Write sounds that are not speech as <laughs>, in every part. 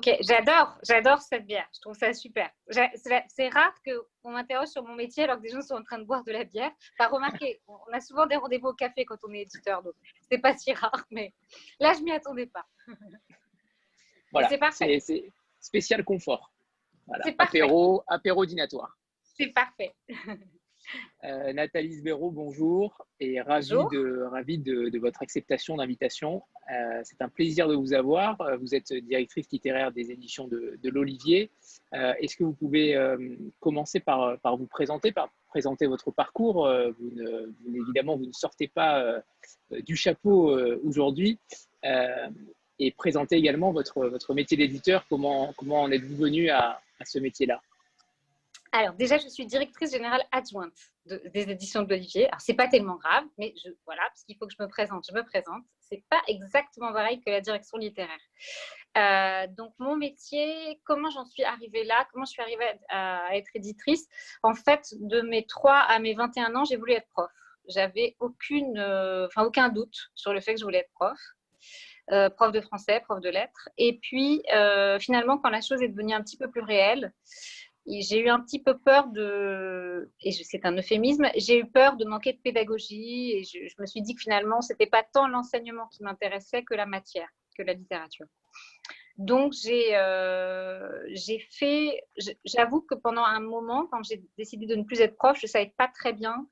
Ok, j'adore, j'adore cette bière. Je trouve ça super. C'est rare qu'on m'interroge sur mon métier alors que des gens sont en train de boire de la bière. T'as remarqué, on a souvent des rendez-vous au café quand on est éditeur, donc c'est pas si rare, mais là, je m'y attendais pas. <laughs> Voilà, c'est parfait. C'est spécial confort. Voilà. Apéro, apéro dînatoire. C'est parfait. <laughs> Euh, Nathalie Sbero, bonjour et ravi, de, ravi de, votre acceptation d'invitation. Euh, c'est un plaisir de vous avoir. Euh, vous êtes directrice littéraire des éditions de, l'Olivier. Est-ce que vous pouvez commencer par, par, vous présenter, par présenter votre parcours? Vous, ne, Évidemment, vous ne sortez pas du chapeau aujourd'hui. et présenter également votre, votre métier d'éditeur. Comment, comment en êtes-vous venu à ce métier-là? Alors, déjà, je suis directrice générale adjointe des éditions de l'Olivier. Alors, c'est pas tellement grave, mais voilà, parce qu'il faut que je me présente, je me présente. C'est pas exactement pareil que la direction littéraire. Euh, donc, mon métier, comment j'en suis arrivée là, comment je suis arrivée à, être éditrice? En fait, de mes 3 à mes 21 ans, j'ai voulu être prof. J'avais aucune, euh, aucun doute sur le fait que je voulais être prof. Euh, prof de français, prof de lettres. Et puis, finalement, quand la chose est devenue un petit peu plus réelle, j'ai eu un petit peu peur de, et c'est un euphémisme, j'ai eu peur de manquer de pédagogie et je, me suis dit que finalement, ce n'était pas tant l'enseignement qui m'intéressait que la matière, que la littérature. Donc, j'ai euh, fait, j'avoue que pendant un moment, quand j'ai décidé de ne plus être prof, je ne savais pas très bien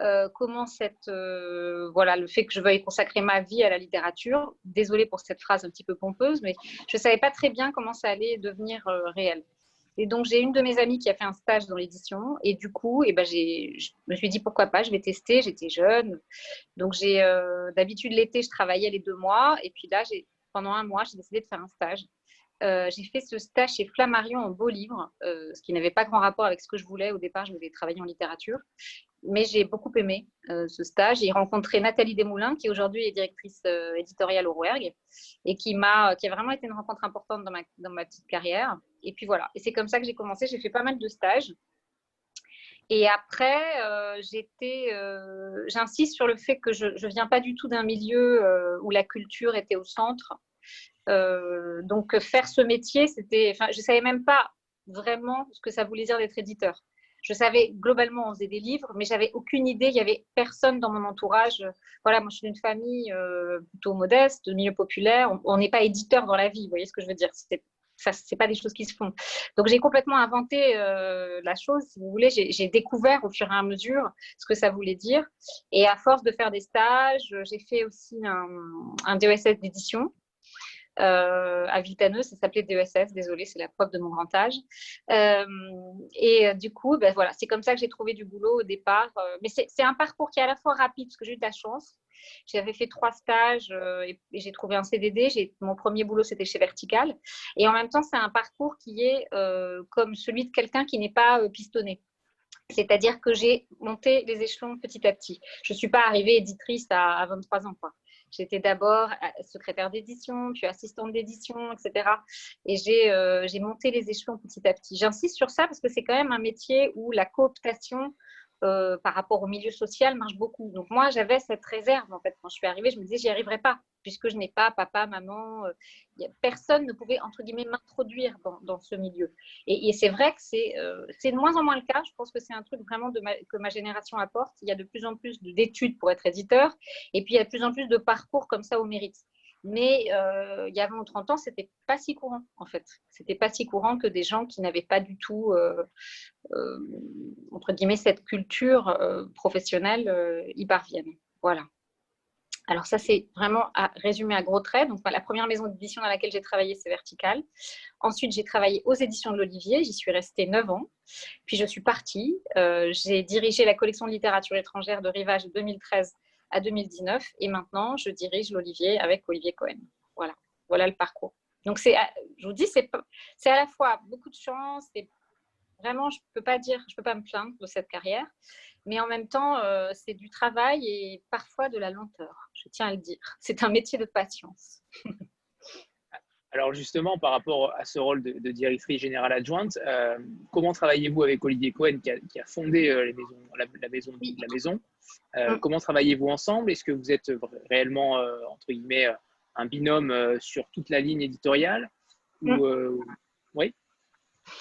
euh, comment cette, euh, voilà, le fait que je veuille consacrer ma vie à la littérature, désolée pour cette phrase un petit peu pompeuse, mais je ne savais pas très bien comment ça allait devenir réel. Et donc, j'ai une de mes amies qui a fait un stage dans l'édition. Et du coup, eh ben, je me suis dit pourquoi pas, je vais tester. J'étais jeune. Donc, j'ai euh, d'habitude, l'été, je travaillais les deux mois. Et puis là, pendant un mois, j'ai décidé de faire un stage. Euh, j'ai fait ce stage chez Flammarion en beau livre, euh, ce qui n'avait pas grand rapport avec ce que je voulais. Au départ, je voulais travailler en littérature. Mais j'ai beaucoup aimé ce stage. J'ai rencontré Nathalie Desmoulins, qui aujourd'hui est directrice éditoriale au Rouergue, et qui, m'a, qui a vraiment été une rencontre importante dans ma, dans ma petite carrière. Et puis voilà. Et c'est comme ça que j'ai commencé. J'ai fait pas mal de stages. Et après, euh, j'étais, euh, j'insiste sur le fait que je ne viens pas du tout d'un milieu euh, où la culture était au centre. donc faire ce métier, c'était, enfin, je savais même pas vraiment ce que ça voulait dire d'être éditeur. Je savais globalement on faisait des livres, mais j'avais aucune idée. Il y avait personne dans mon entourage. Voilà, moi je suis d'une famille plutôt modeste, de milieu populaire. On n'est pas éditeur dans la vie. Vous voyez ce que je veux dire ça, c'est pas des choses qui se font. Donc, j'ai complètement inventé euh, la chose, si vous voulez. J'ai découvert au fur et à mesure ce que ça voulait dire. Et à force de faire des stages, j'ai fait aussi un, un d'édition. Euh, à Vitaneux, ça s'appelait DESS, désolé, c'est la preuve de mon grand âge. Euh, et du coup, ben voilà, c'est comme ça que j'ai trouvé du boulot au départ. mais c'est un parcours qui est à la fois rapide, parce que j'ai eu de la chance, j'avais fait trois stages euh, et, j'ai trouvé un CDD. Mon premier boulot, c'était chez Vertical. Et en même temps, c'est un parcours qui est euh, comme celui de quelqu'un qui n'est pas euh, pistonné. C'est-à-dire que j'ai monté les échelons petit à petit. Je ne suis pas arrivée éditrice à, 23 ans. J'étais d'abord secrétaire d'édition, puis assistante d'édition, etc. Et j'ai monté les échelons petit à petit. J'insiste sur ça parce que c'est quand même un métier où la cooptation euh, par rapport au milieu social marche beaucoup. Donc moi, j'avais cette réserve en fait quand je suis arrivée. Je me disais, j'y arriverai pas puisque je n'ai pas papa, maman. Euh, personne ne pouvait entre guillemets m'introduire dans, ce milieu. Et, c'est vrai que euh, c'est de moins en moins le cas. Je pense que c'est un truc vraiment de que ma génération apporte. Il y a de plus en plus d'études pour être éditeur, et puis il y a de plus en plus de parcours comme ça au mérite. Mais euh, il y a 20 ou 30 ans, c'était pas si courant, en fait. C'était pas si courant que des gens qui n'avaient pas du tout, euh, euh, entre guillemets, cette culture professionnelle y parviennent. Voilà. Alors ça, c'est vraiment à résumer à gros traits. Donc, la première maison d'édition dans laquelle j'ai travaillé, c'est Vertical. Ensuite, j'ai travaillé aux éditions de l'Olivier. J'y suis restée 9 ans. Puis, je suis partie. j'ai dirigé la collection de littérature étrangère de Rivage 2013 à 2019. Et maintenant, je dirige l'Olivier avec Olivier Cohen. Voilà, voilà le parcours. Donc, c'est, je vous dis, c'est, c'est à la fois beaucoup de chance. Et vraiment, je ne peux pas dire, je peux pas me plaindre de cette carrière. Mais en même temps, euh, c'est du travail et parfois de la lenteur. Je tiens à le dire. C'est un métier de patience. <laughs> Alors justement, par rapport à ce rôle de, directrice générale adjointe, euh, comment travaillez-vous avec Olivier Cohen qui a, fondé euh, la, maison, la maison euh, mm. Comment travaillez-vous ensemble? Est-ce que vous êtes réellement, entre guillemets, un binôme sur toute la ligne éditoriale? Mm. Oui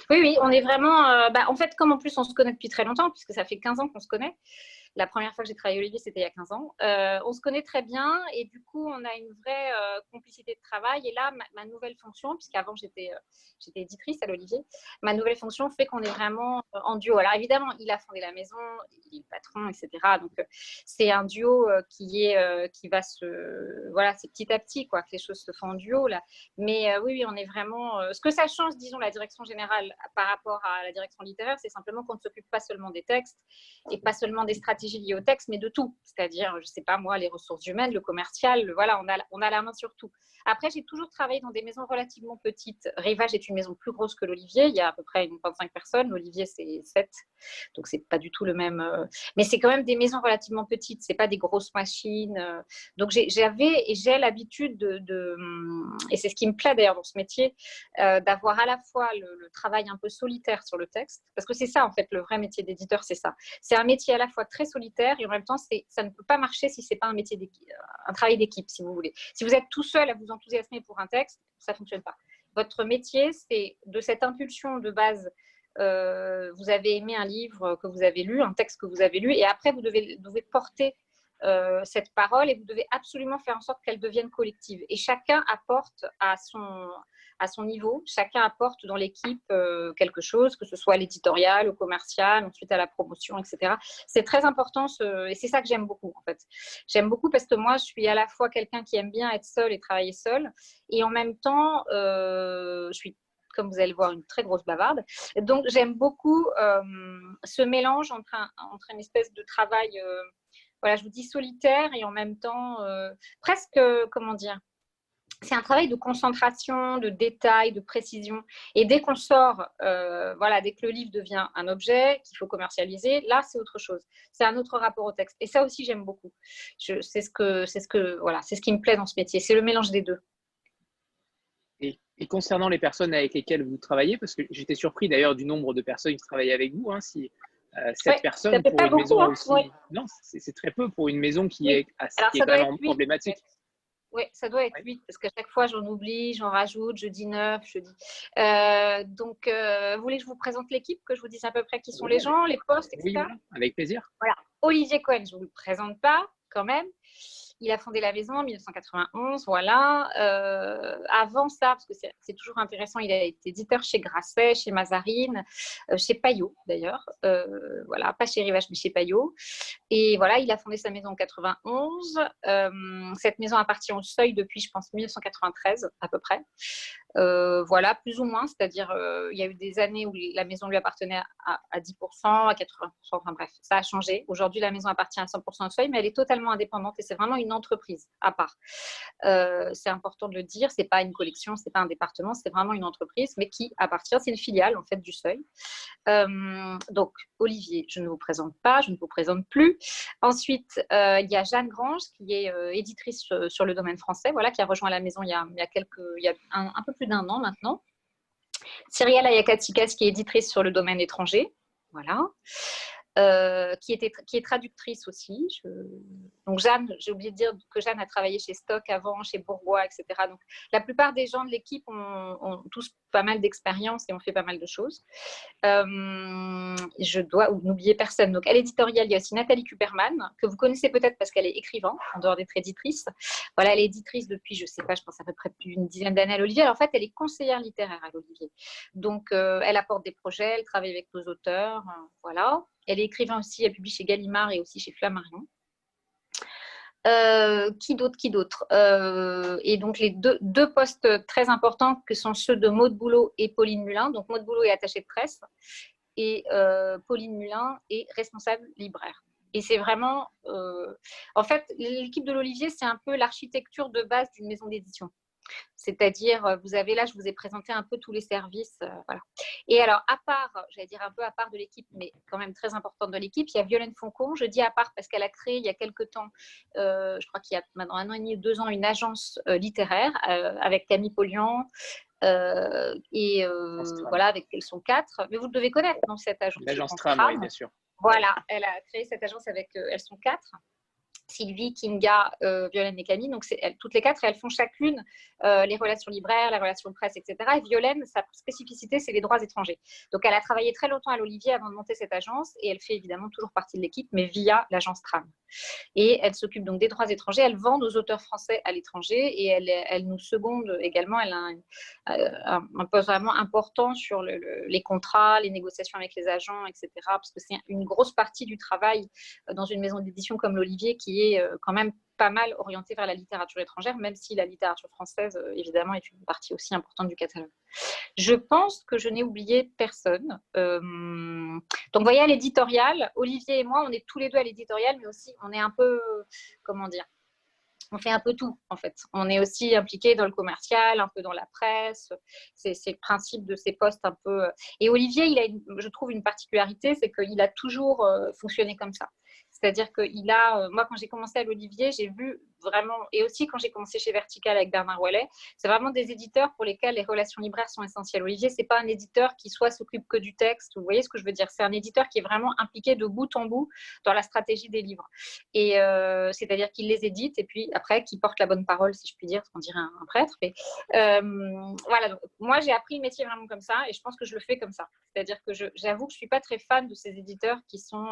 oui, oui, on est vraiment. Bah, en fait, comme en plus on se connaît depuis très longtemps, puisque ça fait 15 ans qu'on se connaît, la première fois que j'ai travaillé Olivier, c'était il y a 15 ans. Euh, on se connaît très bien et du coup, on a une vraie euh, complicité de travail. Et là, ma, nouvelle fonction, puisqu'avant j'étais euh, j'étais éditrice à l'Olivier, ma nouvelle fonction fait qu'on est vraiment en duo. Alors évidemment, il a fondé la maison, il est le patron, etc. Donc c'est un duo qui est qui va se voilà, c'est petit à petit quoi que les choses se font en duo là. Mais oui, oui, on est vraiment. ce que ça change, disons, la direction générale par rapport à la direction littéraire, c'est simplement qu'on ne s'occupe pas seulement des textes et pas seulement des stratégies liées au texte, mais de tout. C'est-à-dire, je sais pas moi, les ressources humaines, le commercial, voilà, on a, on a la main sur tout. Après, j'ai toujours travaillé dans des maisons relativement petites. Rivage est une maison plus grosse que l'Olivier. Il y a à peu près une 25 personnes. L'Olivier, c'est 7. Donc, c'est pas du tout le même. Euh, mais c'est quand même des maisons relativement petites. C'est pas des grosses machines. Euh. Donc, j'avais et j'ai l'habitude de, Et c'est ce qui me plaît d'ailleurs dans ce métier, euh, d'avoir à la fois le, travail un peu solitaire sur le texte. Parce que c'est ça, en fait, le vrai métier d'éditeur, c'est ça. C'est un métier à la fois très solitaire et en même temps, ça ne peut pas marcher si c'est pas un métier un travail d'équipe, si vous voulez. Si vous êtes tout seul à vous enthousiasmer pour un texte, ça ne fonctionne pas. Votre métier, c'est de cette impulsion de base. Euh, vous avez aimé un livre que vous avez lu, un texte que vous avez lu, et après, vous devez, devez porter euh, cette parole et vous devez absolument faire en sorte qu'elle devienne collective. Et chacun apporte à son, à son niveau, chacun apporte dans l'équipe euh, quelque chose, que ce soit l'éditorial, au commercial, ensuite à la promotion, etc. C'est très important et c'est ça que j'aime beaucoup en fait. J'aime beaucoup parce que moi, je suis à la fois quelqu'un qui aime bien être seul et travailler seul, et en même temps, euh, je suis comme vous allez voir, une très grosse bavarde. Donc, j'aime beaucoup ce mélange entre, une espèce de travail voilà, je vous dis solitaire et en même temps euh, presque, comment dire, c'est un travail de concentration, de détail, de précision. Et dès qu'on sort, euh, voilà, dès que le livre devient un objet qu'il faut commercialiser, là, c'est autre chose. C'est un autre rapport au texte. Et ça aussi, j'aime beaucoup. C'est ce que, c'est ce que, voilà, c'est ce qui me plaît dans ce métier. C'est le mélange des deux. Et, concernant les personnes avec lesquelles vous travaillez, parce que j'étais surpris d'ailleurs du nombre de personnes qui travaillent avec vous. Hein, si, euh, sept personnes pour une maison hein, aussi. Non, c'est très peu pour une maison qui est, assez, qui est vraiment problématique. Oui, ça doit être 8 parce qu'à chaque fois j'en oublie, j'en rajoute, je dis 9, je dis. Euh, donc, euh, vous voulez que je vous présente l'équipe, que je vous dise à peu près qui sont les gens, les postes, etc. Oui, avec plaisir. Voilà. Olivier Cohen, je ne vous le présente pas quand même. Il a fondé la maison en 1991, voilà. Euh, avant ça, parce que c'est toujours intéressant, il a été éditeur chez Grasset, chez Mazarine, euh, chez Payot d'ailleurs. Euh, voilà, pas chez Rivage, mais chez Payot. Et voilà, il a fondé sa maison en 91. cette maison appartient au Seuil depuis, je pense, 1993 à peu près. Euh, voilà, plus ou moins, c'est-à-dire euh, il y a eu des années où la maison lui appartenait à, 10%, à 80%, enfin bref, ça a changé. Aujourd'hui, la maison appartient à 100% au seuil, mais elle est totalement indépendante et c'est vraiment une entreprise à part. Euh, c'est important de le dire, c'est pas une collection, c'est pas un département, c'est vraiment une entreprise, mais qui appartient, c'est une filiale en fait du seuil. donc, Olivier, je ne vous présente pas, je ne vous présente plus. Ensuite, il y a Jeanne Grange qui est éditrice sur le domaine français, voilà, qui a rejoint la maison il y a, il y a quelques, il y a un, un peu plus d'un an maintenant. Cyrielle Ayakatikas, qui est éditrice sur le domaine étranger. Voilà. Euh, qui, était, qui est traductrice aussi. Donc Jeanne, j'ai oublié de dire que Jeanne a travaillé chez Stock avant, chez Bourgois, etc. Donc la plupart des gens de l'équipe ont, tous pas mal d'expérience et ont fait pas mal de choses. Euh, je dois n'oublier personne. Donc à l'éditorial, il y a aussi Nathalie Kuperman, que vous connaissez peut-être parce qu'elle est écrivain, en dehors d'être éditrice. Voilà, elle est éditrice depuis, je sais pas, je pense à peu près plus d'une dizaine d'années à l'Olivier. En fait, elle est conseillère littéraire à l'Olivier. Donc euh, elle apporte des projets, elle travaille avec nos auteurs. voilà. Elle est écrivain aussi, elle publie chez Gallimard et aussi chez Flammarion. Euh, qui d'autre Qui d'autre? Euh, Et donc les deux, postes très importants que sont ceux de Maude Boulot et Pauline Mulin. Donc Maude Boulot est attachée de presse et euh, Pauline Mulin est responsable libraire. Et c'est vraiment, en fait, l'équipe de l'Olivier, c'est un peu l'architecture de base d'une maison d'édition. C'est-à-dire, euh, vous avez là, je vous ai présenté un peu tous les services. Euh, voilà. Et alors, à part, j'allais dire un peu à part de l'équipe, mais quand même très importante de l'équipe, il y a Violaine Foncon. Je dis à part parce qu'elle a créé il y a quelques temps, euh, je crois qu'il y a maintenant un an et demi ou deux ans, une agence littéraire avec Camille Polian. et voilà, avec elles sont quatre. Mais vous devez connaître dans cette agence. L'agence Tram, oui, bien sûr. Voilà, elle a créé cette agence avec elles sont quatre. Sylvie, Kinga, euh, Violaine et Camille. Donc, toutes les quatre, elles font chacune euh, les relations libraires, la relation presse, etc. Et Violaine, sa spécificité, c'est les droits étrangers. Donc, elle a travaillé très longtemps à l'Olivier avant de monter cette agence et elle fait évidemment toujours partie de l'équipe, mais via l'agence Tram. Et elle s'occupe donc des droits étrangers. Elle vend aux auteurs français à l'étranger et elle, nous seconde également. Elle a un, un, poste vraiment important sur les contrats, les négociations avec les agents, etc. Parce que c'est une grosse partie du travail euh, dans une maison d'édition comme l'Olivier qui est euh, quand même pas mal orienté vers la littérature étrangère, même si la littérature française, euh, évidemment, est une partie aussi importante du catalogue. Je pense que je n'ai oublié personne. Euh, donc, voyez, à l'éditorial, Olivier et moi, on est tous les deux à l'éditorial, mais aussi, on est un peu, comment dire, on fait un peu tout en fait. On est aussi impliqué dans le commercial, un peu dans la presse. C'est le principe de ces postes un peu. Et Olivier, il a, je trouve, une particularité, c'est qu'il a toujours fonctionné comme ça. C'est-à-dire qu'il a, euh, moi quand j'ai commencé à l'Olivier, j'ai vu vraiment, et aussi quand j'ai commencé chez Vertical avec Bernard Wallet, c'est vraiment des éditeurs pour lesquels les relations libraires sont essentielles. Olivier, c'est pas un éditeur qui soit s'occupe que du texte, vous voyez ce que je veux dire? C'est un éditeur qui est vraiment impliqué de bout en bout dans la stratégie des livres. Et euh, c'est-à-dire qu'il les édite et puis après qu'il porte la bonne parole, si je puis dire, ce qu'on dirait un, prêtre. Mais, euh, voilà, moi j'ai appris le métier vraiment comme ça et je pense que je le fais comme ça. C'est-à-dire que j'avoue que je suis pas très fan de ces éditeurs qui sont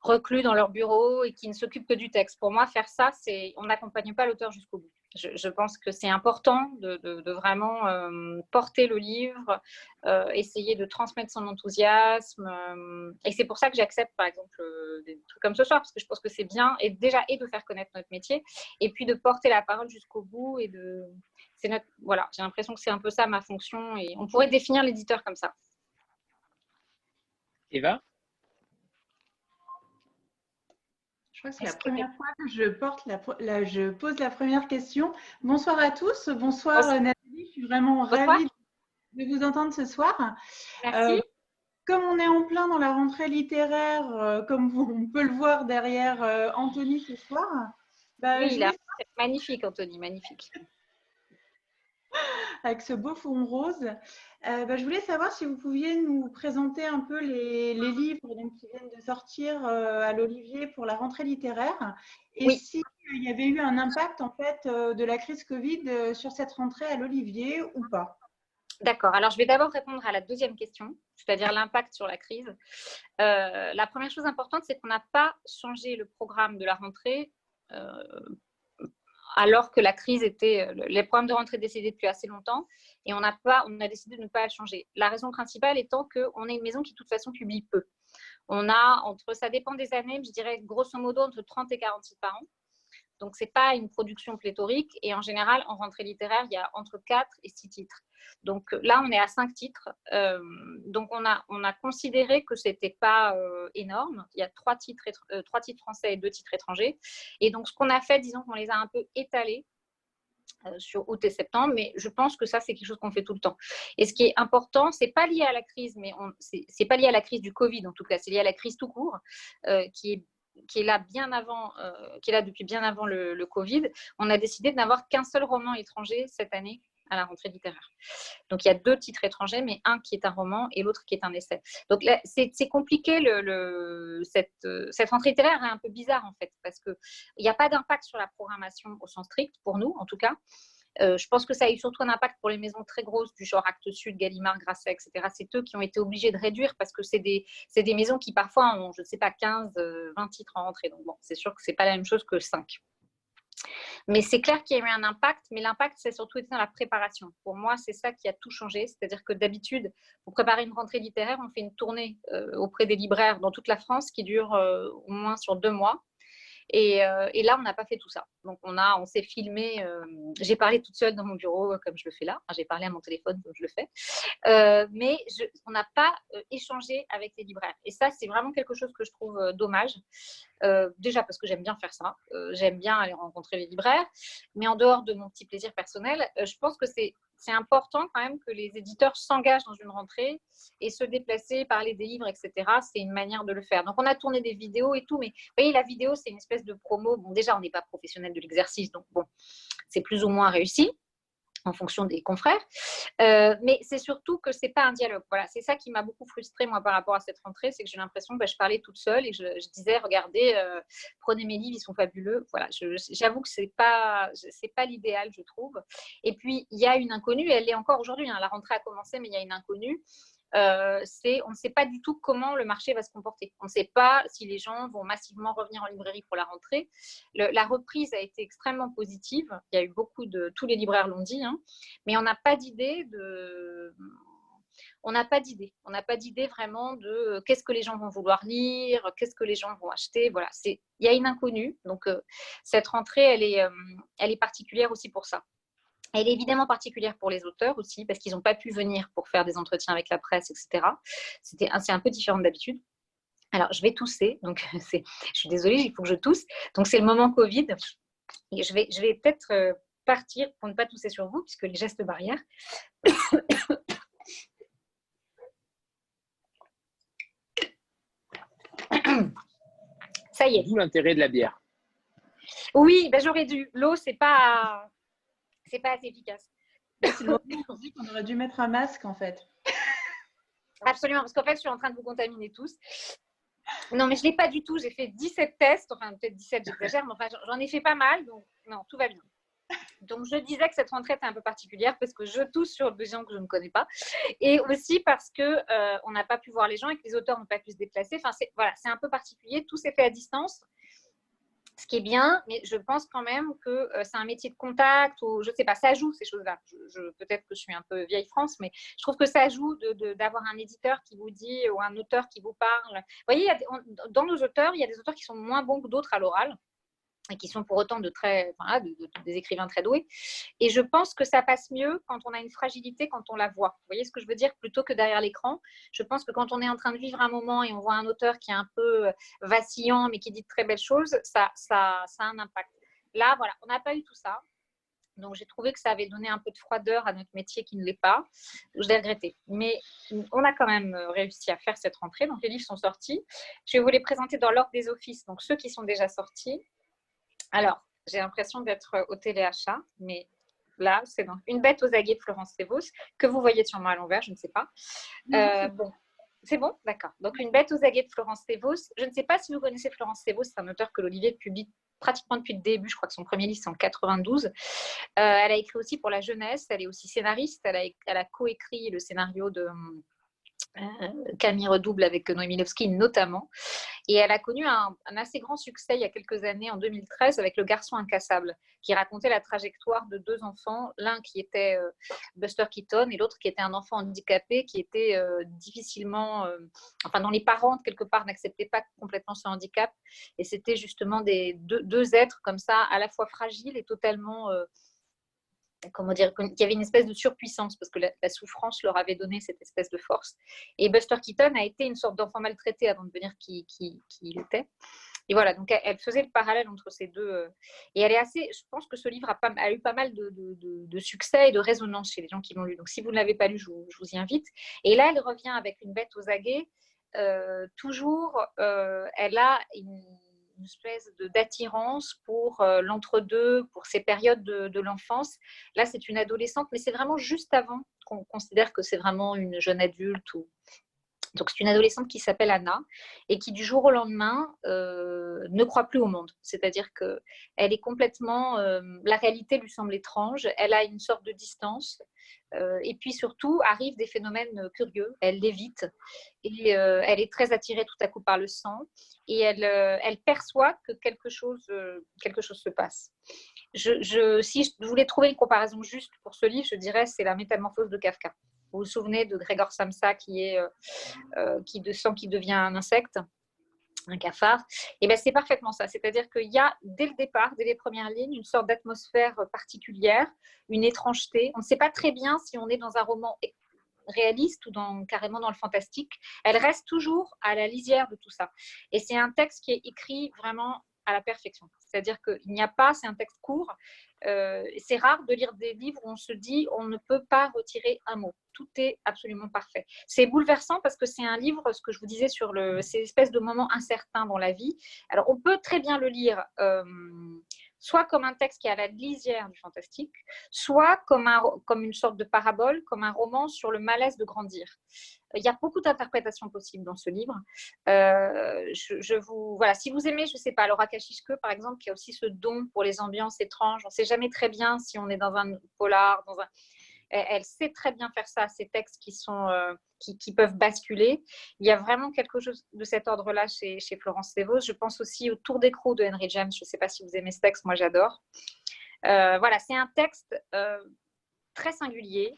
reclus dans leur bureau et qui ne s'occupent que du texte. Pour moi, faire ça, c'est on n'accompagne pas l'auteur jusqu'au bout. Je, pense que c'est important de, vraiment euh, porter le livre, euh, essayer de transmettre son enthousiasme. Euh, et c'est pour ça que j'accepte, par exemple, des trucs comme ce soir, parce que je pense que c'est bien, et déjà, et de faire connaître notre métier, et puis de porter la parole jusqu'au bout. Et de, c'est notre, voilà, j'ai l'impression que c'est un peu ça ma fonction, et on pourrait définir l'éditeur comme ça. Eva? Je crois que c'est la première fois que je, porte la, je pose la première question. Bonsoir à tous. Bonsoir, Nathalie. Je suis vraiment ravie de vous entendre ce soir. Merci. Euh, comme on est en plein dans la rentrée littéraire, euh, comme on peut le voir derrière euh, Anthony ce soir. Bah, oui, magnifique, Anthony, magnifique avec ce beau fond rose. Euh, bah, je voulais savoir si vous pouviez nous présenter un peu les, livres qui viennent de sortir euh, à l'Olivier pour la rentrée littéraire et s'il y avait eu un impact en fait euh, de la crise Covid sur cette rentrée à l'Olivier ou pas? D'accord. Alors, je vais d'abord répondre à la deuxième question, c'est-à-dire l'impact sur la crise. la première chose importante, c'est qu'on n'a pas changé le programme de la rentrée alors que la crise était, euh, les programmes de rentrée décidés depuis assez longtemps et on a, pas, on a décidé de ne pas le changer. La raison principale étant qu'on est une maison qui, de toute façon, publie peu. On a, entre, ça dépend des années, je dirais grosso modo entre 30 et 40 par an. Donc, ce n'est pas une production pléthorique. Et en général, en rentrée littéraire, il y a entre 4 et 6 titres. Donc là, on est à 5 titres. Euh, donc, on a, on a considéré que ce n'était pas euh, énorme. Il y a 3 titres, euh, titres français et 2 titres étrangers. Et donc, ce qu'on a fait, disons qu'on les a un peu étalés sur août et septembre, mais je pense que ça, c'est quelque chose qu'on fait tout le temps. Et ce qui est important, c'est pas lié à la crise, mais c'est pas lié à la crise du Covid en tout cas, c'est lié à la crise tout court, qui est qui est là bien avant, euh, qui est là depuis bien avant le, Covid, on a décidé de n'avoir qu'un seul roman étranger cette année à la rentrée littéraire. Donc il y a deux titres étrangers, mais un qui est un roman et l'autre qui est un essai. Donc c'est compliqué, cette, cette, rentrée littéraire est un peu bizarre en fait, parce qu'il n'y a pas d'impact sur la programmation au sens strict, pour nous en tout cas. Euh, je pense que ça a eu surtout un impact pour les maisons très grosses du genre Actes Sud, Gallimard, Grasset, etc. C'est eux qui ont été obligés de réduire parce que c'est des, maisons qui parfois ont, je ne sais pas, 15, 20 euh, titres en rentrée. Donc bon, c'est sûr que ce n'est pas la même chose que 5. Mais c'est clair qu'il y a eu un impact, mais l'impact, c'est surtout été dans la préparation. Pour moi, c'est ça qui a tout changé. C'est-à-dire que d'habitude, pour préparer une rentrée littéraire, on fait une tournée euh, auprès des libraires dans toute la France qui dure au moins sur deux mois. Euh, et, là, on n'a pas fait tout ça. Donc, on, on s'est filmé. Euh, j'ai parlé toute seule dans mon bureau, comme je le fais là. j'ai parlé à mon téléphone, comme je le fais. Euh, mais on n'a pas échangé avec les libraires. Et ça, c'est vraiment quelque chose que je trouve dommage. déjà parce que j'aime bien faire ça. j'aime bien aller rencontrer les libraires. Mais en dehors de mon petit plaisir personnel, je pense que c'est c'est important quand même que les éditeurs s'engagent dans une rentrée et se déplacer, parler des livres, etc. C'est une manière de le faire. Donc, on a tourné des vidéos et tout, mais vous voyez, la vidéo, c'est une espèce de promo. Bon, déjà, on n'est pas professionnel de l'exercice, donc bon, c'est plus ou moins réussi. En fonction des confrères. Euh, mais c'est surtout que c'est pas un dialogue. Voilà, c'est ça qui m'a beaucoup frustrée moi par rapport à cette rentrée, c'est que j'ai l'impression que bah, je parlais toute seule et je, disais regardez, euh, prenez mes livres, ils sont fabuleux. Voilà, j'avoue que c'est pas c'est pas l'idéal, je trouve. Et puis il y a une inconnue, elle est encore aujourd'hui. Hein, la rentrée a commencé, mais il y a une inconnue. Euh, on ne sait pas du tout comment le marché va se comporter. On ne sait pas si les gens vont massivement revenir en librairie pour la rentrée. la reprise a été extrêmement positive. Il y a eu beaucoup de tous les libraires l'ont dit, hein. mais on n'a pas d'idée de on n'a pas d'idée. On n'a pas d'idée vraiment de euh, qu'est-ce que les gens vont vouloir lire, qu'est-ce que les gens vont acheter. Voilà, c'est il y a une inconnue. Donc euh, cette rentrée, elle est particulière aussi pour ça. Elle est évidemment particulière pour les auteurs aussi, parce qu'ils n'ont pas pu venir pour faire des entretiens avec la presse, etc. C'était c'est un peu différent d'habitude. Alors, je vais tousser, donc <laughs> je suis désolée, il faut que je tousse. Donc, c'est le moment Covid. Et je vais, je vais peut-être euh, partir pour ne pas tousser sur vous, puisque les gestes barrières. <coughs> Ça y est. D'où l'intérêt de la bière. Oui, ben j'aurais dû. L'eau, c'est pas c'est pas assez efficace. C'est le moment où on dit qu'on aurait dû mettre un masque en fait. Absolument, parce qu'en fait, je suis en train de vous contaminer tous. Non, mais je ne l'ai pas du tout. J'ai fait 17 tests, enfin peut-être 17, j'exagère, mais enfin, j'en ai fait pas mal, donc non, tout va bien. Donc, je disais que cette rentrée était un peu particulière parce que je tousse sur le gens que je ne connais pas et aussi parce que euh, on n'a pas pu voir les gens et que les auteurs n'ont pas pu se déplacer. Enfin, c'est voilà, c'est un peu particulier. Tout s'est fait à distance ce qui est bien, mais je pense quand même que euh, c'est un métier de contact ou je sais pas, ça joue ces choses-là. Je, Peut-être que je suis un peu vieille France, mais je trouve que ça joue d'avoir un éditeur qui vous dit ou un auteur qui vous parle. Vous voyez, dans nos auteurs, il y a des auteurs qui sont moins bons que d'autres à l'oral et qui sont pour autant des écrivains très doués. Et je pense que ça passe mieux quand on a une fragilité, quand on la voit. Vous voyez ce que je veux dire? Plutôt que derrière l'écran. Je pense que quand on est en train de vivre un moment et on voit un auteur qui est un peu euh, vacillant, mais qui dit de très belles choses, ça, ça, ça a un impact. Là, voilà, on n'a pas eu tout ça. Donc, j'ai trouvé que ça avait donné un peu de froideur à notre métier qui ne l'est pas. Je l'ai regretté. Mais on a quand même euh, réussi à faire cette rentrée. Donc, les livres sont sortis. Je vais vous les présenter dans l'ordre des offices. Donc, ceux qui sont déjà sortis. Alors, j'ai l'impression d'être au téléachat, mais là, c'est donc Une bête aux aguets de Florence Sévos, que vous voyez sûrement à l'envers, je ne sais pas. Euh, bon, c'est bon? D'accord. Donc, Une bête aux aguets de Florence Sévos. Je ne sais pas si vous connaissez Florence Sévos, c'est un auteur que l'Olivier publie pratiquement depuis le début. Je crois que son premier livre, c'est en 92. Euh, elle a écrit aussi pour la jeunesse. Elle est aussi scénariste. Elle a, elle a coécrit le scénario de euh, Camille Redouble avec Noémie Lovski notamment. Et elle a connu un, assez grand succès il y a quelques années, en 2013, avec Le Garçon Incassable, qui racontait la trajectoire de deux enfants, l'un qui était euh, Buster Keaton et l'autre qui était un enfant handicapé, qui était euh, difficilement, enfin dont les parents quelque part n'acceptaient pas complètement ce handicap. Et c'était justement des deux, êtres comme ça, à la fois fragiles et totalement comment dire, qu'il y avait une espèce de surpuissance parce que la, souffrance leur avait donné cette espèce de force. Et Buster Keaton a été une sorte d'enfant maltraité avant de devenir qui, qui, il était. Et voilà, donc elle, faisait le parallèle entre ces deux. Euh, et elle est assez, je pense que ce livre a, pas, eu pas mal de, succès et de résonance chez les gens qui l'ont lu. Donc si vous ne l'avez pas lu, je vous, je vous, y invite. Et là, elle revient avec une bête aux aguets. Euh, toujours, euh, elle a une une espèce d'attirance pour euh, l'entre-deux, pour ces périodes de, l'enfance. Là, c'est une adolescente, mais c'est vraiment juste avant qu'on considère que c'est vraiment une jeune adulte. Ou... Donc, c'est une adolescente qui s'appelle Anna et qui, du jour au lendemain, euh, ne croit plus au monde. C'est-à-dire qu'elle est complètement. Euh, la réalité lui semble étrange. Elle a une sorte de distance. Euh, et puis surtout, arrivent des phénomènes curieux. Elle l'évite et elle est très attirée tout à coup par le sang et elle, elle perçoit que quelque chose, quelque chose se passe. Si je voulais trouver une comparaison juste pour ce livre, je dirais c'est la métamorphose de Kafka. Vous vous souvenez de Grégor Samsa qui, est, qui de sang qui devient un insecte un cafard, et ben c'est parfaitement ça. C'est-à-dire qu'il y a dès le départ, dès les premières lignes, une sorte d'atmosphère particulière, une étrangeté. On ne sait pas très bien si on est dans un roman réaliste ou dans, carrément dans le fantastique. Elle reste toujours à la lisière de tout ça. Et c'est un texte qui est écrit vraiment à la perfection. C'est-à-dire qu'il n'y a pas, c'est un texte court. Euh, c'est rare de lire des livres où on se dit on ne peut pas retirer un mot. Tout est absolument parfait. C'est bouleversant parce que c'est un livre, ce que je vous disais sur le, ces espèces de moments incertains dans la vie. Alors on peut très bien le lire. Euh, soit comme un texte qui est à la lisière du fantastique, soit comme, un, comme une sorte de parabole, comme un roman sur le malaise de grandir. Il y a beaucoup d'interprétations possibles dans ce livre. Euh, je, vous, voilà, si vous aimez, je ne sais pas, Laura Kachishke, par exemple, qui a aussi ce don pour les ambiances étranges. On ne sait jamais très bien si on est dans un polar, dans un elle, sait très bien faire ça, ces textes qui, sont, euh, qui, peuvent basculer. Il y a vraiment quelque chose de cet ordre-là chez, Florence Sévos. Je pense aussi au Tour d'écrou de Henry James. Je ne sais pas si vous aimez ce texte, moi j'adore. Euh, voilà, c'est un texte euh, très singulier.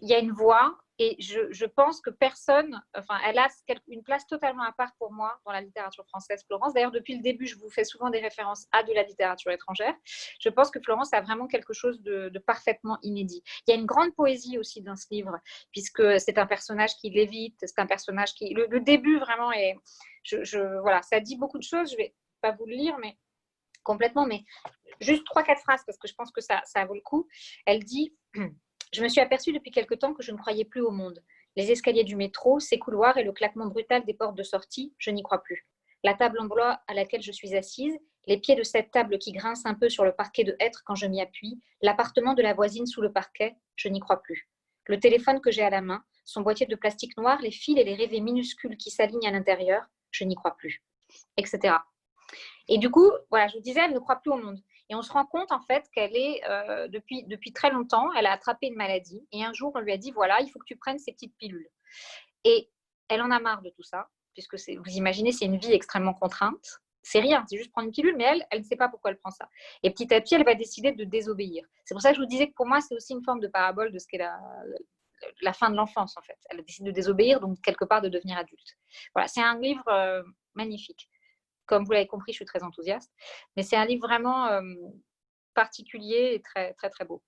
Il y a une voix, et je, pense que personne, enfin, elle a une place totalement à part pour moi dans la littérature française, Florence. D'ailleurs, depuis le début, je vous fais souvent des références à de la littérature étrangère. Je pense que Florence a vraiment quelque chose de, parfaitement inédit. Il y a une grande poésie aussi dans ce livre, puisque c'est un personnage qui lévite, c'est un personnage qui. Le, début, vraiment, est. Je, voilà, ça dit beaucoup de choses. Je vais pas vous le lire, mais complètement, mais juste trois, quatre phrases, parce que je pense que ça vaut le coup. Elle dit. Je me suis aperçue depuis quelque temps que je ne croyais plus au monde. Les escaliers du métro, ses couloirs et le claquement brutal des portes de sortie, je n'y crois plus. La table en bois à laquelle je suis assise, les pieds de cette table qui grince un peu sur le parquet de hêtre quand je m'y appuie, l'appartement de la voisine sous le parquet, je n'y crois plus. Le téléphone que j'ai à la main, son boîtier de plastique noir, les fils et les rêvés minuscules qui s'alignent à l'intérieur, je n'y crois plus, etc. Et du coup, voilà, je vous disais, elle ne croit plus au monde. Et on se rend compte en fait qu'elle est, euh, depuis, depuis très longtemps, elle a attrapé une maladie. Et un jour, on lui a dit, voilà, il faut que tu prennes ces petites pilules. Et elle en a marre de tout ça, puisque vous imaginez, c'est une vie extrêmement contrainte. C'est rien, c'est juste prendre une pilule, mais elle, elle ne sait pas pourquoi elle prend ça. Et petit à petit, elle va décider de désobéir. C'est pour ça que je vous disais que pour moi, c'est aussi une forme de parabole de ce qu'est la, fin de l'enfance, en fait. Elle décide de désobéir, donc quelque part de devenir adulte. Voilà, c'est un livre euh, magnifique. Comme vous l'avez compris, je suis très enthousiaste. Mais c'est un livre vraiment euh, particulier et très, très, très beau.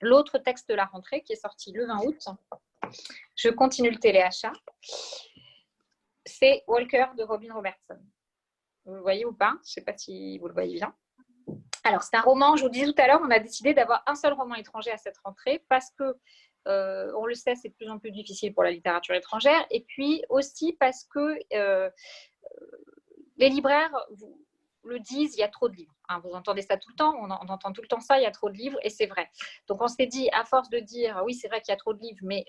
L'autre texte de la rentrée qui est sorti le 20 août, je continue le téléachat, c'est Walker de Robin Robertson. Vous le voyez ou pas? Je ne sais pas si vous le voyez bien. Alors, c'est un roman, je vous disais tout à l'heure, on a décidé d'avoir un seul roman étranger à cette rentrée parce que, euh, on le sait, c'est de plus en plus difficile pour la littérature étrangère. Et puis aussi parce que euh, les libraires vous le disent, il y a trop de livres. Hein, vous entendez ça tout le temps, on, entend tout le temps ça, il y a trop de livres, et c'est vrai. Donc on s'est dit, à force de dire, oui, c'est vrai qu'il y a trop de livres, mais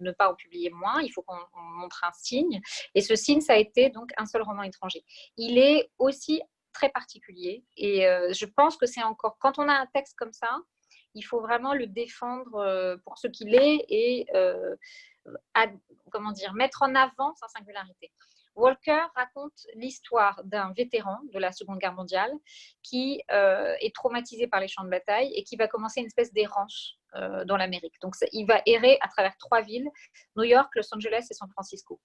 ne pas en publier moins, il faut qu'on montre un signe. Et ce signe, ça a été donc un seul roman étranger. Il est aussi très particulier, et euh, je pense que c'est encore, quand on a un texte comme ça, il faut vraiment le défendre euh, pour ce qu'il est et euh, comment dire, mettre en avant sa singularité. Walker raconte l'histoire d'un vétéran de la Seconde Guerre mondiale qui euh, est traumatisé par les champs de bataille et qui va commencer une espèce d'errance euh, dans l'Amérique. Donc, il va errer à travers trois villes, New York, Los Angeles et San Francisco.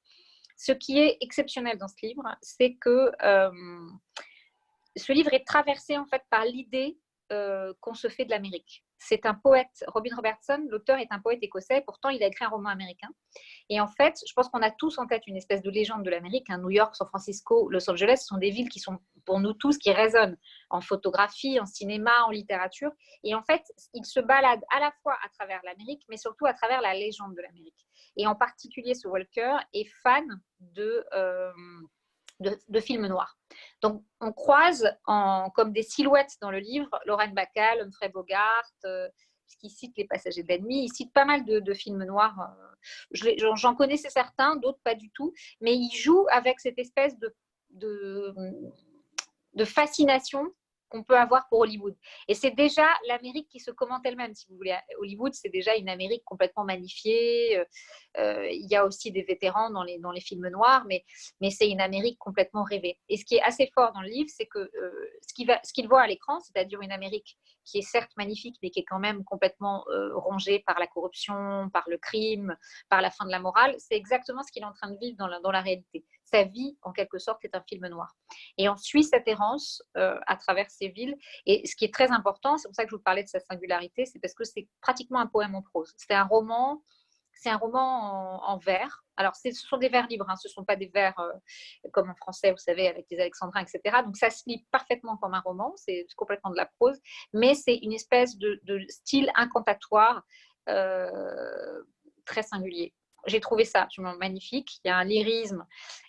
Ce qui est exceptionnel dans ce livre, c'est que euh, ce livre est traversé en fait par l'idée qu'on se fait de l'Amérique c'est un poète, Robin Robertson, l'auteur est un poète écossais, pourtant il a écrit un roman américain. Et en fait, je pense qu'on a tous en tête une espèce de légende de l'Amérique. Hein. New York, San Francisco, Los Angeles, ce sont des villes qui sont pour nous tous, qui résonnent en photographie, en cinéma, en littérature. Et en fait, il se balade à la fois à travers l'Amérique, mais surtout à travers la légende de l'Amérique. Et en particulier, ce Walker est fan de... Euh, de, films noirs. Donc, on croise en, comme des silhouettes dans le livre Lorraine Bacall, Humphrey Bogart, euh, qui cite Les Passagers d'Ennemis. Il cite pas mal de, films noirs. Euh, j'en connaissais certains, d'autres pas du tout. Mais il joue avec cette espèce de, de, de fascination qu'on peut avoir pour Hollywood. Et c'est déjà l'Amérique qui se commente elle-même, si vous voulez. Hollywood, c'est déjà une Amérique complètement magnifiée. Euh, euh, il y a aussi des vétérans dans les, dans les films noirs, mais, mais c'est une Amérique complètement rêvée. Et ce qui est assez fort dans le livre, c'est que euh, ce qu'il voit à l'écran, c'est-à-dire une Amérique qui est certes magnifique, mais qui est quand même complètement rongée par la corruption, par le crime, par la fin de la morale, c'est exactement ce qu'il est en train de vivre dans la, dans la réalité sa vie, en quelque sorte, est un film noir. Et on suit cette errance euh, à travers ces villes. Et ce qui est très important, c'est pour ça que je vous parlais de sa singularité, c'est parce que c'est pratiquement un poème en prose. C'est un roman, c'est un roman en, vers. Alors, ce sont des vers libres, hein, ce ne sont pas des vers euh, comme en français, vous savez, avec des alexandrins, etc. Donc, ça se lit parfaitement comme un roman, c'est complètement de la prose, mais c'est une espèce de, style incantatoire euh, très singulier j'ai trouvé ça magnifique. Il y a un lyrisme.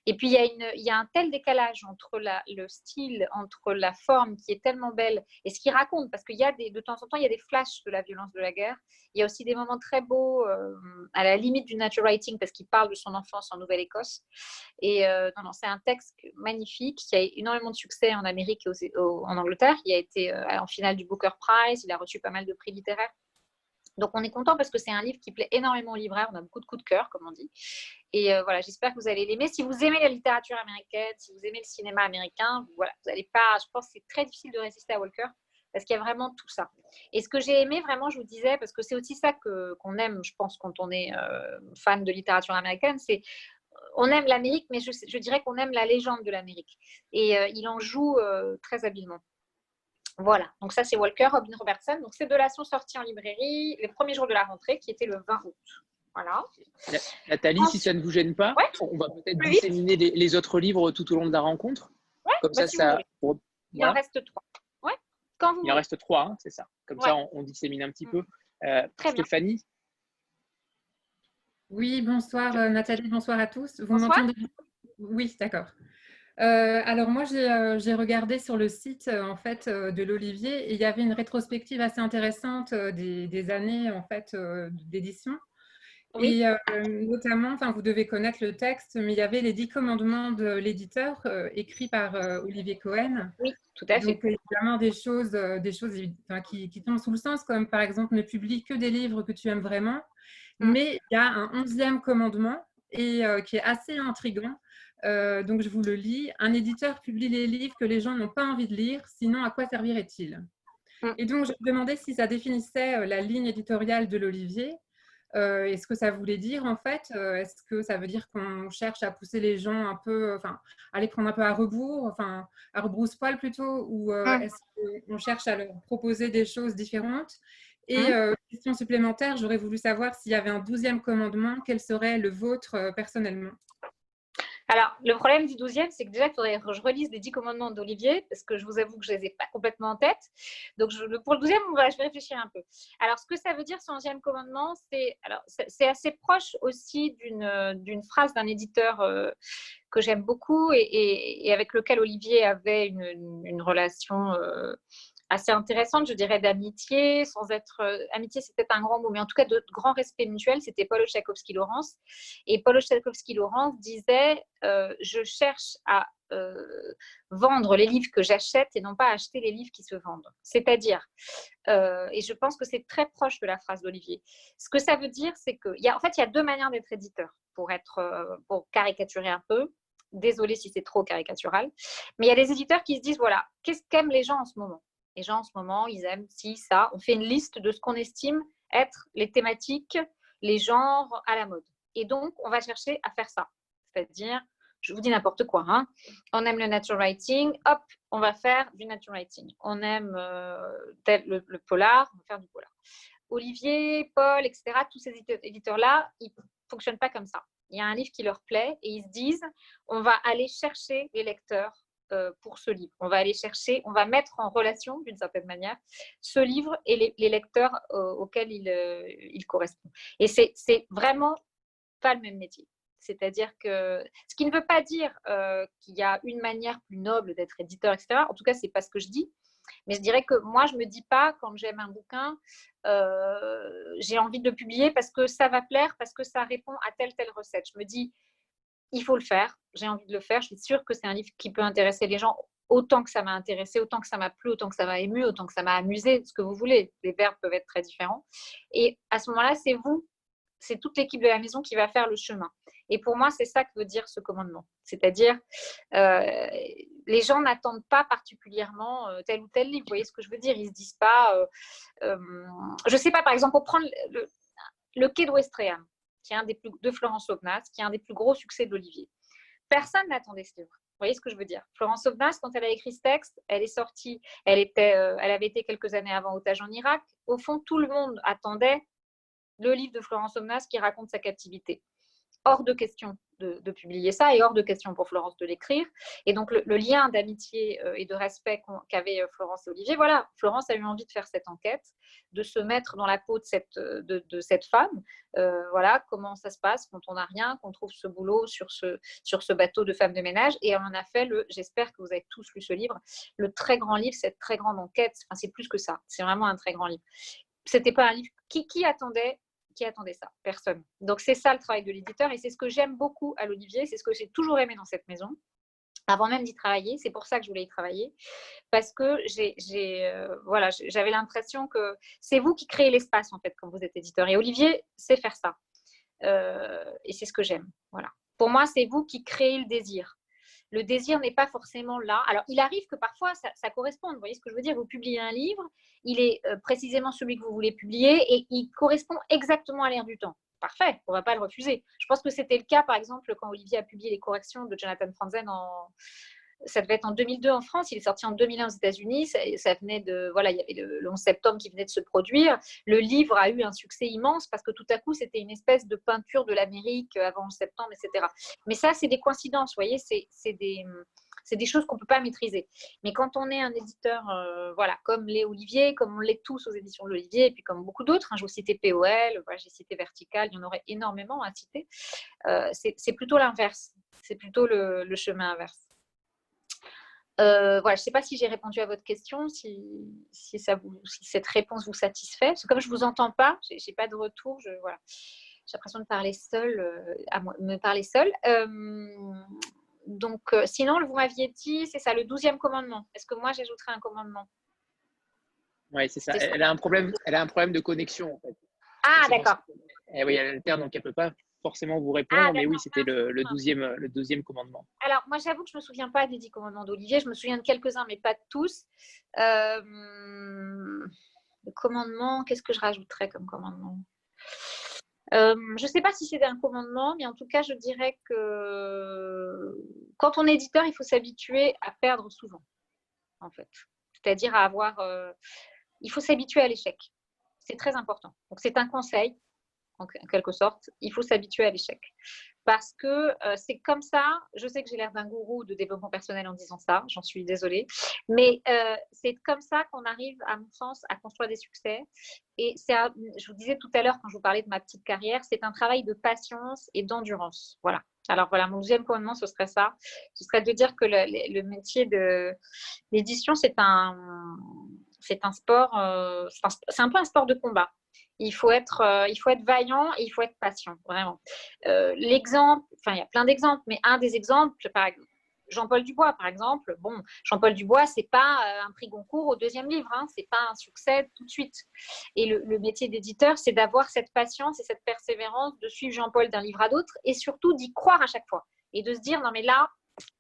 Et puis, il y a, un tel décalage entre le style, entre la forme qui est tellement belle et ce qu'il raconte. Parce qu'il y a de temps en temps, il y a des flashs de la violence de la guerre. Il y a aussi des moments très beaux, euh, à la limite du natural writing, parce qu'il parle de son enfance en Nouvelle-Écosse. Et euh, non, non, c'est un texte magnifique qui a énormément de succès en Amérique et en Angleterre. Il a été euh, en finale du Booker Prize. Il a reçu pas mal de prix littéraires. Donc on est content parce que c'est un livre qui plaît énormément aux libraires, on a beaucoup de coups de cœur, comme on dit. Et euh, voilà, j'espère que vous allez l'aimer. Si vous aimez la littérature américaine, si vous aimez le cinéma américain, voilà, vous n'allez pas, je pense que c'est très difficile de résister à Walker parce qu'il y a vraiment tout ça. Et ce que j'ai aimé vraiment, je vous disais, parce que c'est aussi ça qu'on aime, je pense, quand on est euh, fan de littérature américaine, c'est on aime l'Amérique, mais je, dirais qu'on aime la légende de l'Amérique. Et euh, il en joue très habilement. Voilà, donc ça c'est Walker, Robin Robertson. Donc ces deux-là sont sortis en librairie les premiers jours de la rentrée, qui était le 20 août. Voilà. Nathalie, si ça ne vous gêne pas, on va peut-être disséminer les, autres livres tout au long de la rencontre. Comme bah, ça, ça. Il en reste trois. Ouais. Quand vous Il en reste trois, hein, c'est ça. Comme ça, on, dissémine un petit mm. peu. Euh, Stéphanie Oui, bonsoir euh, Nathalie, bonsoir à tous. Vous m'entendez? Oui, d'accord. Euh, alors moi, euh, j'ai regardé sur le site euh, en fait de l'Olivier et il y avait une rétrospective assez intéressante des, années en fait d'édition. Et notamment, enfin, vous devez connaître le texte, mais il y avait les dix commandements de l'éditeur écrits par Olivier Cohen. Oui, tout à fait. Donc, évidemment, des choses, des choses qui, qui, tombent sous le sens, comme par exemple, ne publie que des livres que tu aimes vraiment. Mm. Mais il y a un onzième commandement et qui est assez intrigant euh, donc, je vous le lis. Un éditeur publie les livres que les gens n'ont pas envie de lire, sinon à quoi servirait-il? Mm. Et donc, je me demandais si ça définissait euh, la ligne éditoriale de l'Olivier. Euh, et ce que ça voulait dire en fait Est-ce que ça veut dire qu'on cherche à pousser les gens un peu, enfin, à les prendre un peu à rebours, enfin, à rebrousse-poil plutôt, ou mm. est-ce qu'on cherche à leur proposer des choses différentes? Et mm. question supplémentaire, j'aurais voulu savoir s'il y avait un douzième commandement, quel serait le vôtre personnellement? Alors, le problème du 12e, c'est que déjà, il faudrait que je relise les 10 commandements d'Olivier, parce que je vous avoue que je ne les ai pas complètement en tête. Donc, pour le 12e, je vais réfléchir un peu. Alors, ce que ça veut dire, ce 11e commandement, c'est assez proche aussi d'une phrase d'un éditeur euh, que j'aime beaucoup et, avec lequel Olivier avait une, une relation euh, assez intéressante, je dirais, d'amitié, sans être. Euh, amitié, c'était un grand mot, mais en tout cas de grand respect mutuel, c'était Paul Tchaikovsky-Laurence. Et Paul Tchaikovsky-Laurence disait euh, Je cherche à euh, vendre les livres que j'achète et non pas acheter les livres qui se vendent. C'est-à-dire, et je pense que c'est très proche de la phrase d'Olivier. Ce que ça veut dire, c'est que, y a, en fait, il y a deux manières d'être éditeur, pour, être, pour caricaturer un peu. Désolée si c'est trop caricatural. Mais il y a des éditeurs qui se disent voilà, qu'est-ce qu'aiment les gens en ce moment? Les gens en ce moment, ils aiment si, ça. On fait une liste de ce qu'on estime être les thématiques, les genres à la mode. Et donc, on va chercher à faire ça. C'est-à-dire, je vous dis n'importe quoi. Hein. On aime le natural writing, hop, on va faire du natural writing. On aime euh, tel, le, polar, on va faire du polar. Olivier, Paul, etc., tous ces éditeurs-là, ils ne fonctionnent pas comme ça. Il y a un livre qui leur plaît et ils se disent, on va aller chercher les lecteurs pour ce livre. On va aller chercher, on va mettre en relation d'une certaine manière ce livre et les, lecteurs euh, auxquels euh, il, correspond. Et c'est vraiment pas le même métier. C'est-à-dire que ce qui ne veut pas dire qu'il y a une manière plus noble d'être éditeur, etc. En tout cas, c'est pas ce que je dis. Mais je dirais que moi, je me dis pas quand j'aime un bouquin, j'ai envie de le publier parce que ça va plaire, parce que ça répond à telle telle recette. Je me dis, il faut le faire. J'ai envie de le faire. Je suis sûre que c'est un livre qui peut intéresser les gens autant que ça m'a intéressé, autant que ça m'a plu, autant que ça m'a ému, autant que ça m'a amusé, ce que vous voulez. Les verbes peuvent être très différents. Et à ce moment-là, c'est vous, c'est toute l'équipe de la maison qui va faire le chemin. Et pour moi, c'est ça que veut dire ce commandement. C'est-à-dire, euh, les gens n'attendent pas particulièrement euh, tel ou tel livre. Vous voyez ce que je veux dire? Ils ne se disent pas, euh, je ne sais pas, par exemple, pour prendre le, le quai de qui est un des plus, de Florence Aubenas, qui est un des plus gros succès d'Olivier. Personne n'attendait ce livre. Vous voyez ce que je veux dire? Florence Aubenas, quand elle a écrit ce texte, elle est sortie, elle, était, euh, elle avait été quelques années avant otage en Irak. Au fond, tout le monde attendait le livre de Florence Aubenas qui raconte sa captivité. Hors de question. De, publier ça et hors de question pour Florence de l'écrire. Et donc, le, lien d'amitié euh, et de respect qu'avaient euh, Florence et Olivier, voilà, Florence a eu envie de faire cette enquête, de se mettre dans la peau de cette, de, cette femme. voilà, comment ça se passe quand on n'a rien, qu'on trouve ce boulot sur ce, sur ce bateau de femme de ménage. Et on a fait le, j'espère que vous avez tous lu ce livre, le très grand livre, cette très grande enquête. Enfin, c'est plus que ça, c'est vraiment un très grand livre. C'était pas un livre qui, qui attendait qui attendait ça Personne. Donc c'est ça le travail de l'éditeur et c'est ce que j'aime beaucoup à l'Olivier, c'est ce que j'ai toujours aimé dans cette maison. Avant même d'y travailler, c'est pour ça que je voulais y travailler, parce que j'ai, euh, voilà, j'avais l'impression que c'est vous qui créez l'espace en fait quand vous êtes éditeur. Et Olivier sait faire ça, euh, et c'est ce que j'aime. Voilà. Pour moi, c'est vous qui créez le désir le désir n'est pas forcément là. Alors, il arrive que parfois ça, corresponde. Vous voyez ce que je veux dire? Vous publiez un livre, il est euh, précisément celui que vous voulez publier et il correspond exactement à l'air du temps. Parfait, on ne va pas le refuser. Je pense que c'était le cas, par exemple, quand Olivier a publié les corrections de Jonathan Franzen en, ça devait être en 2002 en France, il est sorti en 2001 aux États-Unis. Ça, venait de, voilà, il y avait le, 11 septembre qui venait de se produire. Le livre a eu un succès immense parce que tout à coup, c'était une espèce de peinture de l'Amérique avant le septembre, etc. Mais ça, c'est des coïncidences, vous voyez, c'est des, c'est des choses qu'on ne peut pas maîtriser. Mais quand on est un éditeur, euh, voilà, comme les Olivier, comme on l'est tous aux éditions de l'Olivier, et puis comme beaucoup d'autres, hein, je vous citais POL, j'ai cité Vertical, il y en aurait énormément à citer, euh, c'est plutôt l'inverse, c'est plutôt le chemin inverse. Euh, voilà, je ne sais pas si j'ai répondu à votre question, si, si, ça vous, si cette réponse vous satisfait. Parce que comme je ne vous entends pas, je n'ai pas de retour, je, voilà. j'ai l'impression de parler seule, euh, à me parler seule. Euh, donc, sinon, vous m'aviez dit, c'est ça, le douzième commandement. Est-ce que moi, j'ajouterai un commandement? Oui, c'est ça. Elle, a un problème, elle a un problème de connexion, en fait. Ah, d'accord. Eh oui, elle alterne, donc elle ne peut pas forcément vous répondre, ah, mais oui, c'était le, le, 12e, le 12 commandement. Alors, moi, j'avoue que je ne me souviens pas des 10 commandements d'Olivier. Je me souviens de quelques-uns, mais pas de tous. Euh, le commandement, qu'est-ce que je rajouterais comme commandement? Euh, je ne sais pas si c'est un commandement, mais en tout cas, je dirais que quand on est éditeur, il faut s'habituer à perdre souvent, en fait. C'est-à-dire à avoir. Euh, il faut s'habituer à l'échec. C'est très important. Donc, c'est un conseil en quelque sorte, il faut s'habituer à l'échec. Parce que euh, c'est comme ça, je sais que j'ai l'air d'un gourou de développement personnel en disant ça, j'en suis désolée, mais euh, c'est comme ça qu'on arrive, à mon sens, à construire des succès. Et c'est, je vous disais tout à l'heure, quand je vous parlais de ma petite carrière, c'est un travail de patience et d'endurance. Voilà. Alors voilà, mon deuxième commandement, ce serait ça. Ce serait de dire que le, métier de l'édition, c'est un, un sport, euh, c'est un peu un sport de combat. Il faut être, euh, il faut être vaillant et il faut être patient, vraiment. Euh, l'exemple, enfin, il y a plein d'exemples, mais un des exemples, par Jean-Paul Dubois, par exemple. Bon, Jean-Paul Dubois, c'est pas euh, un prix Goncourt au deuxième livre, hein, c'est pas un succès tout de suite. Et le, le métier d'éditeur, c'est d'avoir cette patience et cette persévérance de suivre Jean-Paul d'un livre à l'autre et surtout d'y croire à chaque fois et de se dire non mais là,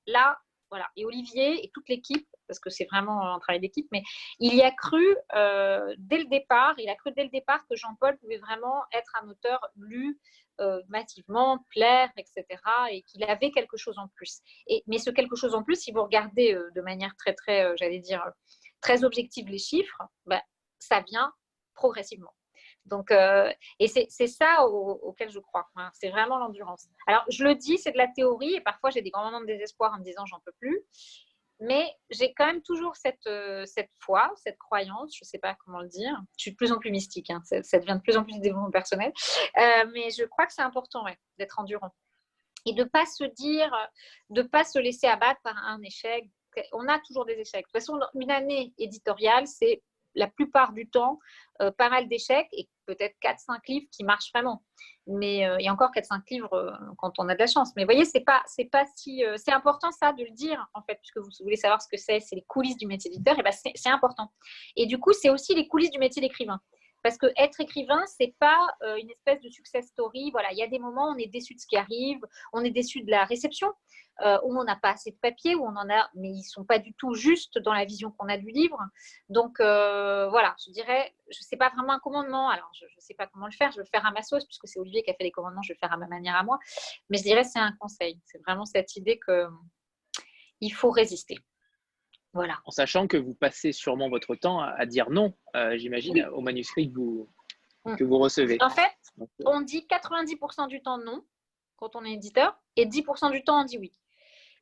là, voilà. Et Olivier et toute l'équipe, parce que c'est vraiment un travail d'équipe, mais il y a cru euh, dès le départ, il a cru dès le départ que Jean-Paul pouvait vraiment être un auteur lu euh, massivement, plaire, etc. et qu'il avait quelque chose en plus. Et, mais ce quelque chose en plus, si vous regardez euh, de manière très, très, j'allais dire, très objective les chiffres, ben, ça vient progressivement. Donc, et c'est ça auquel je crois. Hein. c'est vraiment l'endurance. Alors, je le dis, c'est de la théorie, et parfois j'ai des grands moments de désespoir en me disant j'en peux plus. Mais j'ai quand même toujours cette, euh, cette foi, cette croyance, je ne sais pas comment le dire. Je suis de plus en plus mystique, hein, ça, devient de plus en plus du développement personnel. Euh, mais je crois que c'est important d'être endurant. Et de ne pas se dire, de ne pas se laisser abattre par un échec. On a toujours des échecs. De toute façon, une année éditoriale, c'est la plupart du temps euh, pas mal d'échecs et peut-être 4-5 livres qui marchent vraiment. Mais euh, il y a encore 4-5 livres euh, quand on a de la chance. Mais vous voyez, c'est pas, c'est pas si, c'est important ça de le dire en fait, puisque vous voulez savoir ce que c'est, c'est les coulisses du métier d'éditeur, et ben c'est important. Et du coup, c'est aussi les coulisses du métier d'écrivain. Parce que être écrivain, c'est pas une espèce de success story. Voilà, il y a des moments où on est déçu de ce qui arrive, on est déçu de la réception, euh, où on n'a pas assez de papier, où on en a, mais ils sont pas du tout justes dans la vision qu'on a du livre. Donc euh, voilà, je dirais, je sais pas vraiment un commandement. Alors je ne sais pas comment le faire. Je vais le faire à ma sauce puisque c'est Olivier qui a fait les commandements. Je vais le faire à ma manière à moi. Mais je dirais c'est un conseil. C'est vraiment cette idée que il faut résister. Voilà. En sachant que vous passez sûrement votre temps à, dire non, euh, j'imagine, au manuscrit que vous, mm. que vous recevez. En fait, on dit 90% du temps non quand on est éditeur et 10% du temps, on dit oui.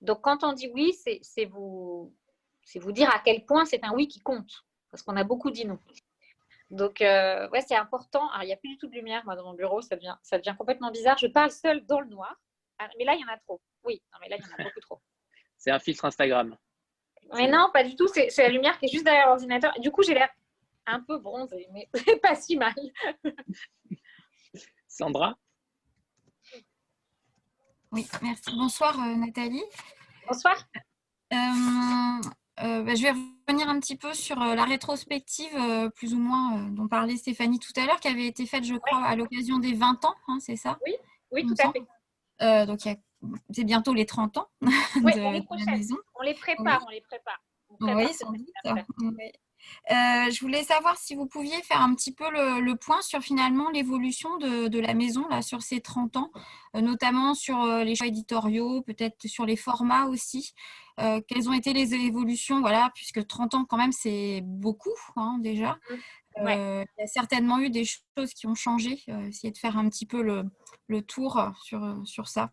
Donc, quand on dit oui, c'est vous, vous dire à quel point c'est un oui qui compte. Parce qu'on a beaucoup dit non. Donc, euh, ouais, c'est important. Alors, il n'y a plus du tout de lumière, moi, dans mon bureau. Ça devient, ça devient complètement bizarre. Je parle seule dans le noir. Ah, mais là, il y en a trop. Oui, non, mais là, il y en a beaucoup trop. <laughs> C'est un filtre Instagram. Mais non, pas du tout. C'est la lumière qui est juste derrière l'ordinateur. Du coup, j'ai l'air un peu bronzée, mais <laughs> pas si mal. <laughs> Sandra? Oui, merci. Bonsoir, euh, Nathalie. Bonsoir. Euh, euh, bah, je vais revenir un petit peu sur la rétrospective, plus ou moins, dont parlait Stéphanie tout à l'heure, qui avait été faite, je crois, à l'occasion des 20 ans, hein, c'est ça? Oui, oui tout à fait. donc, c'est bientôt les 30 ans <laughs> oui, de, on les la maison. On les prépare, on les prépare. oui, sans doute. Euh, je voulais savoir si vous pouviez faire un petit peu le, point sur finalement l'évolution de, la maison là, sur ces 30 ans, euh, notamment sur euh, les choix éditoriaux, peut-être sur les formats aussi. quelles ont été les évolutions? Voilà, Puisque 30 ans, quand même, c'est beaucoup hein, déjà. Mmh. Il y a certainement eu des choses qui ont changé. essayer de faire un petit peu le, le tour sur, sur ça.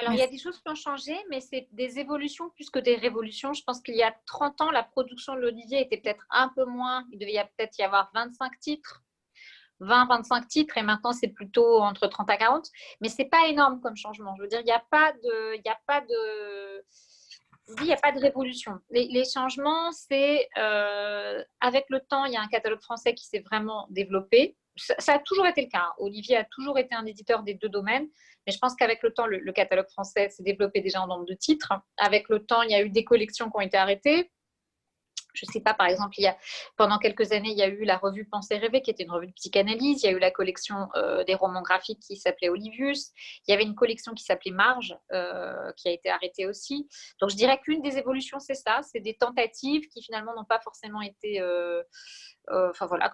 Alors, il y a des choses qui ont changé, mais c'est des évolutions plus que des révolutions. Je pense qu'il y a 30 ans, la production de l'Olivier était peut-être un peu moins. Il devait peut-être y avoir 25 titres, 20-25 titres, et maintenant c'est plutôt entre 30 à 40. Mais ce n'est pas énorme comme changement. Je veux dire, il n'y a pas de. Il n'y a pas de il n'y a pas de révolution. Les, changements, c'est euh, avec le temps, il y a un catalogue français qui s'est vraiment développé. Ça, a toujours été le cas. Olivier a toujours été un éditeur des deux domaines. Mais je pense qu'avec le temps, le, catalogue français s'est développé déjà en nombre de titres. Avec le temps, il y a eu des collections qui ont été arrêtées. Je ne sais pas, par exemple, il y a, pendant quelques années, il y a eu la revue Penser rêver, qui était une revue de psychanalyse. Il y a eu la collection euh, des romans graphiques qui s'appelait Olivius. Il y avait une collection qui s'appelait Marge, euh, qui a été arrêtée aussi. Donc, je dirais qu'une des évolutions, c'est ça. C'est des tentatives qui, finalement, n'ont pas forcément été euh, enfin voilà,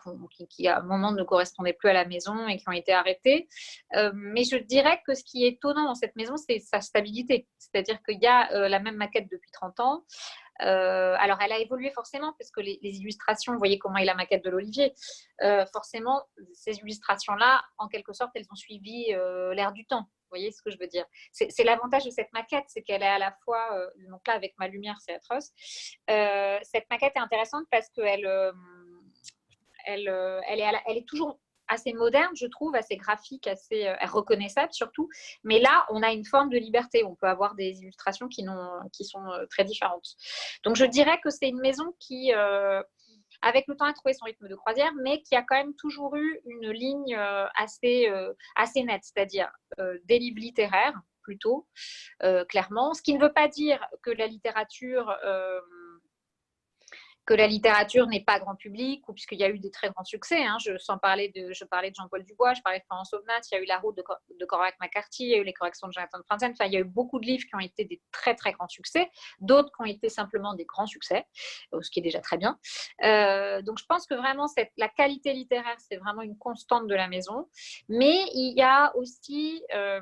qui, à un moment ne correspondaient plus à la maison et qui ont été arrêtés. Euh, mais je dirais que ce qui est étonnant dans cette maison, c'est sa stabilité. C'est-à-dire qu'il y a la même maquette depuis 30 ans. Alors, elle a évolué forcément, parce que les, illustrations, vous voyez comment est la maquette de l'Olivier. forcément, ces illustrations-là, en quelque sorte, elles ont suivi l'air du temps. Vous voyez ce que je veux dire? C'est l'avantage de cette maquette, c'est qu'elle est à la fois, donc là avec ma lumière c'est atroce, cette maquette est intéressante parce qu'elle euh, elle, est, toujours assez moderne, je trouve, assez graphique, assez euh, reconnaissable surtout. Mais là, on a une forme de liberté. On peut avoir des illustrations qui, sont euh, très différentes. Donc, je dirais que c'est une maison qui, avec le temps, a trouvé son rythme de croisière, mais qui a quand même toujours eu une ligne assez, assez nette, c'est-à-dire des livres littéraires plutôt, clairement. Ce qui ne veut pas dire que la littérature que la littérature n'est pas grand public, ou puisqu'il y a eu des très grands succès. Hein, je, sans parler de, je parlais de Jean-Paul Dubois, je parlais de Florence Aubenas, il y a eu La route de, Corac McCarthy, il y a eu Les corrections de Jonathan Franzen. Enfin, il y a eu beaucoup de livres qui ont été des très très grands succès, d'autres qui ont été simplement des grands succès, euh, ce qui est déjà très bien. Euh, donc, je pense que vraiment cette, la qualité littéraire, c'est vraiment une constante de la maison. Mais il y a aussi euh,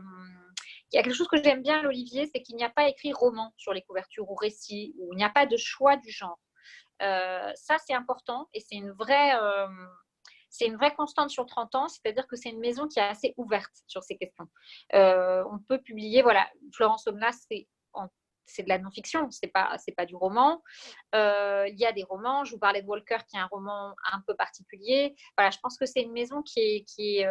il y a quelque chose que j'aime bien l'Olivier, c'est qu'il n'y a pas écrit roman sur les couvertures ou récit, où il n'y a pas de choix du genre. Euh, ça, c'est important et c'est une vraie euh, c'est une vraie constante sur 30 ans, c'est-à-dire que c'est une maison qui est assez ouverte sur ces questions. Euh, on peut publier, voilà, Florence Omnas, c'est de la non-fiction, c'est pas pas du roman. il y a des romans. Je vous parlais de Walker, qui est un roman un peu particulier. Voilà, je pense que c'est une maison qui est qui est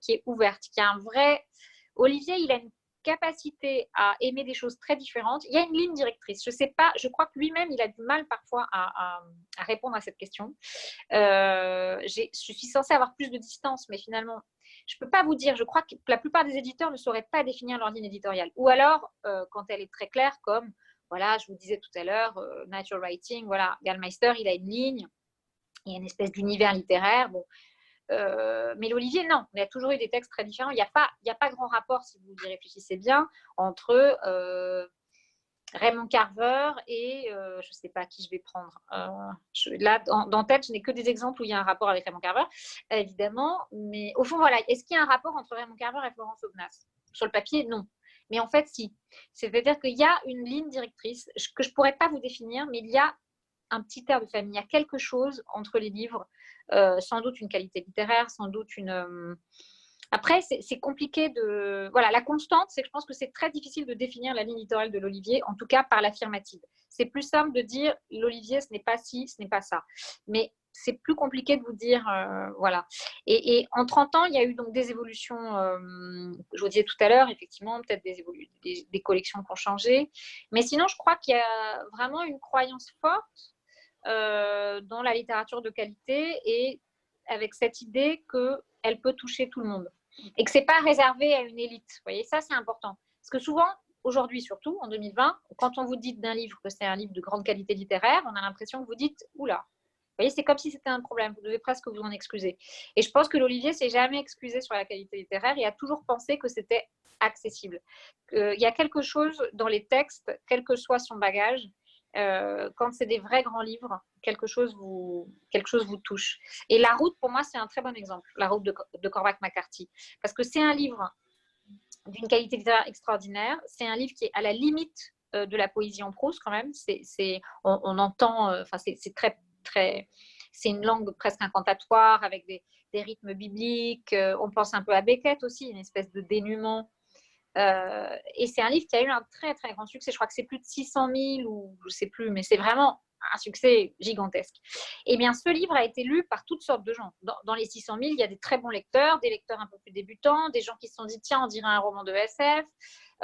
qui est ouverte, qui a un vrai. Olivier, il a une capacité à aimer des choses très différentes. Il y a une ligne directrice. Je sais pas, je crois que lui-même, il a du mal parfois à, répondre à cette question. Euh, je suis censée avoir plus de distance, mais finalement, je ne peux pas vous dire. Je crois que la plupart des éditeurs ne sauraient pas définir leur ligne éditoriale. Ou alors, euh, quand elle est très claire, comme, voilà, je vous disais tout à l'heure, euh, Natural Writing, voilà, Gallmeister, il a une ligne, il y a une espèce d'univers littéraire. Bon, euh, mais l'Olivier, non, y a toujours eu des textes très différents. Il n'y a, pas, a pas grand rapport, si vous y réfléchissez bien, entre euh, Raymond Carver et euh, je ne sais pas qui je vais prendre. là, dans, tête, je n'ai que des exemples où il y a un rapport avec Raymond Carver, évidemment. Mais au fond, voilà, est-ce qu'il y a un rapport entre Raymond Carver et Florence Aubenas? Sur le papier, non. Mais en fait, si. C'est-à-dire qu'il y a une ligne directrice que je ne pourrais pas vous définir, mais il y a un petit air de famille. Il y a quelque chose entre les livres, euh, sans doute une qualité littéraire, sans doute une, euh, après, c'est compliqué de. Voilà, la constante, c'est que je pense que c'est très difficile de définir la ligne littorale de l'olivier, en tout cas par l'affirmative. C'est plus simple de dire l'olivier, ce n'est pas ci, ce n'est pas ça. Mais c'est plus compliqué de vous dire, euh, voilà. Et, en 30 ans, il y a eu donc des évolutions, je vous disais tout à l'heure, effectivement, peut-être des, des, collections qui ont changé. Mais sinon, je crois qu'il y a vraiment une croyance forte dans la littérature de qualité et avec cette idée qu'elle peut toucher tout le monde et que ce n'est pas réservé à une élite. Vous voyez, ça, c'est important. Parce que souvent, aujourd'hui surtout, en 2020, quand on vous dit d'un livre que c'est un livre de grande qualité littéraire, on a l'impression que vous dites « Oula ». Vous voyez, c'est comme si c'était un problème. Vous devez presque vous en excuser. Et je pense que l'Olivier s'est jamais excusé sur la qualité littéraire et a toujours pensé que c'était accessible. Il y a quelque chose dans les textes, quel que soit son bagage, euh, quand c'est des vrais grands livres, quelque chose, vous, touche. Et La Route, pour moi, c'est un très bon exemple, La Route de, de Cormac-McCarthy. Parce que c'est un livre d'une qualité extraordinaire. C'est un livre qui est à la limite euh, de la poésie en prose, quand même. C'est, on, entend, euh, enfin, c'est très, très. C'est une langue presque incantatoire avec des, des rythmes bibliques. On pense un peu à Beckett aussi, une espèce de dénuement euh, et c'est un livre qui a eu un très très grand succès. Je crois que c'est plus de 600 000 ou je sais plus, mais c'est vraiment un succès gigantesque. Et eh bien, ce livre a été lu par toutes sortes de gens. Dans, les 600 000, il y a des très bons lecteurs, des lecteurs un peu plus débutants, des gens qui se sont dit tiens, on dirait un roman de SF.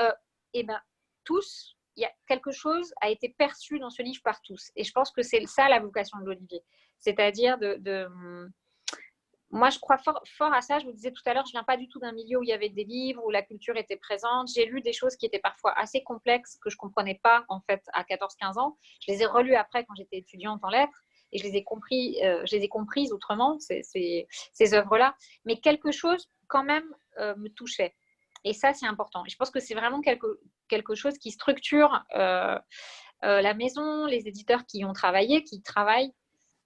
Euh, et eh bien, tous, il y a quelque chose a été perçu dans ce livre par tous. Et je pense que c'est ça la vocation de l'Olivier, c'est-à-dire de moi, je crois fort, à ça. Je vous disais tout à l'heure, je viens pas du tout d'un milieu où il y avait des livres, où la culture était présente. J'ai lu des choses qui étaient parfois assez complexes, que je comprenais pas, en fait, à 14-15 ans. Je les ai relues après, quand j'étais étudiante en lettres, et je les ai, compris, euh, je les ai comprises autrement, ces, œuvres-là. Mais quelque chose, quand même, euh, me touchait. Et ça, c'est important. Je pense que c'est vraiment quelque, quelque chose qui structure euh, la maison, les éditeurs qui y ont travaillé, qui travaillent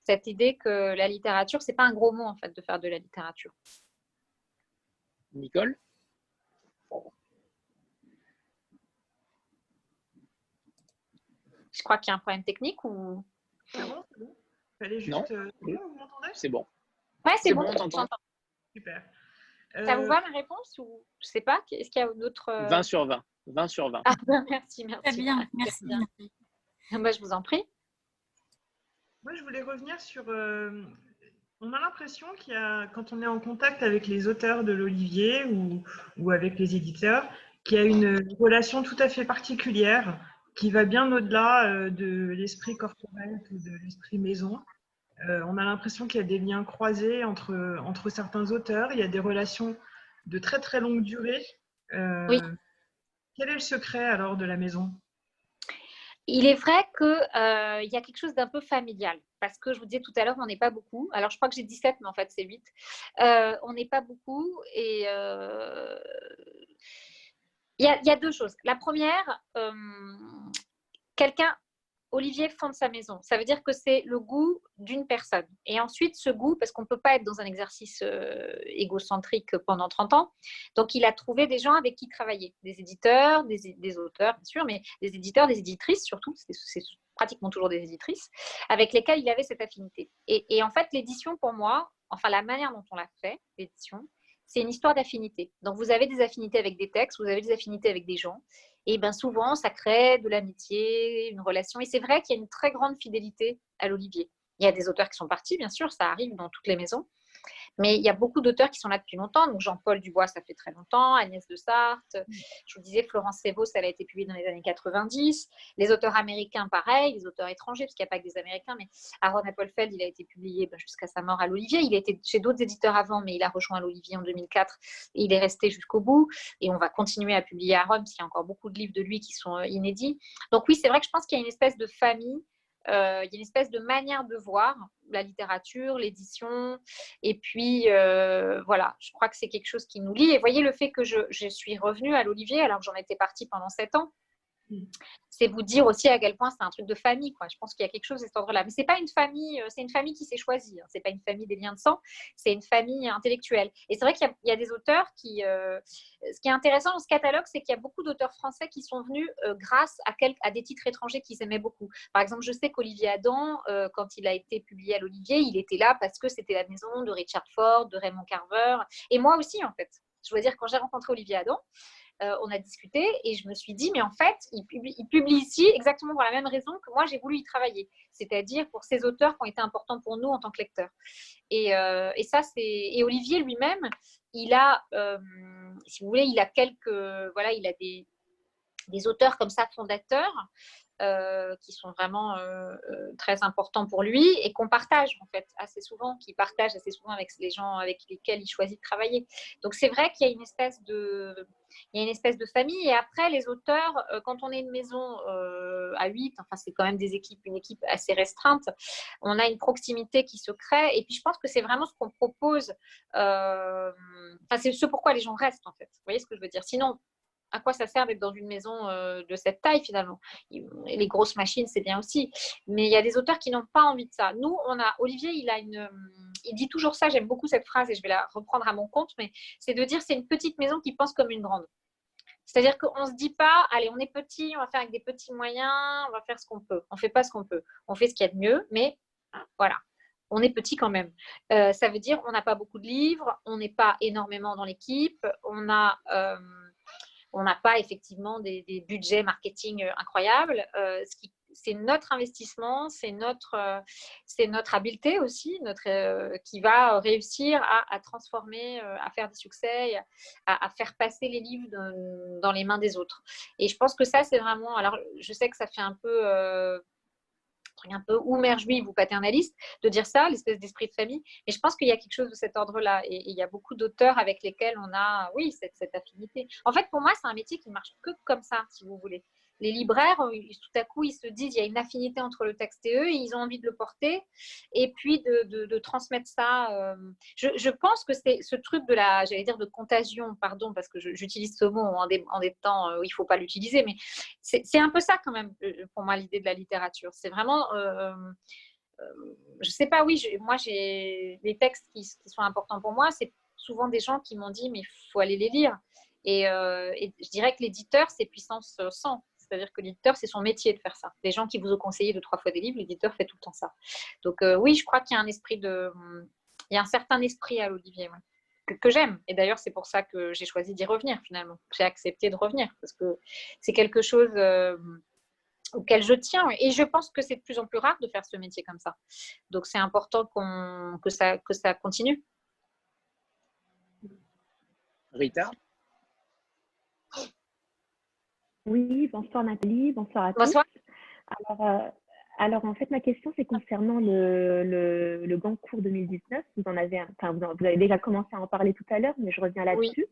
cette idée que la littérature, c'est pas un gros mot en fait de faire de la littérature. Nicole? Je crois qu'il y a un problème technique ou? C'est bon, c'est bon. non. Euh, vous m'entendez? C'est bon. Ouais, c'est bon, Super. Ça vous euh, va ma réponse ou je sais pas Est-ce qu'il y a d'autres 20 euh, sur 20. 20 sur 20. Ah, ben, <laughs> merci, merci. Très bien, merci. Moi, je vous en prie. Moi, je voulais revenir sur. Euh, on a l'impression qu'il y a, quand on est en contact avec les auteurs de l'Olivier ou, ou, avec les éditeurs, qu'il y a une relation tout à fait particulière qui va bien au-delà euh, de l'esprit corporel ou de l'esprit maison. Euh, on a l'impression qu'il y a des liens croisés entre, entre certains auteurs. Il y a des relations de très très longue durée. oui. Quel est le secret alors de la maison? Il est vrai qu'il euh, y a quelque chose d'un peu familial, parce que je vous disais tout à l'heure, on n'est pas beaucoup. Alors, je crois que j'ai 17, mais en fait, c'est 8. Euh, on n'est pas beaucoup. Et euh, il y, a deux choses. La première, quelqu'un Olivier fonde sa maison. Ça veut dire que c'est le goût d'une personne. Et ensuite, ce goût, parce qu'on ne peut pas être dans un exercice euh, égocentrique pendant 30 ans, donc il a trouvé des gens avec qui travailler. Des éditeurs, des, auteurs, bien sûr, mais des éditeurs, des éditrices surtout. C'est pratiquement toujours des éditrices, avec lesquelles il avait cette affinité. Et, en fait, l'édition, pour moi, enfin la manière dont on l'a fait, l'édition, c'est une histoire d'affinité. Donc, vous avez des affinités avec des textes, vous avez des affinités avec des gens. Et bien souvent, ça crée de l'amitié, une relation. Et c'est vrai qu'il y a une très grande fidélité à l'Olivier. Il y a des auteurs qui sont partis, bien sûr, ça arrive dans toutes les maisons. Mais il y a beaucoup d'auteurs qui sont là depuis longtemps. Donc Jean-Paul Dubois, ça fait très longtemps. Agnès de Sarthe. Mm. Je vous disais, Florence Sévaux, ça a été publié dans les années 90. Les auteurs américains, pareil. Les auteurs étrangers, parce qu'il n'y a pas que des Américains. Mais Aaron Appelfeld, il a été publié ben, jusqu'à sa mort à l'Olivier. Il a été chez d'autres éditeurs avant, mais il a rejoint l'Olivier en 2004. Et il est resté jusqu'au bout. Et on va continuer à publier Aaron, parce qu'il y a encore beaucoup de livres de lui qui sont euh, inédits. Donc oui, c'est vrai que je pense qu'il y a une espèce de famille euh, il y a une espèce de manière de voir la littérature, l'édition. Et puis, euh, voilà, je crois que c'est quelque chose qui nous lie. Et voyez le fait que je, je suis revenue à l'Olivier alors que j'en étais partie pendant sept ans c'est vous dire aussi à quel point c'est un truc de famille. Quoi. Je pense qu'il y a quelque chose de cet ordre-là. Mais c'est pas une famille, euh, c'est une famille qui s'est choisie. Hein. C'est pas une famille des liens de sang, c'est une famille intellectuelle. Et c'est vrai qu'il y, a des auteurs qui. Euh, ce qui est intéressant dans ce catalogue, c'est qu'il y a beaucoup d'auteurs français qui sont venus euh, grâce à, à, des titres étrangers qu'ils aimaient beaucoup. Par exemple, je sais qu'Olivier Adam, quand il a été publié à l'Olivier, il était là parce que c'était la maison de Richard Ford, de Raymond Carver, et moi aussi en fait. je dois dire, quand j'ai rencontré Olivier Adam, euh, on a discuté et je me suis dit, mais en fait, il publie, ici exactement pour la même raison que moi, j'ai voulu y travailler, c'est-à-dire pour ces auteurs qui ont été importants pour nous en tant que lecteurs. Et, euh, ça, c'est. Et Olivier lui-même, il a, euh, si vous voulez, il a quelques. Voilà, il a des, des auteurs comme ça fondateurs qui sont vraiment euh, euh, très importants pour lui et qu'on partage en fait assez souvent, qu'il partage assez souvent avec les gens avec lesquels il choisit de travailler. Donc c'est vrai qu'il y a une espèce de il y a une espèce de famille et après les auteurs quand on est une maison à 8 enfin c'est quand même des équipes une équipe assez restreinte on a une proximité qui se crée et puis je pense que c'est vraiment ce qu'on propose enfin c'est ce pourquoi les gens restent en fait vous voyez ce que je veux dire? Sinon à quoi ça sert d'être dans une maison euh, de cette taille finalement Les grosses machines, c'est bien aussi. Mais il y a des auteurs qui n'ont pas envie de ça. Nous, on a Olivier, il a une, il dit toujours ça. J'aime beaucoup cette phrase et je vais la reprendre à mon compte. Mais c'est de dire c'est une petite maison qui pense comme une grande. C'est-à-dire qu'on ne se dit pas, allez, on est petit, on va faire avec des petits moyens, on va faire ce qu'on peut. On ne fait pas ce qu'on peut. On fait ce qu'il y a de mieux, mais voilà, on est petit quand même. Euh, ça veut dire on n'a pas beaucoup de livres, on n'est pas énormément dans l'équipe, on a euh, on n'a pas effectivement des, budgets marketing euh, incroyables. Euh, c'est notre investissement, c'est notre, euh, habileté aussi, notre, qui va réussir à, transformer, à faire des succès, à, faire passer les livres dans, les mains des autres. Et je pense que ça, c'est vraiment. Alors, je sais que ça fait un peu un peu ou mère juive ou paternaliste de dire ça, l'espèce d'esprit de famille. Mais je pense qu'il y a quelque chose de cet ordre-là. Et, il y a beaucoup d'auteurs avec lesquels on a, oui, cette, affinité. En fait, pour moi, c'est un métier qui marche que comme ça, si vous voulez les libraires, euh, tout à coup, ils se disent il y a une affinité entre le texte et eux, ils ont envie de le porter, et puis de, transmettre ça. Euh, je, pense que c'est ce truc de la, j'allais dire, de contagion, pardon, parce que j'utilise ce mot en des, temps où il ne faut pas l'utiliser, mais c'est un peu ça quand même, euh, pour moi, l'idée de la littérature. C'est vraiment... je sais pas, oui, moi, j'ai les textes qui, sont importants pour moi, c'est souvent des gens qui m'ont dit, mais il faut aller les lire. Et, et je dirais que l'éditeur, c'est puissance 100. C'est-à-dire que l'éditeur, c'est son métier de faire ça. Les gens qui vous ont conseillé deux, trois fois des livres, l'éditeur fait tout le temps ça. Donc euh, oui, je crois qu'il y a un esprit de... Il y a un certain esprit à l'Olivier, que, j'aime. Et d'ailleurs, c'est pour ça que j'ai choisi d'y revenir finalement. J'ai accepté de revenir parce que c'est quelque chose euh, auquel je tiens. Et je pense que c'est de plus en plus rare de faire ce métier comme ça. Donc c'est important que, ça, que ça continue. Rita? Oui, bonsoir Nathalie, bonsoir à tous. Bonsoir. Alors, euh, alors, en fait, ma question, c'est concernant le, le, le Gancourt 2019. Vous en avez, enfin, vous, avez déjà commencé à en parler tout à l'heure, mais je reviens là-dessus.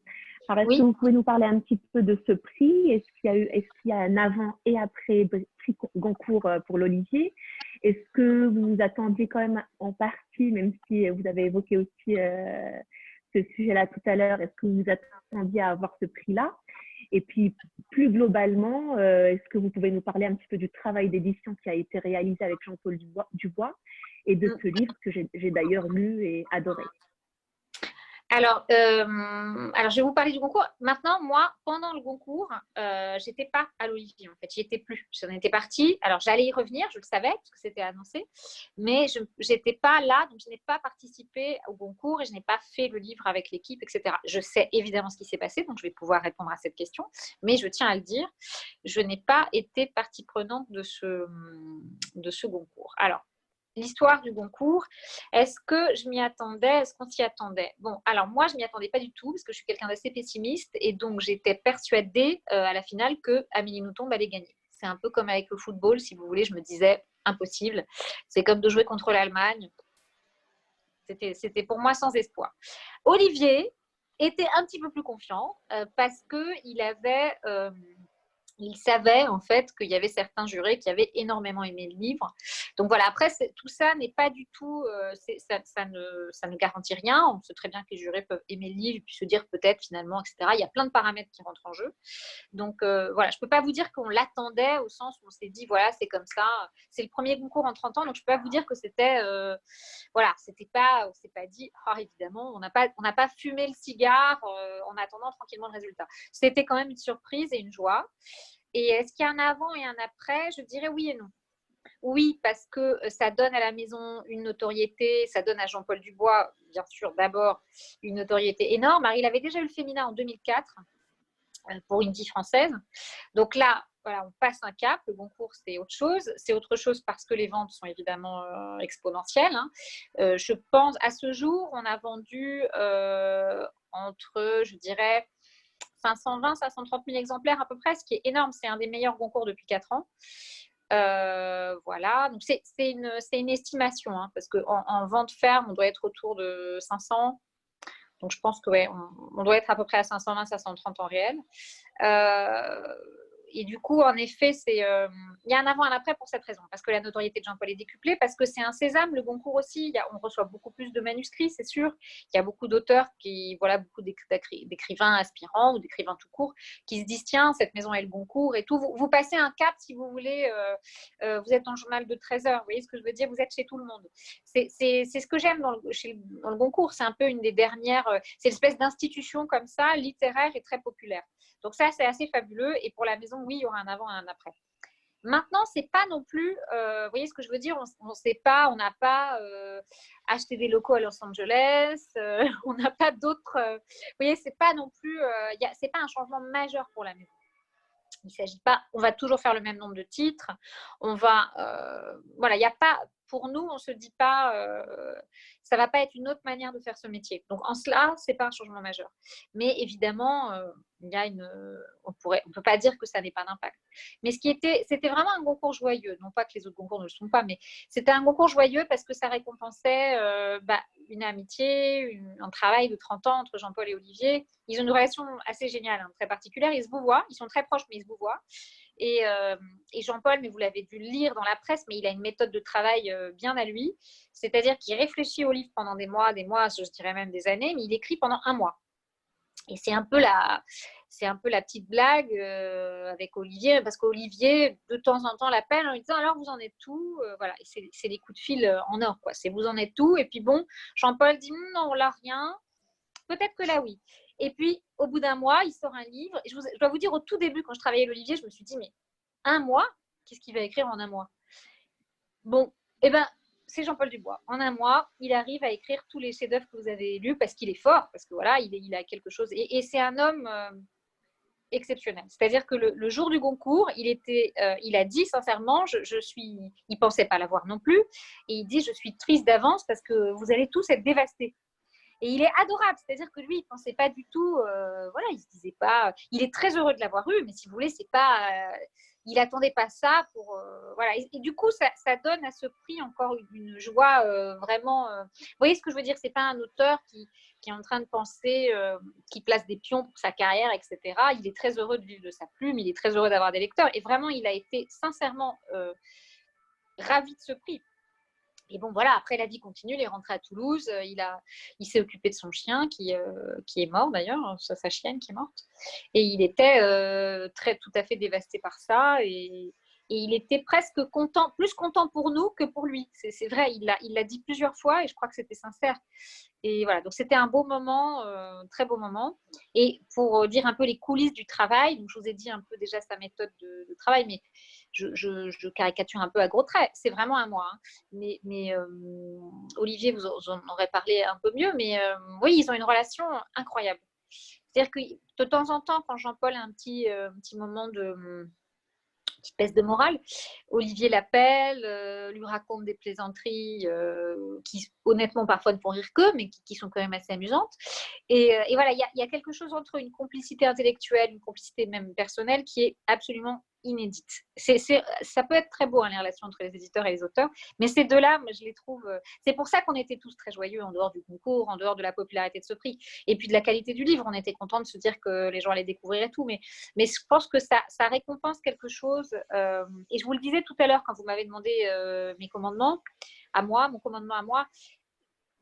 Alors, est-ce que vous pouvez nous parler un petit peu de ce prix? Est-ce qu'il y a eu, est-ce qu'il y a un avant et après prix Goncourt euh, pour l'Olivier? Est-ce que vous vous attendiez quand même en partie, même si vous avez évoqué aussi euh, ce sujet-là tout à l'heure, est-ce que vous vous attendiez à avoir ce prix-là? Et puis, plus globalement, euh, est-ce que vous pouvez nous parler un petit peu du travail d'édition qui a été réalisé avec Jean-Paul Dubois, et de mm. ce livre que j'ai d'ailleurs lu et adoré? Alors, euh, alors, je vais vous parler du concours. Maintenant, moi, pendant le concours, euh, j'étais pas à l'Olivier, en fait. J'y étais plus. J'en étais partie. Alors, j'allais y revenir, je le savais, parce que c'était annoncé. Mais je n'étais pas là, donc je n'ai pas participé au concours et je n'ai pas fait le livre avec l'équipe, etc. Je sais évidemment ce qui s'est passé, donc je vais pouvoir répondre à cette question. Mais je tiens à le dire, je n'ai pas été partie prenante de ce, de ce concours. Alors, l'histoire du Goncourt. Est-ce que je m'y attendais? Est-ce qu'on s'y attendait? Bon, alors moi, je m'y attendais pas du tout parce que je suis quelqu'un d'assez pessimiste et donc j'étais persuadée euh, à la finale que Amélie Nothomb allait gagner. C'est un peu comme avec le football, si vous voulez, je me disais impossible. C'est comme de jouer contre l'Allemagne. C'était pour moi sans espoir. Olivier était un petit peu plus confiant euh, parce qu'il avait... Il savait en fait qu'il y avait certains jurés qui avaient énormément aimé le livre. Donc voilà, après, tout ça n'est pas du tout, euh, ça, ne, ça ne garantit rien. On sait très bien que les jurés peuvent aimer le livre, puis se dire peut-être finalement, etc. Il y a plein de paramètres qui rentrent en jeu. Donc euh, voilà, je ne peux pas vous dire qu'on l'attendait au sens où on s'est dit, voilà, c'est comme ça. C'est le premier concours en 30 ans, donc je ne peux pas vous dire que c'était, euh, voilà, c'était pas, on s'est pas dit, oh, évidemment, on n'a pas, on n'a pas fumé le cigare en attendant tranquillement le résultat. C'était quand même une surprise et une joie. Et est-ce qu'il y a un avant et un après? Je dirais oui et non. Oui, parce que ça donne à la maison une notoriété, ça donne à Jean-Paul Dubois, bien sûr, d'abord une notoriété énorme. il avait déjà eu le féminin en 2004 pour une vie française. Donc là, voilà, on passe un cap. Le concours, c'est autre chose. C'est autre chose parce que les ventes sont évidemment euh, exponentielles. Hein. Euh, je pense, à ce jour, on a vendu euh, entre, je dirais, 520, 530 000 exemplaires à peu près, ce qui est énorme. C'est un des meilleurs concours depuis 4 ans. voilà, donc c'est une, estimation, hein, parce qu'en en, vente ferme, on doit être autour de 500. Donc je pense que on doit être à peu près à 520, 530 en réel. Euh, et du coup, en effet, c'est euh, il y a un avant et un après pour cette raison, parce que la notoriété de Jean-Paul est décuplée, parce que c'est un sésame, le Goncourt aussi. On reçoit beaucoup plus de manuscrits, c'est sûr. Il y a beaucoup d'auteurs qui, voilà, beaucoup d'écrivains aspirants ou d'écrivains tout court, qui se disent tiens, cette maison est le Goncourt et tout. Vous, passez un cap si vous voulez. Euh, euh, vous êtes dans journal de 13 heures. Vous voyez ce que je veux dire? Vous êtes chez tout le monde. C'est ce que j'aime dans dans le Goncourt. C'est un peu une des dernières. c'est une espèce d'institution comme ça, littéraire et très populaire. Donc ça, c'est assez fabuleux. Et pour la maison, oui, il y aura un avant et un après. Maintenant, c'est pas non plus, euh, vous voyez ce que je veux dire, on ne sait pas, on n'a pas euh, acheté des locaux à Los Angeles, euh, <laughs> on n'a pas d'autres, vous voyez, c'est pas non plus, c'est pas un changement majeur pour la maison. Il ne s'agit pas, on va toujours faire le même nombre de titres, on va, voilà, il n'y a pas, pour nous, on ne se dit pas, ça va pas être une autre manière de faire ce métier. Donc en cela, c'est pas un changement majeur. Mais évidemment, euh, y a une, on pourrait, on peut pas dire que ça n'ait pas d'impact. Mais ce qui était, c'était vraiment un concours joyeux. Non pas que les autres concours ne le sont pas, mais c'était un concours joyeux parce que ça récompensait euh, bah, une amitié, un travail de 30 ans entre Jean-Paul et Olivier. Ils ont une relation assez géniale, hein, très particulière. Ils se vous voient, ils sont très proches, mais ils se vous voient. Euh, et, Jean-Paul, mais vous l'avez dû lire dans la presse, mais il a une méthode de travail euh, bien à lui. C'est-à-dire qu'il réfléchit au livre pendant des mois, des mois, je dirais même des années, mais il écrit pendant un mois. Et c'est un peu la, c'est un peu la petite blague euh, avec Olivier, parce qu'Olivier, de temps en temps, l'appelle en lui disant alors vous en êtes tout Voilà, c'est des coups de fil en or, quoi. C'est vous en êtes tout. Et puis bon, Jean-Paul dit non, là rien. Peut-être que là oui. Et puis, au bout d'un mois, il sort un livre. Je, dois vous dire, au tout début, quand je travaillais l'Olivier, je me suis dit, mais un mois Qu'est-ce qu'il va écrire en un mois? Bon, eh ben, c'est Jean-Paul Dubois. En un mois, il arrive à écrire tous les chefs-d'œuvre que vous avez lus parce qu'il est fort, parce que voilà, il, il a quelque chose. Et, c'est un homme euh, exceptionnel. C'est-à-dire que le, jour du concours, il, était, euh, il a dit sincèrement, je, je suis, il pensait pas l'avoir non plus, et il dit, je suis triste d'avance parce que vous allez tous être dévastés. Et il est adorable, c'est-à-dire que lui, il pensait pas du tout, euh, voilà, il se disait pas, il est très heureux de l'avoir eu, mais si vous voulez, c'est pas, euh, il attendait pas ça pour, euh, voilà. Et, du coup, ça, ça, donne à ce prix encore une joie vraiment. vous voyez ce que je veux dire C'est pas un auteur qui, qui, est en train de penser, qui place des pions pour sa carrière, etc. Il est très heureux de vivre de sa plume, il est très heureux d'avoir des lecteurs, et vraiment, il a été sincèrement ravi de ce prix. Et bon, voilà, après la vie continue, il est rentré à Toulouse, euh, il, a, il s'est occupé de son chien qui, euh, qui est mort d'ailleurs, sa chienne qui est morte. Et il était euh, très tout à fait dévasté par ça. Et, et, il était presque content, plus content pour nous que pour lui. C'est, vrai, il l'a, il dit plusieurs fois et je crois que c'était sincère. Et voilà, donc c'était un beau moment, très beau moment. Et pour dire un peu les coulisses du travail, donc je vous ai dit un peu déjà sa méthode de, travail, mais je, caricature un peu à gros traits, c'est vraiment à moi. Hein. Mais, euh, Olivier, vous en aurez parlé un peu mieux, mais euh, oui, ils ont une relation incroyable. C'est-à-dire que de temps en temps, quand Jean-Paul a un petit, euh, petit moment de petite baisse de morale, Olivier l'appelle, lui raconte des plaisanteries qui, honnêtement, parfois ne font rire qu'eux, mais qui, sont quand même assez amusantes. Et, voilà, il y, a quelque chose entre une complicité intellectuelle, une complicité même personnelle qui est absolument inédite. C'est, ça peut être très beau, hein, les relations entre les éditeurs et les auteurs, mais ces deux-là, je les trouve. Euh, c'est pour ça qu'on était tous très joyeux en dehors du concours, en dehors de la popularité de ce prix, et puis de la qualité du livre. On était contents de se dire que les gens allaient découvrir et tout, mais, je pense que ça, ça récompense quelque chose. Euh, et je vous le disais tout à l'heure quand vous m'avez demandé euh, mes commandements à moi, mon commandement à moi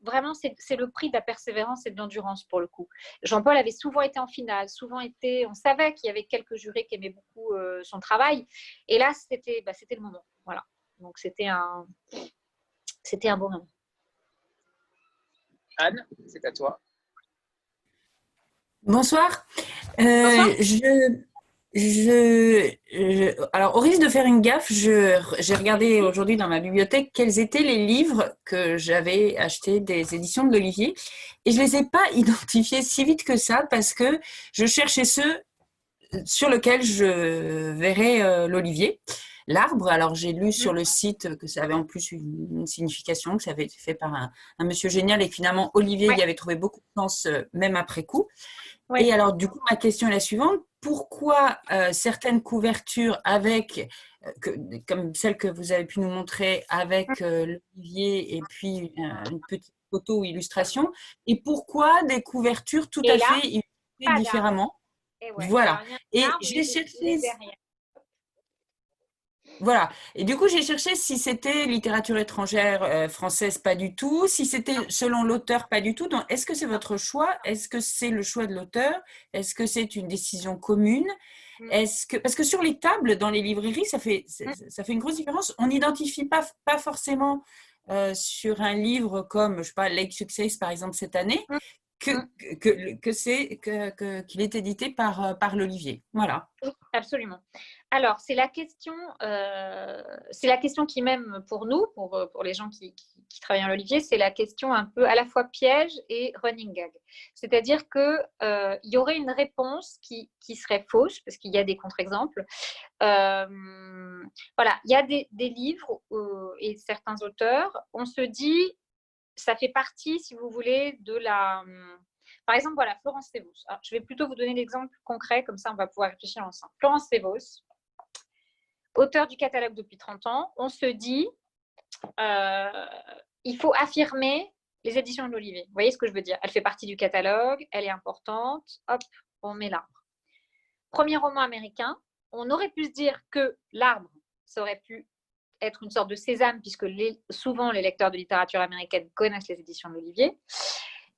vraiment, c'est le prix de la persévérance et de l'endurance pour le coup. Jean-Paul avait souvent été en finale, souvent été, on savait qu'il y avait quelques jurés qui aimaient beaucoup euh, son travail. Et là, c'était bah, le moment. Voilà. Donc, c'était un, c'était un bon moment. Anne, c'est à toi. Bonsoir. Euh, je, je, alors, au risque de faire une gaffe, j'ai regardé aujourd'hui dans ma bibliothèque quels étaient les livres que j'avais achetés des éditions de l'Olivier et je les ai pas <laughs> identifiés si vite que ça parce que je cherchais ceux sur lesquels je verrais euh, l'Olivier. L'arbre, alors j'ai lu sur le site que ça avait en plus une, signification, que ça avait été fait par un, monsieur génial et finalement Olivier y avait trouvé beaucoup de sens euh, même après coup. Et alors du coup, ma question est la suivante pourquoi euh, certaines couvertures avec, euh, comme celle que vous avez pu nous montrer avec mmh. euh, l'olivier et puis une petite photo ou illustration, et pourquoi des couvertures tout à fait illustrées différemment Voilà. Et j'ai cherché. Voilà. Et du coup, j'ai cherché si c'était littérature étrangère euh, française, pas du tout. Si c'était selon l'auteur, pas du tout. Donc, est-ce que c'est votre choix? Est-ce que c'est le choix de l'auteur? Est-ce que c'est une décision commune? Mm. est-ce que, parce que sur les tables, dans les librairies, ça fait, mm. ça fait une grosse différence. On n'identifie pas, pas forcément euh, sur un livre comme, je sais pas, Lake Success, par exemple, cette année, mm. Que, que, que c'est qu'il est édité par, euh, par l'Olivier. Voilà. absolument. Alors, c'est la question, euh, c'est la question qui même pour nous, pour, euh, pour les gens qui, travaillent en l'Olivier, c'est la question un peu à la fois piège et running gag. C'est-à-dire qu'il euh, y aurait une réponse qui, serait fausse, parce qu'il y a des contre-exemples. voilà, il y a des, des livres et certains auteurs, on se dit, ça fait partie, si vous voulez, de la par exemple, voilà, Florence Thévos. je vais plutôt vous donner l'exemple concret, comme ça on va pouvoir réfléchir ensemble. Florence Thévos, auteur du catalogue depuis 30 ans, on se dit, euh, il faut affirmer les éditions de l'Olivier. Vous voyez ce que je veux dire? Elle fait partie du catalogue, elle est importante, hop, on met l'arbre. Premier roman américain, on aurait pu se dire que l'arbre, ça aurait pu être une sorte de sésame, puisque souvent les lecteurs de littérature américaine connaissent les éditions de l'Olivier.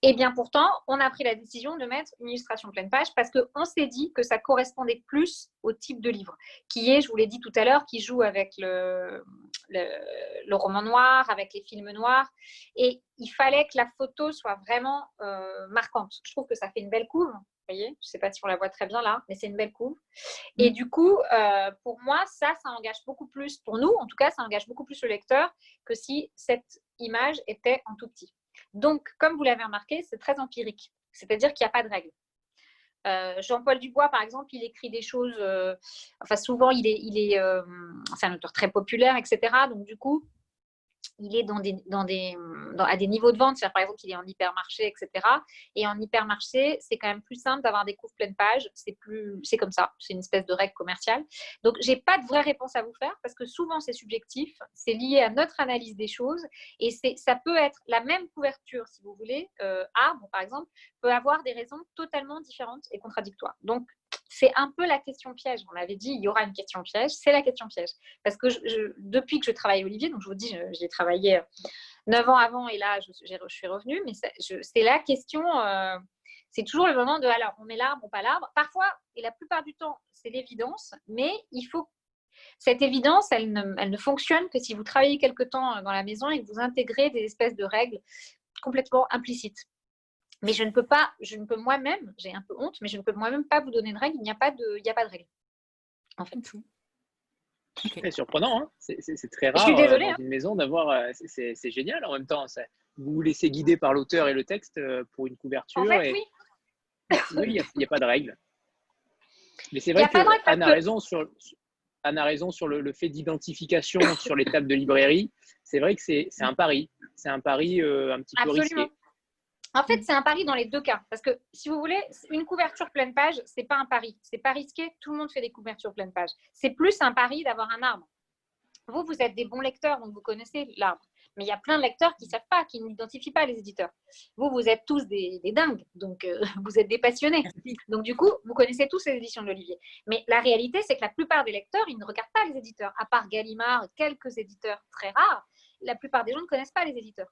Et bien pourtant, on a pris la décision de mettre une illustration pleine page parce qu'on s'est dit que ça correspondait plus au type de livre, qui est, je vous l'ai dit tout à l'heure, qui joue avec le, le, roman noir, avec les films noirs. Et il fallait que la photo soit vraiment euh, marquante. Je trouve que ça fait une belle couve. Vous voyez, je ne sais pas si on la voit très bien là, mais c'est une belle couve. Et mm. du coup, euh, pour moi, ça, ça engage beaucoup plus, pour nous en tout cas, ça engage beaucoup plus le lecteur que si cette image était en tout petit. Donc, comme vous l'avez remarqué, c'est très empirique, c'est-à-dire qu'il n'y a pas de règle. Euh, Jean-Paul Dubois, par exemple, il écrit des choses, euh, enfin souvent, il est, euh, c'est un auteur très populaire, etc. Donc du coup, il est dans des, dans des, à des niveaux de vente, par exemple qu'il est en hypermarché, etc. Et en hypermarché, c'est quand même plus simple d'avoir des couves pleines pages. C'est plus, c'est comme ça. C'est une espèce de règle commerciale. Donc, j'ai pas de vraie réponse à vous faire parce que souvent c'est subjectif. C'est lié à notre analyse des choses et c'est, ça peut être la même couverture, si vous voulez. Euh, arbre, par exemple, peut avoir des raisons totalement différentes et contradictoires. Donc, c'est un peu la question piège. On avait dit, il y aura une question piège. C'est la question piège. Parce que depuis que je travaille Olivier, donc je vous dis, j'ai travaillé euh, neuf ans avant et là, je, suis revenue, mais c'est la question. Euh, c'est toujours le moment de alors, on met l'arbre ou pas l'arbre. Parfois, et la plupart du temps, c'est l'évidence, mais il faut. Cette évidence, elle ne, elle ne fonctionne que si vous travaillez quelque temps dans la maison et que vous intégrez des espèces de règles complètement implicites. Mais je ne peux pas, je ne peux moi-même, j'ai un peu honte, mais je ne peux moi-même pas vous donner de règles. Il n'y a pas de, il n'y a pas de règles. En fait. C'est surprenant, hein c'est très rare euh, dans hein. une maison d'avoir. Euh, c'est génial en même temps. Vous vous laissez guider par l'auteur et le texte euh, pour une couverture. En fait, oui. <laughs> Oui, il n'y a, pas de règles. Mais c'est vrai qu'Anne a, raison sur, Anne a raison sur le, fait d'identification sur les tables de librairie. C'est vrai que c'est un pari. C'est un pari un petit peu risqué. En fait, c'est un pari dans les deux cas. Parce que si vous voulez, une couverture pleine page, ce n'est pas un pari. C'est pas risqué. Tout le monde fait des couvertures pleine page. C'est plus un pari d'avoir un arbre. Vous, vous êtes des bons lecteurs, donc vous connaissez l'arbre. Mais il y a plein de lecteurs qui ne savent pas, qui n'identifient pas les éditeurs. Vous, vous êtes tous des, dingues, donc euh, <laughs> vous êtes des passionnés. Donc du coup, vous connaissez tous les éditions de l'Olivier. Mais la réalité, c'est que la plupart des lecteurs, ils ne regardent pas les éditeurs. À part Gallimard, quelques éditeurs très rares, la plupart des gens ne connaissent pas les éditeurs.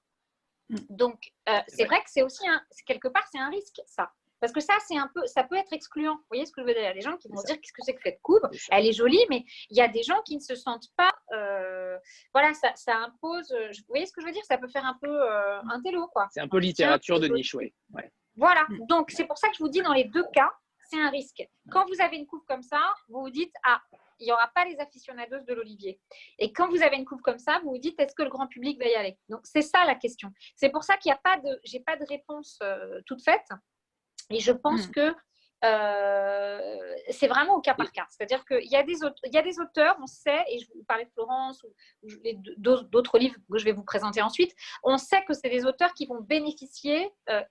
Mm. Donc, euh, c'est vrai que c'est aussi un, quelque part, c'est un risque, ça. Parce que ça, c'est un peu, ça peut être excluant. Vous voyez ce que je veux dire? Il y a des gens qui vont se dire qu'est-ce que c'est que cette couve Elle est jolie, mais il y a des gens qui ne se sentent pas. Euh, voilà, ça, ça, impose. Euh, vous voyez ce que je veux dire? Ça peut faire un peu un télo, quoi. C'est un peu littérature de niche, oui. Voilà. Mm. Donc, c'est pour ça que je vous dis dans les deux cas, c'est un risque. Quand vous avez une couve comme ça, vous vous dites, ah, il n'y aura pas les aficionados de l'olivier. Et quand vous avez une couve comme ça, vous vous dites, est-ce que le grand public va y aller? Donc, c'est ça la question. C'est pour ça qu'il n'y a pas de, j'ai pas de réponse euh, toute faite. Et je pense hmm. que euh, c'est vraiment au cas par cas. C'est-à-dire qu'il y, a des auteurs, on sait, et je vous parlais de Florence ou, d'autres livres que je vais vous présenter ensuite, on sait que c'est des auteurs qui vont bénéficier, euh,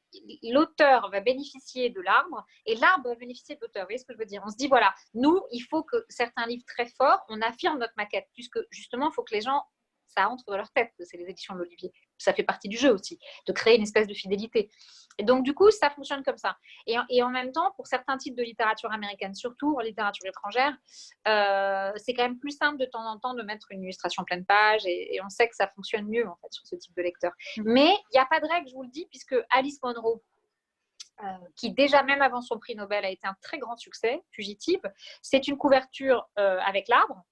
l'auteur va bénéficier de l'arbre et l'arbre va bénéficier de l'auteur. Vous voyez ce que je veux dire? On se dit, voilà, nous, il faut que certains livres très forts, on affirme notre maquette, puisque justement, il faut que les gens ça entre dans leur tête, c'est les éditions de l'Olivier. Ça fait partie du jeu aussi, de créer une espèce de fidélité. Et donc, du coup, ça fonctionne comme ça. Et, et en même temps, pour certains types de littérature américaine, surtout en littérature étrangère, euh, c'est quand même plus simple de temps en temps de mettre une illustration pleine page et, on sait que ça fonctionne mieux en fait sur ce type de lecteur. Mm. Mais il n'y a pas de règle, je vous le dis, puisque Alice Monroe, euh, qui déjà même avant son prix Nobel a été un très grand succès, fugitive. C'est une couverture euh, avec l'arbre,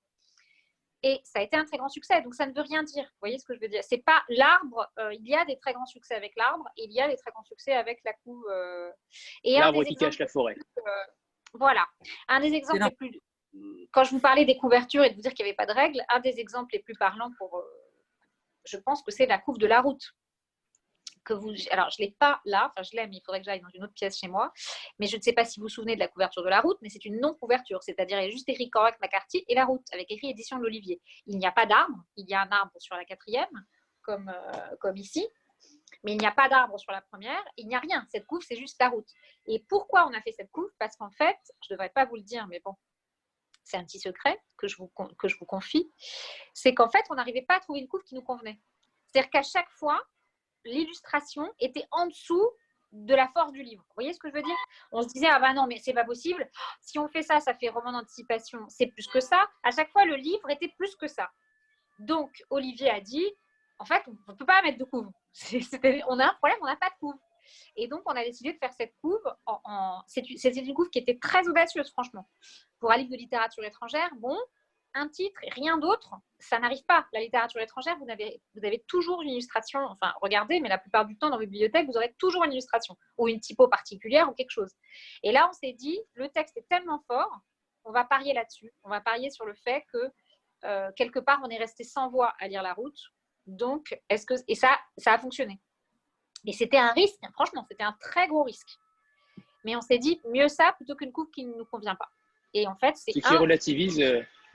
et ça a été un très grand succès. Donc, ça ne veut rien dire. Vous voyez ce que je veux dire? C'est pas l'arbre. Euh, il y a des très grands succès avec l'arbre et il y a des très grands succès avec la couve. Euh, l'arbre qui cache la forêt. Euh, voilà. Un des exemples les plus. Quand je vous parlais des couvertures et de vous dire qu'il n'y avait pas de règles, un des exemples les plus parlants pour. je pense que c'est la couve de la route Alors, je ne l'ai pas là, enfin, je l'ai, mais il faudrait que j'aille dans une autre pièce chez moi. Mais je ne sais pas si vous vous souvenez de la couverture de la route, mais c'est une non-couverture, c'est-à-dire il y a juste écrit Correct McCarthy et la route, avec écrit édition de l'Olivier. Il n'y a pas d'arbre, il y a un arbre sur la quatrième, comme, euh, comme ici, mais il n'y a pas d'arbre sur la première, il n'y a rien. Cette couve, c'est juste la route. Et pourquoi on a fait cette couve? Parce qu'en fait, je ne devrais pas vous le dire, mais bon, c'est un petit secret que je vous, que je vous confie, c'est qu'en fait, on n'arrivait pas à trouver une couve qui nous convenait. C'est-à-dire qu'à chaque fois, l'illustration était en dessous de la force du livre. Vous voyez ce que je veux dire? On se disait, ah ben non, mais c'est pas possible. Si on fait ça, ça fait roman d'anticipation, c'est plus que ça. À chaque fois, le livre était plus que ça. Donc, Olivier a dit, en fait, on ne peut pas mettre de couve. <laughs> on a un problème, on n'a pas de couve. Et donc, on a décidé de faire cette couve. En, C'était une couve qui était très audacieuse, franchement. Pour un livre de littérature étrangère, bon, un titre et rien d'autre, ça n'arrive pas. La littérature étrangère, vous avez, vous avez toujours une illustration. Enfin, regardez, mais la plupart du temps, dans vos bibliothèques, vous aurez toujours une illustration ou une typo particulière ou quelque chose. Et là, on s'est dit, le texte est tellement fort, on va parier là-dessus. On va parier sur le fait que euh, quelque part, on est resté sans voix à lire la route. Donc, est-ce que et ça, ça a fonctionné. Et c'était un risque. Franchement, c'était un très gros risque. Mais on s'est dit mieux ça plutôt qu'une coupe qui ne nous convient pas. Et en fait, c'est ce qui relativise.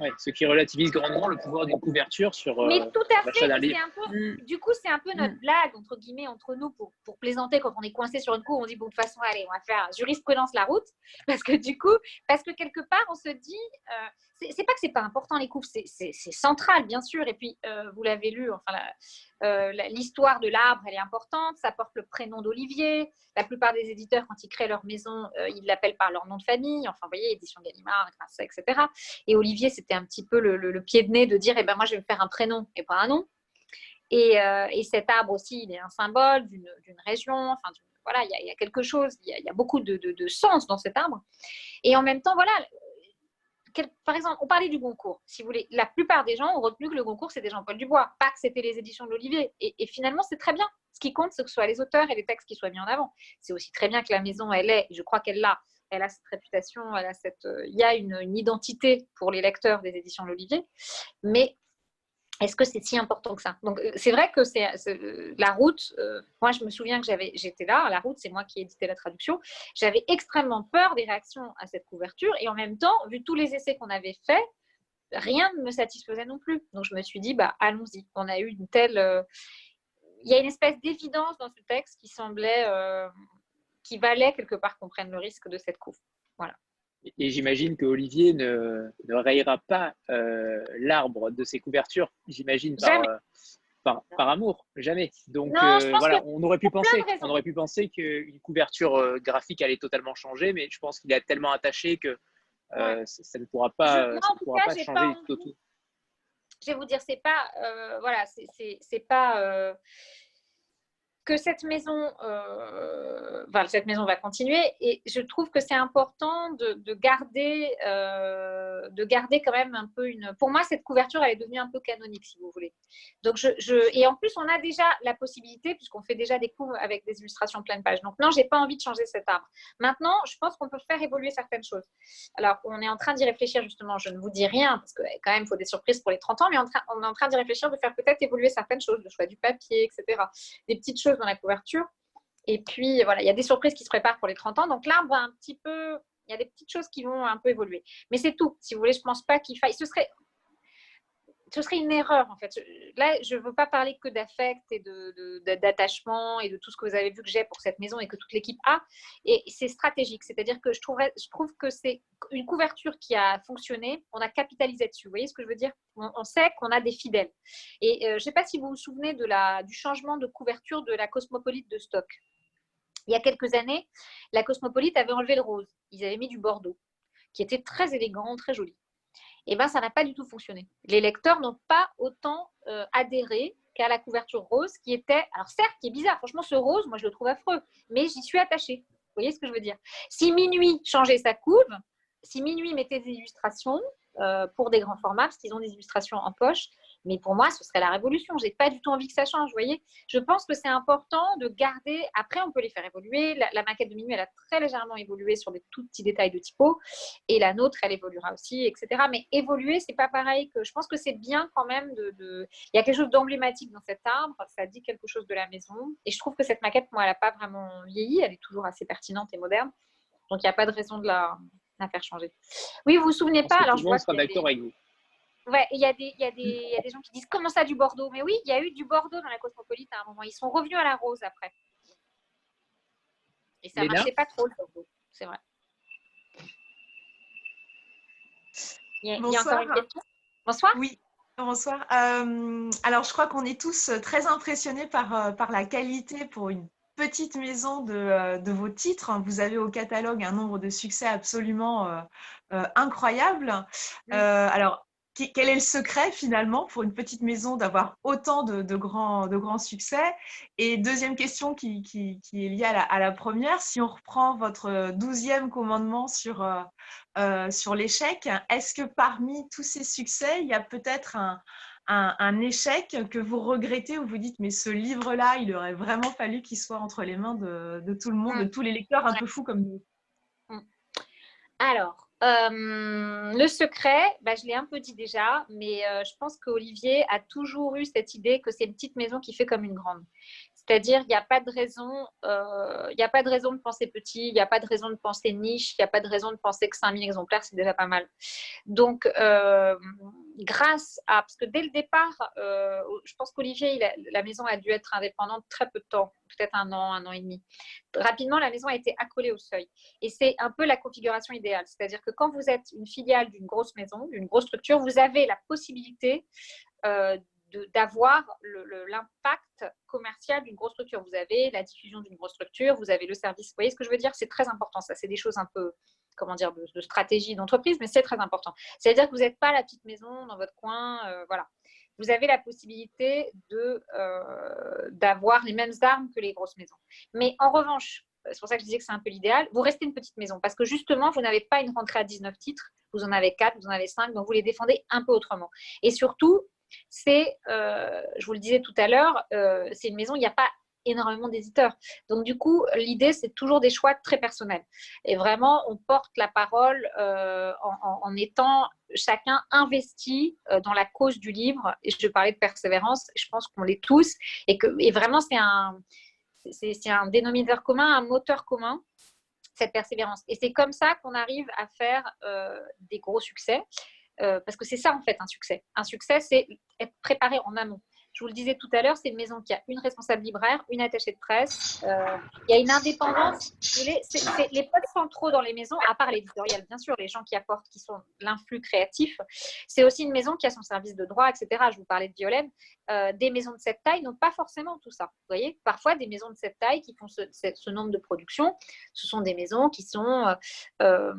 Euh, ce qui relativise grandement le pouvoir d'une couverture sur Mais euh, tout à fait, mm. Du coup, c'est un peu notre mm. blague, entre guillemets, entre nous, pour, pour, plaisanter quand on est coincé sur une cour. On dit, bon, de toute façon, allez, on va faire jurisprudence la route. <laughs> Parce que du coup, parce que quelque part, on se dit, euh, c'est pas que c'est pas important les couves, c'est central bien sûr. Et puis euh, vous l'avez lu, enfin euh, l'histoire de l'arbre elle est importante. Ça porte le prénom d'Olivier. La plupart des éditeurs quand ils créent leur maison, euh, ils l'appellent par leur nom de famille. Enfin vous voyez, édition Gallimard, etc. Et Olivier c'était un petit peu le, pied de nez de dire, eh ben moi je vais me faire un prénom et pas un nom. Et, et cet arbre aussi, il est un symbole d'une région. Enfin voilà, il y, a, quelque chose, il y a, beaucoup de, de sens dans cet arbre. Et en même temps, voilà, par exemple, on parlait du Goncourt. Si vous voulez, la plupart des gens ont retenu que le Goncourt, c'était Jean-Paul Dubois, pas que c'était les éditions de l'Olivier. Et, finalement, c'est très bien. Ce qui compte, c'est que ce soit les auteurs et les textes qui soient mis en avant. C'est aussi très bien que la maison, elle est, je crois qu'elle l'a, elle a cette réputation, elle a cette, euh, il y a une, une, identité pour les lecteurs des éditions de l'Olivier. Mais est-ce que c'est si important que ça? Donc, euh, c'est vrai que c'est euh, la route. Euh, moi, je me souviens que j'avais, j'étais là. La route, c'est moi qui ai édité la traduction. J'avais extrêmement peur des réactions à cette couverture, et en même temps, vu tous les essais qu'on avait faits, rien ne me satisfaisait non plus. Donc, je me suis dit, bah, allons-y. On a eu une telle. Il y a une espèce d'évidence dans ce texte qui semblait, qui valait quelque part qu'on prenne le risque de cette couve. Voilà. Et j'imagine que Olivier ne, ne rayera pas euh, l'arbre de ses couvertures, j'imagine, par, euh, par, amour, jamais. Donc euh, voilà, on aurait pu penser, on aurait pu penser qu'une couverture graphique allait totalement changer, mais je pense qu'il est tellement attaché que ça, ne pourra pas, pourra pas changer tout, tout. Je vais vous dire, c'est pas, voilà, c'est pas que cette maison cette maison va continuer. Et je trouve que c'est important de, garder, euh, de garder quand même un peu une. Pour moi, cette couverture, elle est devenue un peu canonique, si vous voulez. Donc, je, et en plus, on a déjà la possibilité, puisqu'on fait déjà des coups avec des illustrations pleine page. Donc, non, j'ai pas envie de changer cet arbre. Maintenant, je pense qu'on peut faire évoluer certaines choses. Alors, on est en train d'y réfléchir justement. Je ne vous dis rien parce que quand même, faut des surprises pour les 30 ans, mais on est en train d'y réfléchir de faire peut-être évoluer certaines choses, le choix du papier, etc. Des petites choses dans la couverture et puis, voilà, il y a des surprises qui se préparent pour les 30 ans. Donc, l'arbre va un petit peu, il y a des petites choses qui vont un peu évoluer. Mais c'est tout. Si vous voulez, je ne pense pas qu'il faille. Ce serait, ce serait une erreur, en fait. Là, je ne veux pas parler que d'affect et d'attachement de, et de tout ce que vous avez vu que j'ai pour cette maison et que toute l'équipe a. Et c'est stratégique. C'est-à-dire que je, trouve que c'est une couverture qui a fonctionné. On a capitalisé dessus. Vous voyez ce que je veux dire? On, sait qu'on a des fidèles. Et euh, je ne sais pas si vous vous souvenez de la, du changement de couverture de la Cosmopolite de stock il y a quelques années, la Cosmopolite avait enlevé le rose. Ils avaient mis du bordeaux, qui était très élégant, très joli. Eh bien, ça n'a pas du tout fonctionné. Les lecteurs n'ont pas autant euh, adhéré qu'à la couverture rose, qui était, alors certes, qui est bizarre. Franchement, ce rose, moi, je le trouve affreux, mais j'y suis attachée. Vous voyez ce que je veux dire? Si Minuit changeait sa couve, si Minuit mettait des illustrations euh, pour des grands formats, parce qu'ils ont des illustrations en poche, mais pour moi, ce serait la révolution. J'ai pas du tout envie que ça change. Vous voyez, je pense que c'est important de garder. Après, on peut les faire évoluer. La, maquette de minuit, elle a très légèrement évolué sur des tout petits détails de typo, et la nôtre, elle évoluera aussi, etc. Mais évoluer, c'est pas pareil que. Je pense que c'est bien quand même de, Il y a quelque chose d'emblématique dans cet arbre. Ça dit quelque chose de la maison, et je trouve que cette maquette, moi, elle n'a pas vraiment vieilli. Elle est toujours assez pertinente et moderne. Donc, il n'y a pas de raison de la, faire changer. Oui, vous vous souvenez pas Alors, je vois. avec vous. Ouais, il y, a des, y, a des, y a des gens qui disent comment ça du Bordeaux? Mais oui, il y a eu du Bordeaux dans la cosmopolite à un moment. Ils sont revenus à la rose après. Et ça ne marchait pas trop le Bordeaux, c'est vrai. Il y, a, encore une question? Bonsoir. Oui, bonsoir. Euh, alors, je crois qu'on est tous très impressionnés par, euh, par la qualité pour une petite maison de, euh, de, vos titres. Vous avez au catalogue un nombre de succès absolument euh, incroyable. alors, quel est le secret finalement pour une petite maison d'avoir autant de, grands, de grands succès? Et deuxième question qui, est liée à la, première, si on reprend votre douzième commandement sur, euh, euh, sur l'échec, est-ce que parmi tous ces succès, il y a peut-être un, échec que vous regrettez ou vous dites mais ce livre-là, il aurait vraiment fallu qu'il soit entre les mains de, tout le monde, de mmh. tous les lecteurs un peu fous comme nous? Mmh. Alors, euh, le secret, bah, je l'ai un peu dit déjà, mais euh, je pense qu'Olivier a toujours eu cette idée que c'est une petite maison qui fait comme une grande. C'est-à-dire, il n'y a pas de raison, euh, il a pas de raison de penser petit, il n'y a pas de raison de penser niche, il n'y a pas de raison de penser que 5000 exemplaires, c'est déjà pas mal. Donc, euh, grâce à, parce que dès le départ, euh, je pense qu'Olivier, la maison a dû être indépendante très peu de temps, peut-être un an, un an et demi. Rapidement, la maison a été accolée au seuil. Et c'est un peu la configuration idéale. C'est-à-dire que quand vous êtes une filiale d'une grosse maison, d'une grosse structure, vous avez la possibilité d'avoir l'impact commercial d'une grosse structure. Vous avez la diffusion d'une grosse structure, vous avez le service. Vous voyez ce que je veux dire? C'est très important. Ça, c'est des choses un peu, comment dire, de, stratégie d'entreprise, mais c'est très important. C'est-à-dire que vous n'êtes pas la petite maison dans votre coin. Euh, voilà. Vous avez la possibilité euh, d'avoir les mêmes armes que les grosses maisons. Mais en revanche, c'est pour ça que je disais que c'est un peu l'idéal, vous restez une petite maison parce que justement, vous n'avez pas une rentrée à 19 titres, vous en avez 4, vous en avez 5, donc vous les défendez un peu autrement. Et surtout, c'est, euh, je vous le disais tout à l'heure, euh, c'est une maison, il n'y a pas énormément d'éditeurs. Donc du coup, l'idée, c'est toujours des choix très personnels. Et vraiment, on porte la parole euh, en, étant chacun investi dans la cause du livre. Et je parlais de persévérance, je pense qu'on l'est tous. Et, que, et vraiment, c'est un, c'est, un dénominateur commun, un moteur commun cette persévérance. Et c'est comme ça qu'on arrive à faire des gros succès. Euh, parce que c'est ça en fait un succès. Un succès, c'est être préparé en amont. Je vous le disais tout à l'heure, c'est une maison qui a une responsable libraire, une attachée de presse. Euh, il y a une indépendance. Les, les potes centraux dans les maisons, à part l'éditorial, bien sûr, les gens qui apportent, qui sont l'influx créatif. C'est aussi une maison qui a son service de droit, etc. Je vous parlais de Violaine. Euh, des maisons de cette taille n'ont pas forcément tout ça. Vous voyez, parfois des maisons de cette taille qui font ce, nombre de productions, ce sont des maisons qui sont euh,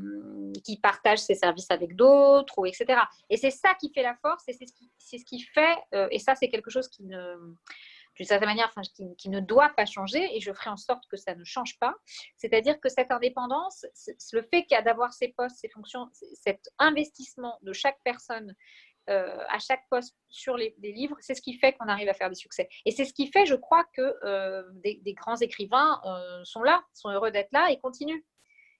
qui partagent ces services avec d'autres, etc. Et c'est ça qui fait la force, et c'est ce ce qui fait, et ça c'est quelque chose qui ne d'une certaine manière, qui, ne doit pas changer, et je ferai en sorte que ça ne change pas. C'est-à-dire que cette indépendance, le fait d'avoir ces postes, ces fonctions, cet investissement de chaque personne euh, à chaque poste sur les, livres, c'est ce qui fait qu'on arrive à faire des succès. Et c'est ce qui fait, je crois, que euh, des, grands écrivains euh, sont là, sont heureux d'être là et continuent.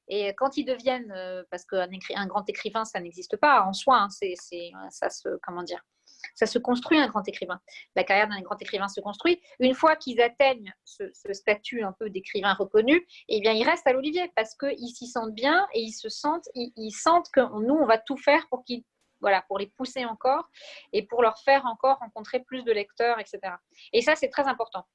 Et quand ils deviennent, parce qu'un un grand écrivain, ça n'existe pas en soi, hein, c'est, ça se, comment dire, ça se construit un grand écrivain. La carrière d'un grand écrivain se construit. Une fois qu'ils atteignent ce, statut un peu d'écrivain reconnu, eh bien, ils restent à l'Olivier parce qu'ils s'y sentent bien et ils se sentent, ils, sentent que nous, on va tout faire pour qu'ils voilà, pour les pousser encore et pour leur faire encore rencontrer plus de lecteurs, etc. Et ça, c'est très important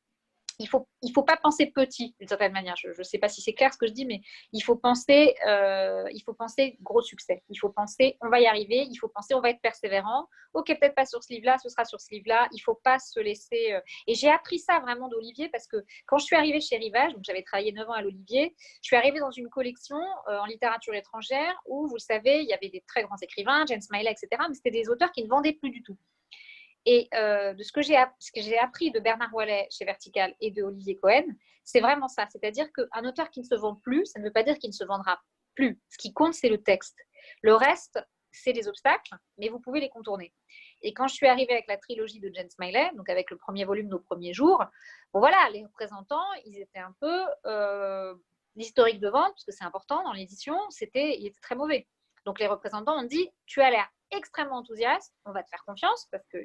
il faut il faut pas penser petit d'une certaine manière. Je ne sais pas si c'est clair ce que je dis, mais il faut penser euh, il faut penser gros succès. Il faut penser on va y arriver. Il faut penser on va être persévérant. Ok, peut-être pas sur ce livre-là, ce sera sur ce livre-là. Il faut pas se laisser. Euh, et j'ai appris ça vraiment d'Olivier parce que quand je suis arrivée chez Rivage, donc j'avais travaillé 9 ans à l'Olivier, je suis arrivée dans une collection euh, en littérature étrangère où vous le savez, il y avait des très grands écrivains, James Smiley, etc. Mais c'était des auteurs qui ne vendaient plus du tout. Et euh, de ce que j'ai appris de Bernard Wallet chez Vertical et de Olivier Cohen, c'est vraiment ça. C'est-à-dire qu'un auteur qui ne se vend plus, ça ne veut pas dire qu'il ne se vendra plus. Ce qui compte, c'est le texte. Le reste, c'est des obstacles, mais vous pouvez les contourner. Et quand je suis arrivée avec la trilogie de James Smiley, donc avec le premier volume Nos premiers jours, voilà, les représentants, ils étaient un peu euh, l'historique de vente, parce que c'est important dans l'édition, c'était, il était très mauvais. Donc les représentants ont dit, tu as l'air extrêmement enthousiastes, on va te faire confiance parce que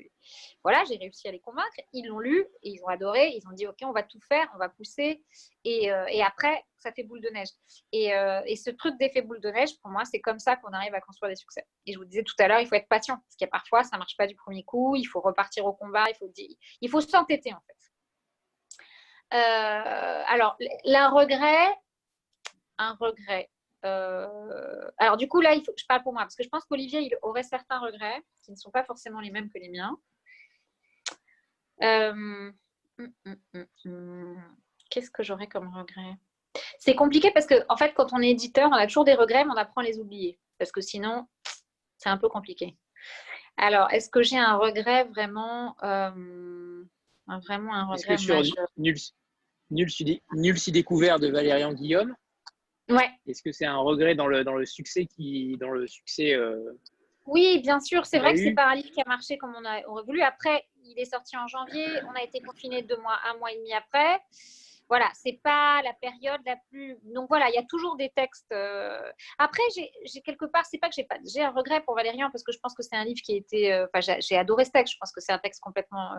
voilà, j'ai réussi à les convaincre. Ils l'ont lu ils ont adoré. Ils ont dit ok, on va tout faire, on va pousser. Et, euh, après, ça fait boule de neige. Et, euh, et ce truc d'effet boule de neige, pour moi, c'est comme ça qu'on arrive à construire des succès. Et je vous disais tout à l'heure, il faut être patient parce qu'il y a parfois, ça marche pas du premier coup. Il faut repartir au combat. Il faut il faut s'entêter en fait. Euh, alors, un regret, un regret. Euh, alors du coup, là, il faut, je parle pour moi, parce que je pense qu'Olivier, il aurait certains regrets qui ne sont pas forcément les mêmes que les miens. Euh, hum, hum, hum, Qu'est-ce que j'aurais comme regret? C'est compliqué parce que, en fait, quand on est éditeur, on a toujours des regrets, mais on apprend à les oublier. Parce que sinon, c'est un peu compliqué. Alors, est-ce que j'ai un regret vraiment euh, Vraiment un regret sur nul, nul, nul, si découvert de Valérian Guillaume, Ouais. Est-ce que c'est un regret dans le, dans le succès qui, dans le succès euh, Oui, bien sûr. C'est vrai que c'est pas un livre qui a marché comme on, aurait voulu. Après, il est sorti en janvier. On a été confiné deux mois, un mois et demi après voilà, c'est pas la période la plus. Donc voilà, il y a toujours des textes. Euh, après, j'ai quelque part, c'est pas que j'ai pas, j'ai un regret pour Valérian parce que je pense que c'est un livre qui a été. Euh, enfin, j'ai adoré ce texte. Je pense que c'est un texte complètement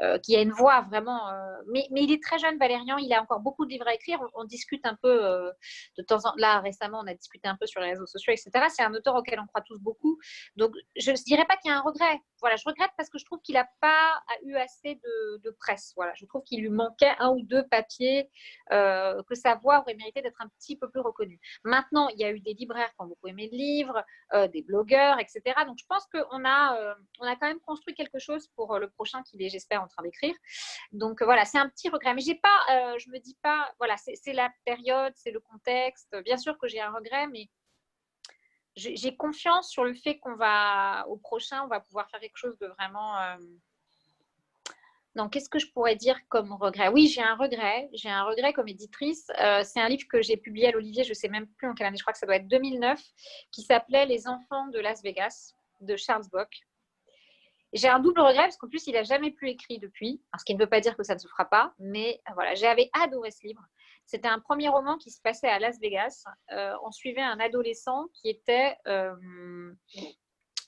euh, qui a une voix vraiment. Mais, mais, il est très jeune, Valérian. Il a encore beaucoup de livres à écrire. On, discute un peu de temps en là récemment, on a discuté un peu sur les réseaux sociaux, etc. C'est un auteur auquel on croit tous beaucoup. Donc, je ne dirais pas qu'il y a un regret. Voilà, je regrette parce que je trouve qu'il n'a pas eu assez de, presse. Voilà, je trouve qu'il lui manquait un ou deux papiers euh, que sa voix aurait mérité d'être un petit peu plus reconnue. Maintenant, il y a eu des libraires qui ont beaucoup aimé le livre, euh, des blogueurs, etc. Donc, je pense qu'on a, euh, on a quand même construit quelque chose pour le prochain qu'il est, j'espère, en train d'écrire. Donc, voilà, c'est un petit regret. Mais j'ai pas, je me dis pas, voilà, c'est la période, c'est le contexte. Bien sûr que j'ai un regret, mais j'ai confiance sur le fait qu'on va, au prochain, on va pouvoir faire quelque chose de vraiment donc, qu'est-ce que je pourrais dire comme regret? Oui, j'ai un regret. J'ai un regret comme éditrice. Euh, c'est un livre que j'ai publié à l'Olivier, je ne sais même plus en quelle année, je crois que ça doit être 2009, qui s'appelait Les enfants de Las Vegas de Charles Bock. J'ai un double regret parce qu'en plus, il n'a jamais plus écrit depuis, ce qui ne veut pas dire que ça ne se fera pas, mais voilà, j'avais adoré ce livre. C'était un premier roman qui se passait à Las Vegas. Euh, on suivait un adolescent qui était euh,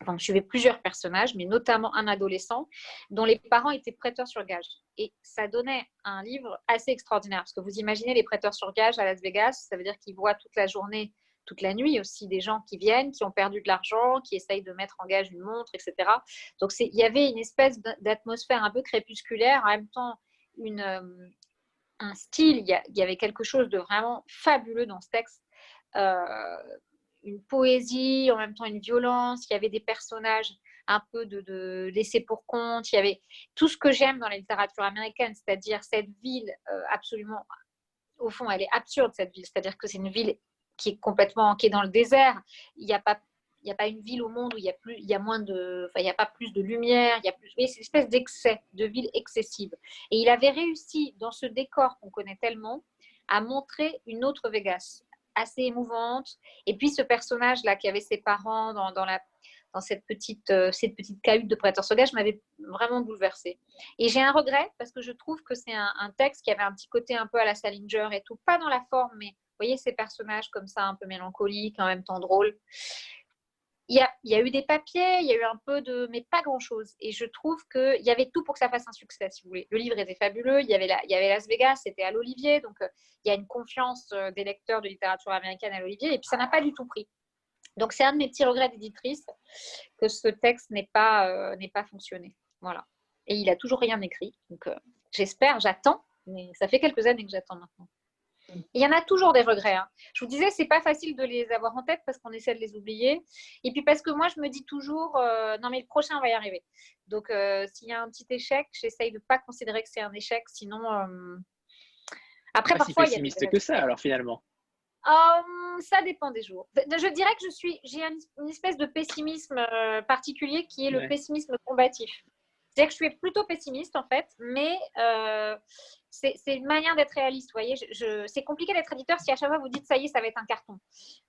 enfin, plusieurs personnages, mais notamment un adolescent dont les parents étaient prêteurs sur gage. Et ça donnait un livre assez extraordinaire, parce que vous imaginez les prêteurs sur gage à Las Vegas, ça veut dire qu'ils voient toute la journée, toute la nuit aussi des gens qui viennent, qui ont perdu de l'argent, qui essayent de mettre en gage une montre, etc. Donc il y avait une espèce d'atmosphère un peu crépusculaire, en même temps une, euh, un style, il y, avait quelque chose de vraiment fabuleux dans ce texte. Euh, une poésie, en même temps une violence, il y avait des personnages un peu de, laissés pour compte, il y avait tout ce que j'aime dans la littérature américaine, c'est-à-dire cette ville euh, absolument, au fond, elle est absurde cette ville, c'est-à-dire que c'est une ville qui est complètement, qui est dans le désert, il n'y a pas n'y a pas une ville au monde où il y a plus, il y a moins de, enfin, il y a pas plus de lumière, il y a plus, c'est une espèce d'excès, de ville excessive. Et il avait réussi dans ce décor qu'on connaît tellement à montrer une autre Vegas, assez émouvante. Et puis ce personnage-là qui avait ses parents dans, la dans cette petite, euh, cette petite cahute de Prédateur Sauvage m'avait vraiment bouleversée. Et j'ai un regret parce que je trouve que c'est un, un, texte qui avait un petit côté un peu à la Salinger et tout, pas dans la forme, mais vous voyez ces personnages comme ça, un peu mélancoliques, en même temps drôles il y, a, eu des papiers, il y a eu un peu de, mais pas grand-chose. Et je trouve qu'il y avait tout pour que ça fasse un succès, si vous voulez. Le livre était fabuleux, il y avait, Las Vegas, c'était à l'Olivier, donc euh, il y a une confiance euh, des lecteurs de littérature américaine à l'Olivier, et puis ça n'a pas du tout pris. Donc c'est un de mes petits regrets d'éditrice que ce texte n'ait pas, euh, fonctionné. Voilà. Et il a toujours rien écrit, donc j'espère, j'attends, mais ça fait quelques années que j'attends maintenant. Il y en a toujours des regrets. Hein. Je vous disais, c'est pas facile de les avoir en tête parce qu'on essaie de les oublier. Et puis parce que moi, je me dis toujours, euh, non mais le prochain va y arriver. Donc, euh, s'il y a un petit échec, j'essaye de pas considérer que c'est un échec. Sinon, euh, après, pas parfois, si pessimiste il y a que ça, alors finalement. ça dépend des jours. Je dirais que je suis, j'ai une espèce de pessimisme particulier qui est le pessimisme combatif. C'est-à-dire que je suis plutôt pessimiste en fait, mais euh, c'est une manière d'être réaliste. Vous voyez, c'est compliqué d'être éditeur si à chaque fois vous dites ça y est, ça va être un carton.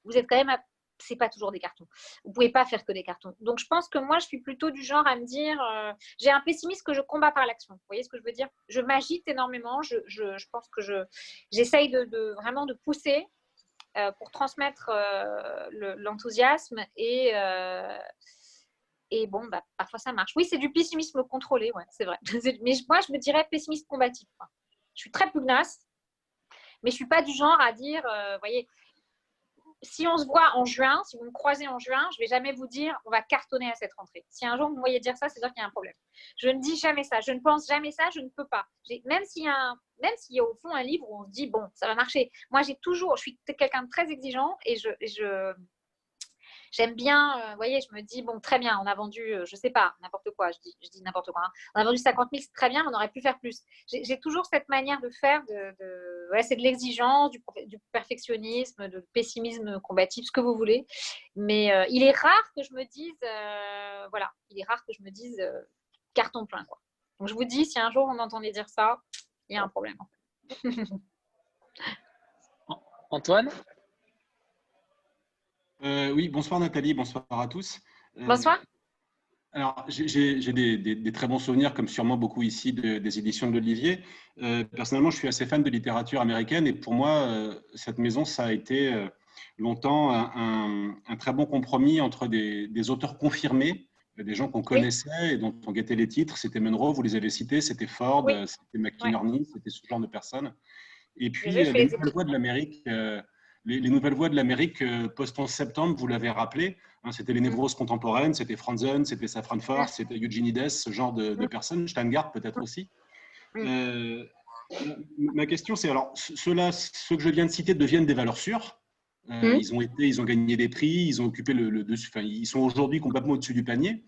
Vous êtes quand même, c'est pas toujours des cartons. Vous pouvez pas faire que des cartons. Donc je pense que moi, je suis plutôt du genre à me dire, euh, j'ai un pessimisme que je combats par l'action. Vous voyez ce que je veux dire? Je m'agite énormément. Je, pense que je, j'essaye de, vraiment de pousser euh, pour transmettre l'enthousiasme et et bon, bah, parfois ça marche. Oui, c'est du pessimisme contrôlé, ouais, c'est vrai. <laughs> Mais moi, je me dirais pessimiste combatif. Je suis très pugnace, mais je suis pas du genre à dire, euh, voyez, si on se voit en juin, si vous me croisez en juin, je ne vais jamais vous dire on va cartonner à cette rentrée. Si un jour vous me voyez dire ça, c'est dire qu'il y a un problème. Je ne dis jamais ça, je ne pense jamais ça, je ne peux pas. Même s'il y a même y a au fond un livre où on se dit bon, ça va marcher. Moi, j'ai toujours, je suis quelqu'un de très exigeant et je, je j'aime bien, euh, vous voyez, je me dis, bon, très bien, on a vendu, euh, je sais pas, n'importe quoi, je dis, je dis n'importe quoi, hein. on a vendu 50 000, c'est très bien, on aurait pu faire plus. J'ai toujours cette manière de faire, de, c'est de l'exigence, du, perfectionnisme, du pessimisme combatif, ce que vous voulez. Mais euh, il est rare que je me dise, voilà, il est rare que je me dise carton plein. Donc je vous dis, si un jour on entendait dire ça, il y a un problème. Antoine? Euh, oui, bonsoir Nathalie, bonsoir à tous. Euh, bonsoir. Alors, j'ai des, très bons souvenirs, comme sûrement beaucoup ici, des éditions de l'Olivier. Euh, personnellement, je suis assez fan de littérature américaine et pour moi, cette maison, ça a été longtemps un, très bon compromis entre des, auteurs confirmés, des gens qu'on connaissait et dont on guettait les titres. C'était Munro, vous les avez cités, c'était Ford, c'était McInerney, c'était ce genre de personnes. Et puis, les voix de l'Amérique les, nouvelles voix de l'Amérique euh, post-11 septembre, vous l'avez rappelé, hein, c'était les névroses contemporaines, c'était Franzen, c'était Safran Foer, c'était Eugenides, ce genre de, personnes, Steingart peut-être aussi. Euh, ma question, c'est alors, ceux-là, ceux que je viens de citer deviennent des valeurs sûres. Euh, ils ont été, ils ont gagné des prix, ils ont occupé le, dessus, enfin, ils sont aujourd'hui complètement au-dessus du panier.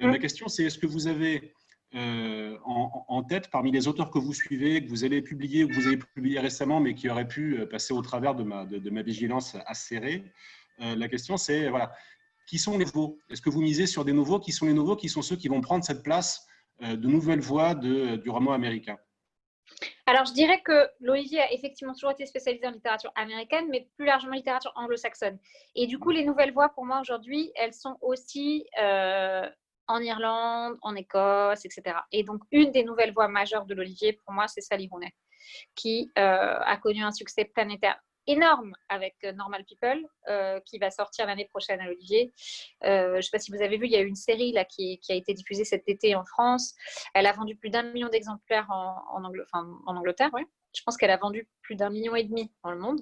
ma question, c'est est-ce que vous avez euh, en, tête parmi les auteurs que vous suivez, que vous allez publier, que vous avez publié récemment, mais qui auraient pu euh, passer au travers de ma, vigilance acérée euh, La question, c'est voilà, qui sont les nouveaux? Est-ce que vous misez sur des nouveaux? Qui sont les nouveaux? Qui sont ceux qui vont prendre cette place de nouvelles voix du roman américain? Alors, je dirais que l'Olivier a effectivement toujours été spécialisé en littérature américaine, mais plus largement littérature anglo-saxonne. Et du coup, les nouvelles voix, pour moi, aujourd'hui, elles sont aussi en Irlande, en Écosse, etc. Et donc, une des nouvelles voix majeures de l'Olivier, pour moi, c'est Sally Rooney, qui euh, a connu un succès planétaire énorme avec euh, Normal People, euh, qui va sortir l'année prochaine à l'Olivier. je ne sais pas si vous avez vu, il y a eu une série là, qui, a été diffusée cet été en France. Elle a vendu plus d'un million d'exemplaires en, Angleterre. Je pense qu'elle a vendu plus d'un million et demi dans le monde.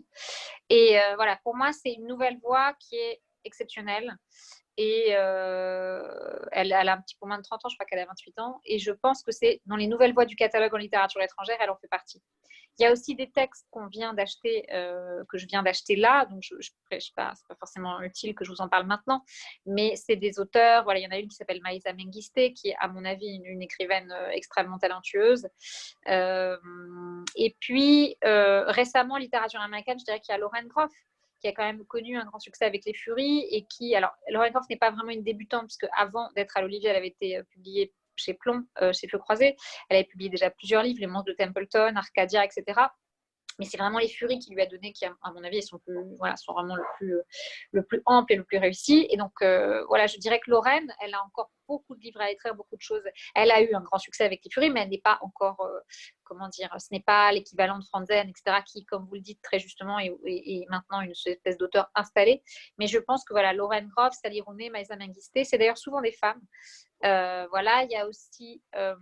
Et voilà, pour moi, c'est une nouvelle voix qui est exceptionnelle et euh, elle, a un petit peu moins de 30 ans, je crois qu'elle a 28 ans. Et je pense que c'est dans les nouvelles voies du catalogue en littérature étrangère, elle en fait partie. Il y a aussi des textes qu'on vient d'acheter, euh, que je viens d'acheter là, donc je ne sais pas, c'est pas forcément utile que je vous en parle maintenant, mais c'est des auteurs. Voilà, il y en a une qui s'appelle Maïsa Menguiste, qui est à mon avis une, écrivaine euh, extrêmement talentueuse. et puis récemment, littérature américaine, je dirais qu'il y a Lauren Groff qui a quand même connu un grand succès avec Les Furies et qui, alors, Lauren Groff n'est pas vraiment une débutante puisque avant d'être à l'Olivier, elle avait été publiée chez Plomb, chez Feu Croisé. Elle avait publié déjà plusieurs livres, Les Monstres de Templeton, Arcadia, etc mais c'est vraiment les Furies qui lui a donné, qui, à mon avis, sont, sont vraiment le plus, euh, le ample et le plus réussi. Et donc, euh, voilà, je dirais que Lorraine, elle a encore beaucoup de livres à écrire, beaucoup de choses. Elle a eu un grand succès avec les Furies, mais elle n'est pas encore, euh, comment dire, ce n'est pas l'équivalent de Franzen, etc., qui, comme vous le dites très justement, est, maintenant une espèce d'auteur installé. Mais je pense que voilà, Lorraine Groff, Sally Rooney, Maïsa Mengisté, c'est d'ailleurs souvent des femmes. Euh, voilà, il y a aussi, euh,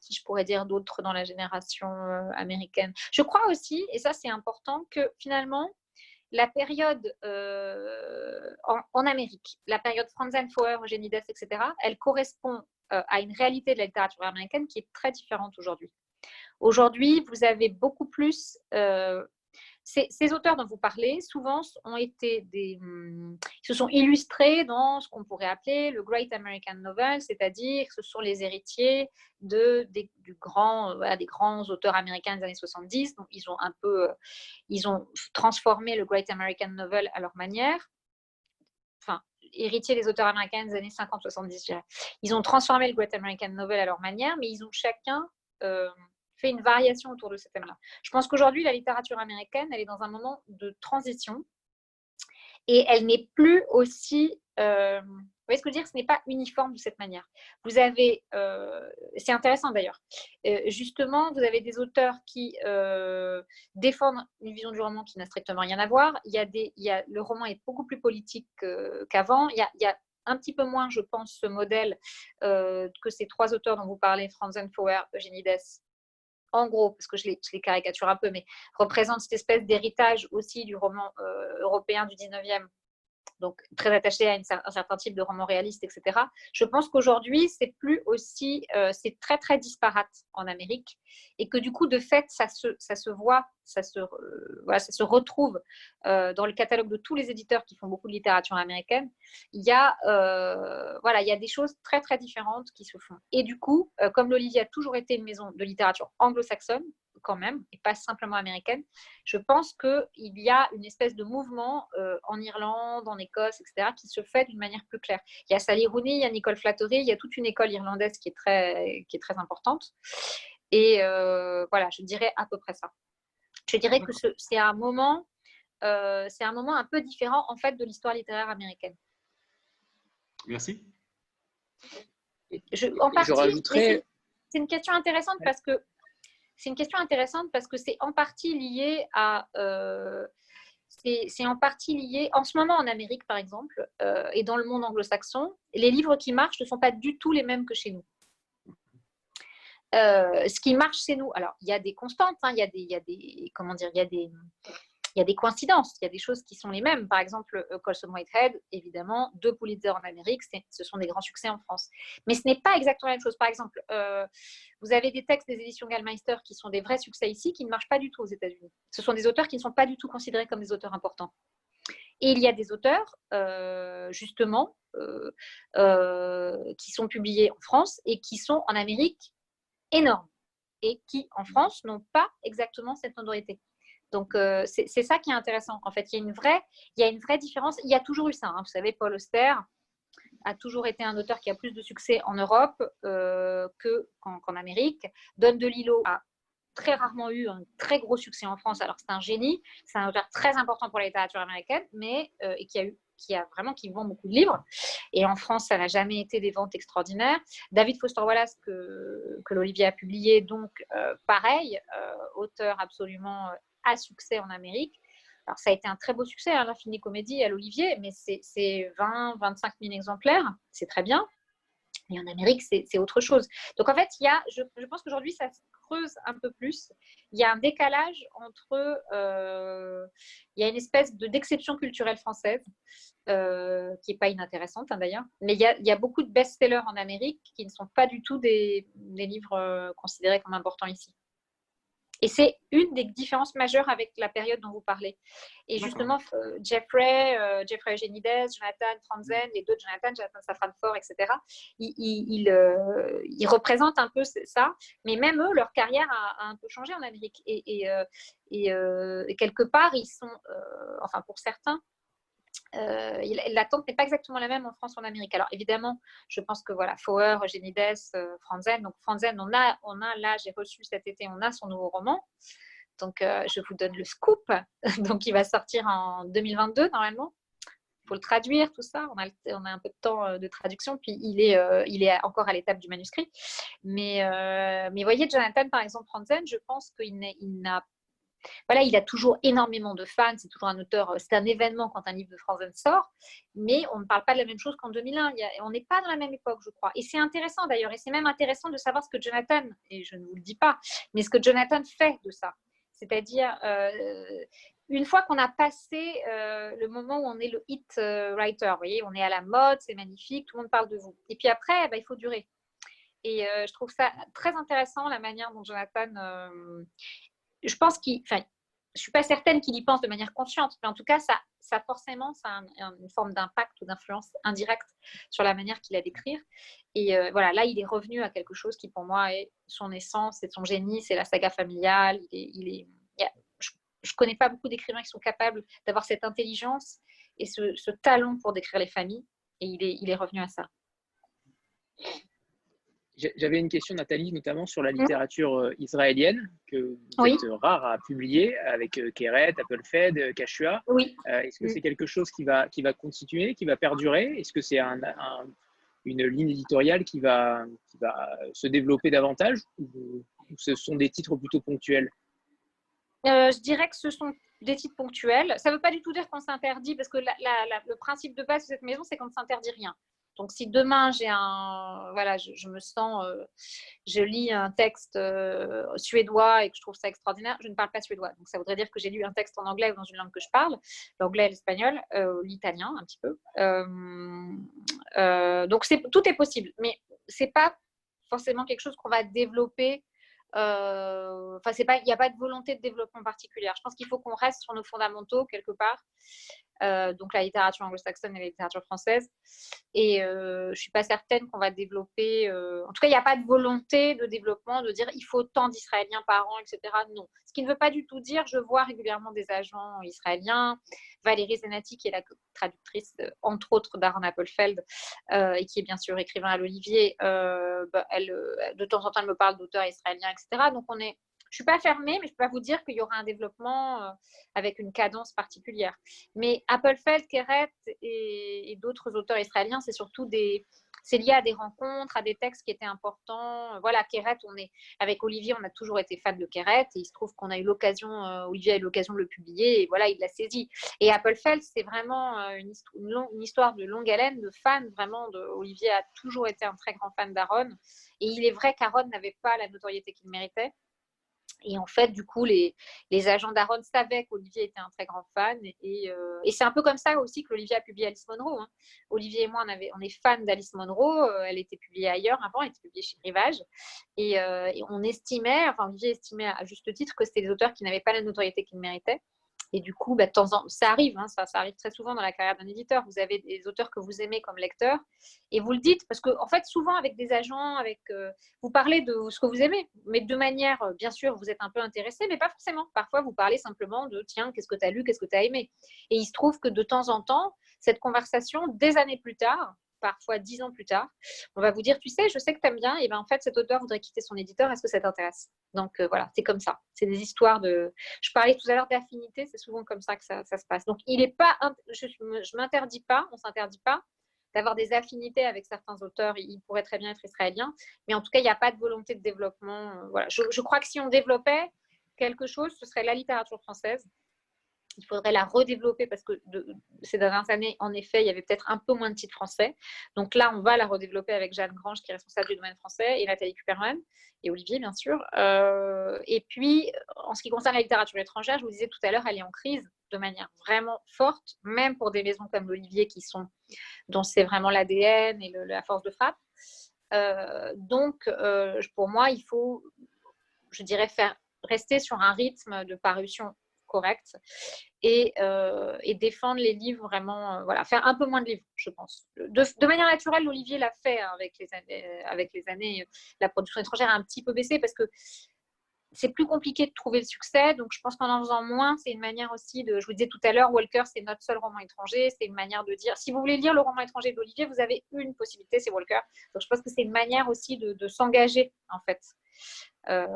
qui je pourrais dire d'autres dans la génération euh, américaine. Je crois aussi, et ça c'est important, que finalement, la période en, Amérique, la période Franzen Foer, Eugénides, etc., elle correspond à une réalité de la littérature américaine qui est très différente aujourd'hui. Aujourd'hui, vous avez beaucoup plus ces, auteurs dont vous parlez, souvent, ont été des, hum, se sont illustrés dans ce qu'on pourrait appeler le Great American Novel, c'est-à-dire ce sont les héritiers de, des, du grand, des grands auteurs américains des années 70. Donc, ils ont un peu, euh, ils ont transformé le Great American Novel à leur manière. Enfin, héritiers des auteurs américains des années 50-70, je dirais. Ils ont transformé le Great American Novel à leur manière, mais ils ont chacun euh, une variation autour de ce thème-là. Je pense qu'aujourd'hui, la littérature américaine, elle est dans un moment de transition et elle n'est plus aussi. Euh, vous voyez ce que je veux dire Ce n'est pas uniforme de cette manière. Vous avez, euh, c'est intéressant d'ailleurs, euh, justement, vous avez des auteurs qui défendent une vision du roman qui n'a strictement rien à voir. Il y a des, il y a, le roman est beaucoup plus politique qu'avant. Il, il, y a un petit peu moins, je pense, ce modèle que ces trois auteurs dont vous parlez, Franzen Foer, Eugénides en gros, parce que je les, caricature un peu, mais représente cette espèce d'héritage aussi du roman euh, européen du 19e donc très attaché à un certain type de roman réaliste, etc. Je pense qu'aujourd'hui, c'est plus aussi, euh, c'est très très disparate en Amérique, et que du coup, de fait, ça se, ça se voit, ça se, euh, voilà, ça se retrouve euh, dans le catalogue de tous les éditeurs qui font beaucoup de littérature américaine. Il y a, voilà, il y a des choses très très différentes qui se font. Et du coup, comme l'Olivier a toujours été une maison de littérature anglo-saxonne, quand même, et pas simplement américaine. Je pense qu'il y a une espèce de mouvement euh, en Irlande, en Écosse, etc., qui se fait d'une manière plus claire. Il y a Sally Rooney, il y a Nicole Flattery, il y a toute une école irlandaise qui est très, qui est très importante. Et euh, voilà, je dirais à peu près ça. Je dirais que c'est un moment, euh, c'est un moment un peu différent en fait de l'histoire littéraire américaine. Merci. Je, en rajouterais... C'est une question intéressante parce que c'est une question intéressante parce que c'est en partie lié à. Euh, c'est en partie lié, en ce moment en Amérique par exemple, euh, et dans le monde anglo-saxon, les livres qui marchent ne sont pas du tout les mêmes que chez nous. Euh, ce qui marche chez nous, alors il y a des constantes, hein, il, y a des, il y a des, comment dire, il y a des, il y a des coïncidences, il y a des choses qui sont les mêmes. Par exemple, euh, Colson Whitehead, évidemment, deux Pulitzer en Amérique, ce sont des grands succès en France. Mais ce n'est pas exactement la même chose. Par exemple, euh, vous avez des textes des éditions Gallmeister qui sont des vrais succès ici, qui ne marchent pas du tout aux États-Unis. Ce sont des auteurs qui ne sont pas du tout considérés comme des auteurs importants. Et il y a des auteurs, euh, justement, qui sont publiés en France et qui sont en Amérique énormes et qui, en France, n'ont pas exactement cette notoriété. Donc, euh, c'est ça qui est intéressant. En fait, il y, a une vraie, différence. Il y a toujours eu ça. Hein. Vous savez, Paul Auster a toujours été un auteur qui a plus de succès en Europe euh, qu'en Amérique. Don DeLillo a très rarement eu un très gros succès en France. Alors, c'est un génie. C'est un auteur très important pour la littérature américaine, mais euh, et qui a vraiment qui vend beaucoup de livres. Et en France, ça n'a jamais été des ventes extraordinaires. David Foster Wallace, que, que l'Olivier a publié, donc pareil, auteur absolument à succès en Amérique. Alors, ça a été un très beau succès, hein, l'Infini Comédie à l'Olivier, mais c'est 20, 25 000 exemplaires, c'est très bien. Et en Amérique, c'est autre chose. Donc, en fait, il y a, je, pense qu'aujourd'hui, ça se creuse un peu plus. Il y a un décalage entre. Euh, il y a une espèce d'exception culturelle française, euh, qui n'est pas inintéressante hein, d'ailleurs. Mais il y, a, beaucoup de best-sellers en Amérique qui ne sont pas du tout des, des livres euh, considérés comme importants ici. Et c'est une des différences majeures avec la période dont vous parlez. Et justement, euh, Jeffrey, euh, Jeffrey Eugenides, Jonathan Franzen, les deux Jonathan, Jonathan Safran ils, ils, euh, ils, représentent un peu ça. Mais même eux, leur carrière a, un peu changé en Amérique. Et, et, et, quelque part, ils sont enfin pour certains, euh, l'attente n'est pas exactement la même en France ou en Amérique. Alors évidemment, je pense que voilà, Fauer, Genides, euh, Franzen. Donc Franzen, on a, on a là, j'ai reçu cet été, on a son nouveau roman. Donc euh, je vous donne le scoop. <laughs> donc il va sortir en 2022 normalement. Il faut le traduire, tout ça. On a, on a un peu de temps de traduction, puis il est, il est encore à l'étape du manuscrit. Mais, mais voyez, Jonathan, par exemple, Franzen, je pense qu'il n'a voilà, il a toujours énormément de fans, c'est toujours un auteur, euh, c'est un événement quand un livre de Franzen sort, mais on ne parle pas de la même chose qu'en 2001. on n'est pas dans la même époque, je crois. Et c'est intéressant d'ailleurs, et c'est même intéressant de savoir ce que Jonathan, et je ne vous le dis pas, mais ce que Jonathan fait de ça. C'est-à-dire, euh, une fois qu'on a passé euh, le moment où on est le hit writer, vous voyez, on est à la mode, c'est magnifique, tout le monde parle de vous. Et puis après, bah, il faut durer. Et je trouve ça très intéressant la manière dont Jonathan je pense qu'il, enfin, je suis pas certaine qu'il y pense de manière consciente, mais en tout cas, ça, ça forcément, ça a une forme d'impact ou d'influence indirecte sur la manière qu'il a d'écrire. Et euh, voilà, là, il est revenu à quelque chose qui, pour moi, est son essence, c'est son génie, c'est la saga familiale. Il est, je, ne connais pas beaucoup d'écrivains qui sont capables d'avoir cette intelligence et ce, ce, talent pour décrire les familles, et il est, il est revenu à ça. J'avais une question, Nathalie, notamment sur la mmh. littérature euh, israélienne, que vous êtes rare à publier, avec euh, Keret, Applefed, Kashua. Oui. Euh, est-ce que mmh. c'est quelque chose qui va, qui va continuer, qui va perdurer? Est-ce que c'est un, une ligne éditoriale qui va, qui va se développer davantage ou, ce sont des titres plutôt ponctuels? Je dirais que ce sont des titres ponctuels. Ça ne veut pas du tout dire qu'on s'interdit, parce que le principe de base de cette maison, c'est qu'on ne s'interdit rien. Donc, si demain j'ai un, voilà, je, me sens, euh, je lis un texte euh, suédois et que je trouve ça extraordinaire, je ne parle pas suédois. Donc, ça voudrait dire que j'ai lu un texte en anglais ou dans une langue que je parle, l'anglais, l'espagnol, euh, l'italien un petit peu. donc, c'est, tout est possible, mais c'est pas forcément quelque chose qu'on va développer. Enfin, c'est pas, il n'y a pas de volonté de développement particulière. Je pense qu'il faut qu'on reste sur nos fondamentaux quelque part euh, donc la littérature anglo-saxonne et la littérature française. Et euh, je ne suis pas certaine qu'on va développer. Euh, en tout cas, il n'y a pas de volonté de développement de dire il faut tant d'Israéliens par an, etc. Non. Ce qui ne veut pas du tout dire, je vois régulièrement des agents israéliens. Valérie Zenati, qui est la traductrice, entre autres, d'Aaron Appelfeld, et qui est bien sûr écrivain à l'Olivier, bah, de temps en temps, elle me parle d'auteurs israéliens, etc. Donc on est je suis pas fermée, mais je peux pas vous dire qu'il y aura un développement euh, avec une cadence particulière. Mais Appelfeld, Keret et, d'autres auteurs israéliens, c'est surtout c'est lié à des rencontres, à des textes qui étaient importants. Voilà, Keret, on est avec Olivier, on a toujours été fan de Keret et il se trouve qu'on a eu l'occasion, euh, Olivier a eu l'occasion de le publier et voilà, il l'a saisi. Et Appelfeld, c'est vraiment euh, une, une, histoire de longue haleine, de fan vraiment. De, Olivier a toujours été un très grand fan d'Aaron et il est vrai qu'Aaron n'avait pas la notoriété qu'il méritait. Et en fait, du coup, les, agents d'Aaron savaient qu'Olivier était un très grand fan. Et, euh, c'est un peu comme ça aussi que l'Olivier a publié Alice Monroe. Hein. Olivier et moi, on, avait, on est fans d'Alice Monroe. Euh, elle était publiée ailleurs avant, elle était publiée chez Rivage. Et, euh, et, on estimait, enfin, Olivier estimait à juste titre que c'était des auteurs qui n'avaient pas la notoriété qu'ils méritaient. Et du coup, bah, en... ça arrive, hein, ça, arrive très souvent dans la carrière d'un éditeur. Vous avez des auteurs que vous aimez comme lecteur et vous le dites parce qu'en en fait, souvent avec des agents, avec, euh, vous parlez de ce que vous aimez, mais de manière, euh, bien sûr, vous êtes un peu intéressé, mais pas forcément. Parfois, vous parlez simplement de tiens, qu'est-ce que tu as lu, qu'est-ce que tu as aimé. Et il se trouve que de temps en temps, cette conversation, des années plus tard, parfois dix ans plus tard, on va vous dire, tu sais, je sais que tu aimes bien, et bien en fait, cet auteur voudrait quitter son éditeur, est-ce que ça t'intéresse? Donc euh, voilà, c'est comme ça. C'est des histoires de... Je parlais tout à l'heure d'affinité, c'est souvent comme ça que ça, se passe. Donc il n'est pas... Je ne m'interdis pas, on s'interdit pas d'avoir des affinités avec certains auteurs, il pourrait très bien être israélien, mais en tout cas, il n'y a pas de volonté de développement. Euh, voilà. je crois que si on développait quelque chose, ce serait la littérature française il faudrait la redévelopper parce que ces dernières années, en effet, il y avait peut-être un peu moins de titres français. Donc là, on va la redévelopper avec Jeanne Grange, qui est responsable du domaine français, et Nathalie Kuperman, et Olivier, bien sûr. Euh, et puis, en ce qui concerne la littérature étrangère, je vous disais tout à l'heure, elle est en crise de manière vraiment forte, même pour des maisons comme l'Olivier, qui sont, dont c'est vraiment l'ADN et la force de frappe. Euh, donc, euh, pour moi, il faut, je dirais, faire rester sur un rythme de parution correct euh, et, défendre les livres vraiment, euh, voilà, faire un peu moins de livres, je pense. De, manière naturelle, Olivier l'a fait hein, avec, les années, avec les années. La production étrangère a un petit peu baissé parce que c'est plus compliqué de trouver le succès. Donc, je pense qu'en en faisant moins, c'est une manière aussi de. Je vous disais tout à l'heure, Walker, c'est notre seul roman étranger. C'est une manière de dire si vous voulez lire le roman étranger d'Olivier, vous avez une possibilité, c'est Walker. Donc, je pense que c'est une manière aussi de, s'engager, en fait, euh,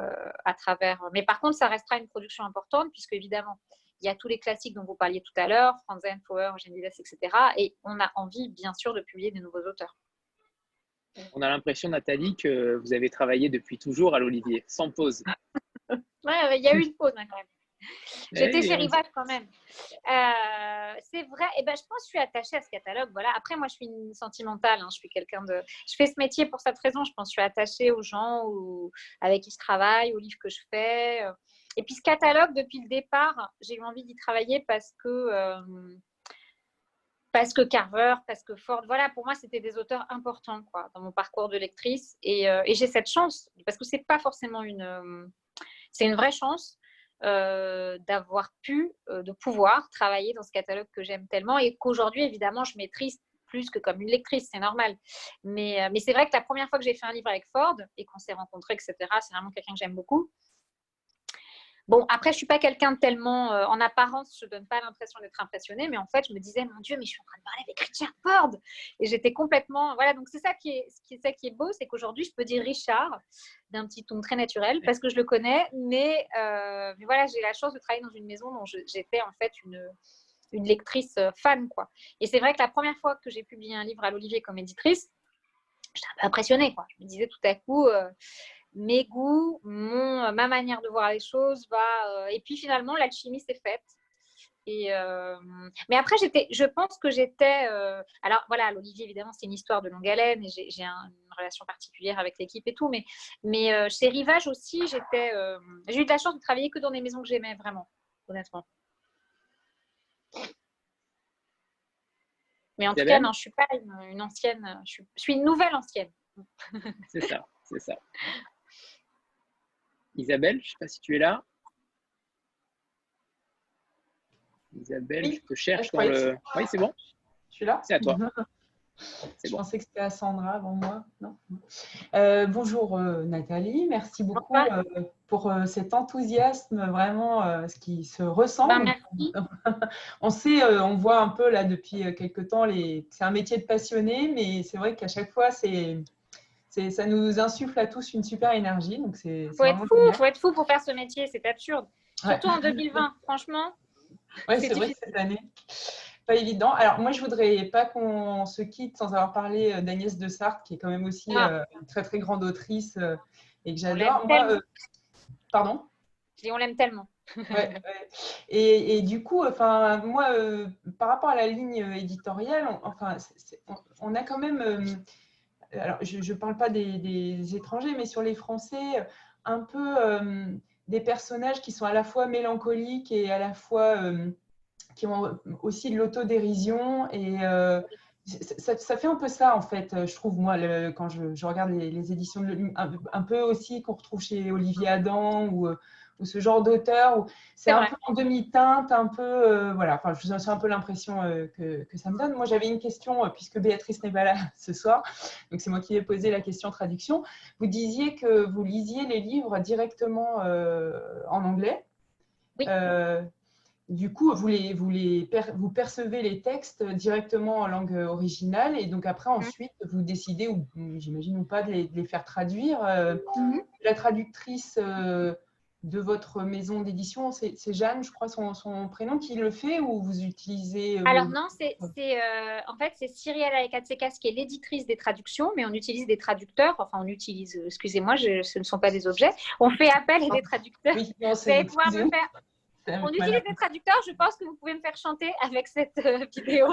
à travers. Mais par contre, ça restera une production importante, puisque évidemment, il y a tous les classiques dont vous parliez tout à l'heure, Franzen, Power, Eugène etc. Et on a envie, bien sûr, de publier des nouveaux auteurs. On a l'impression, Nathalie, que vous avez travaillé depuis toujours à l'Olivier, sans pause. Ouais, il y a eu une pause hein, quand même. J'étais chez Rivage quand même. Euh, c'est vrai. Et eh ben, je pense que je suis attachée à ce catalogue. Voilà. Après, moi, je suis une sentimentale. Hein. Je suis quelqu'un de. Je fais ce métier pour cette raison. Je pense que je suis attachée aux gens ou... avec qui je travaille, aux livres que je fais. Et puis, ce catalogue, depuis le départ, j'ai eu envie d'y travailler parce que. Euh, parce que Carver, parce que Ford, voilà, pour moi, c'était des auteurs importants quoi, dans mon parcours de lectrice. Et, euh, et j'ai cette chance, parce que c'est pas forcément une c'est une vraie chance euh, d'avoir pu, euh, de pouvoir travailler dans ce catalogue que j'aime tellement et qu'aujourd'hui, évidemment, je maîtrise plus que comme une lectrice, c'est normal. Mais, euh, mais c'est vrai que la première fois que j'ai fait un livre avec Ford et qu'on s'est rencontrés, etc., c'est vraiment quelqu'un que j'aime beaucoup. Bon, après, je suis pas quelqu'un de tellement, euh, en apparence, je donne pas l'impression d'être impressionnée, mais en fait, je me disais, mon Dieu, mais je suis en train de parler avec Richard Ford. Et j'étais complètement, voilà, donc c'est ça qui est, ce qui est, ça qui est beau, c'est qu'aujourd'hui, je peux dire Richard d'un petit ton très naturel parce que je le connais, mais, euh, mais voilà, j'ai la chance de travailler dans une maison dont j'étais en fait une, une lectrice euh, fan, quoi. Et c'est vrai que la première fois que j'ai publié un livre à l'Olivier comme éditrice, j'étais un peu impressionnée, quoi. Je me disais tout à coup mes goûts, mon, ma manière de voir les choses va. Euh, et puis finalement, l'alchimie s'est faite. Et euh, mais après, j'étais, je pense que j'étais. Euh, alors voilà, l'Olivier, évidemment, c'est une histoire de longue haleine et j'ai, une relation particulière avec l'équipe et tout. Mais, mais chez Rivage aussi, j'étais. j'ai eu de la chance de travailler que dans des maisons que j'aimais vraiment, honnêtement. Mais en tout cas, non, je ne suis pas une, ancienne. Je je suis une nouvelle ancienne. c'est ça, c'est ça. Isabelle, je ne sais pas si tu es là. Isabelle, je te cherche dans le. Oui, c'est bon. Je suis là. C'est à toi. <laughs> Je pensais que c'était à Sandra avant moi. Non. Euh, bonjour euh, Nathalie, merci beaucoup euh, pour cet enthousiasme vraiment, ce qui se ressent. Ben, <laughs> on sait, on voit un peu là depuis quelques temps, les... c'est un métier de passionné, mais c'est vrai qu'à chaque fois, c'est ça nous insuffle à tous une super énergie. Donc c'est. Faut être fou, faut être fou pour faire ce métier, c'est absurde. Surtout en 2020, <laughs> franchement. Ouais, c'est vrai cette année. Pas évident. Alors moi, je voudrais pas qu'on se quitte sans avoir parlé euh, d'Agnès de Sarthe, qui est quand même aussi ah. euh, une très très grande autrice euh, et que j'adore. pardon? Je on l'aime tellement. Et, du coup, enfin, moi, par rapport à la ligne éditoriale, on, enfin, on, a quand même alors je ne parle pas des, étrangers, mais sur les Français, un peu euh, des personnages qui sont à la fois mélancoliques et à la fois euh, qui ont aussi de l'autodérision. Et euh, ça, fait un peu ça, en fait, je trouve, moi, quand je, regarde les, éditions, de, un, peu aussi qu'on retrouve chez Olivier Adam ou ou ce genre d'auteur. C'est un peu en demi-teinte, un peu. Euh, voilà, enfin, j'ai un peu l'impression euh, que, que, ça me donne. Moi, j'avais une question, euh, puisque Béatrice n'est pas là <laughs> ce soir, donc c'est moi qui ai posé la question traduction. Vous disiez que vous lisiez les livres directement en anglais. Oui. Du coup, vous, les, vous, les vous percevez les textes directement en langue originale et donc après, mhm. ensuite, vous décidez, ou j'imagine ou pas, de les, faire traduire. Mhm. La traductrice de votre maison d'édition C'est Jeanne, je crois, son, prénom qui le fait ou vous utilisez euh, Alors non, c'est euh, en fait c'est Cyrielle Alekatsekas qui est l'éditrice des traductions, mais on utilise des traducteurs. Enfin, on utilise, euh, excusez-moi, ce ne sont pas des objets. On fait appel à des traducteurs. Oui, non, vous allez pouvoir me faire on utilise des traducteurs. Je pense que vous pouvez me faire chanter avec cette euh, <laughs> vidéo.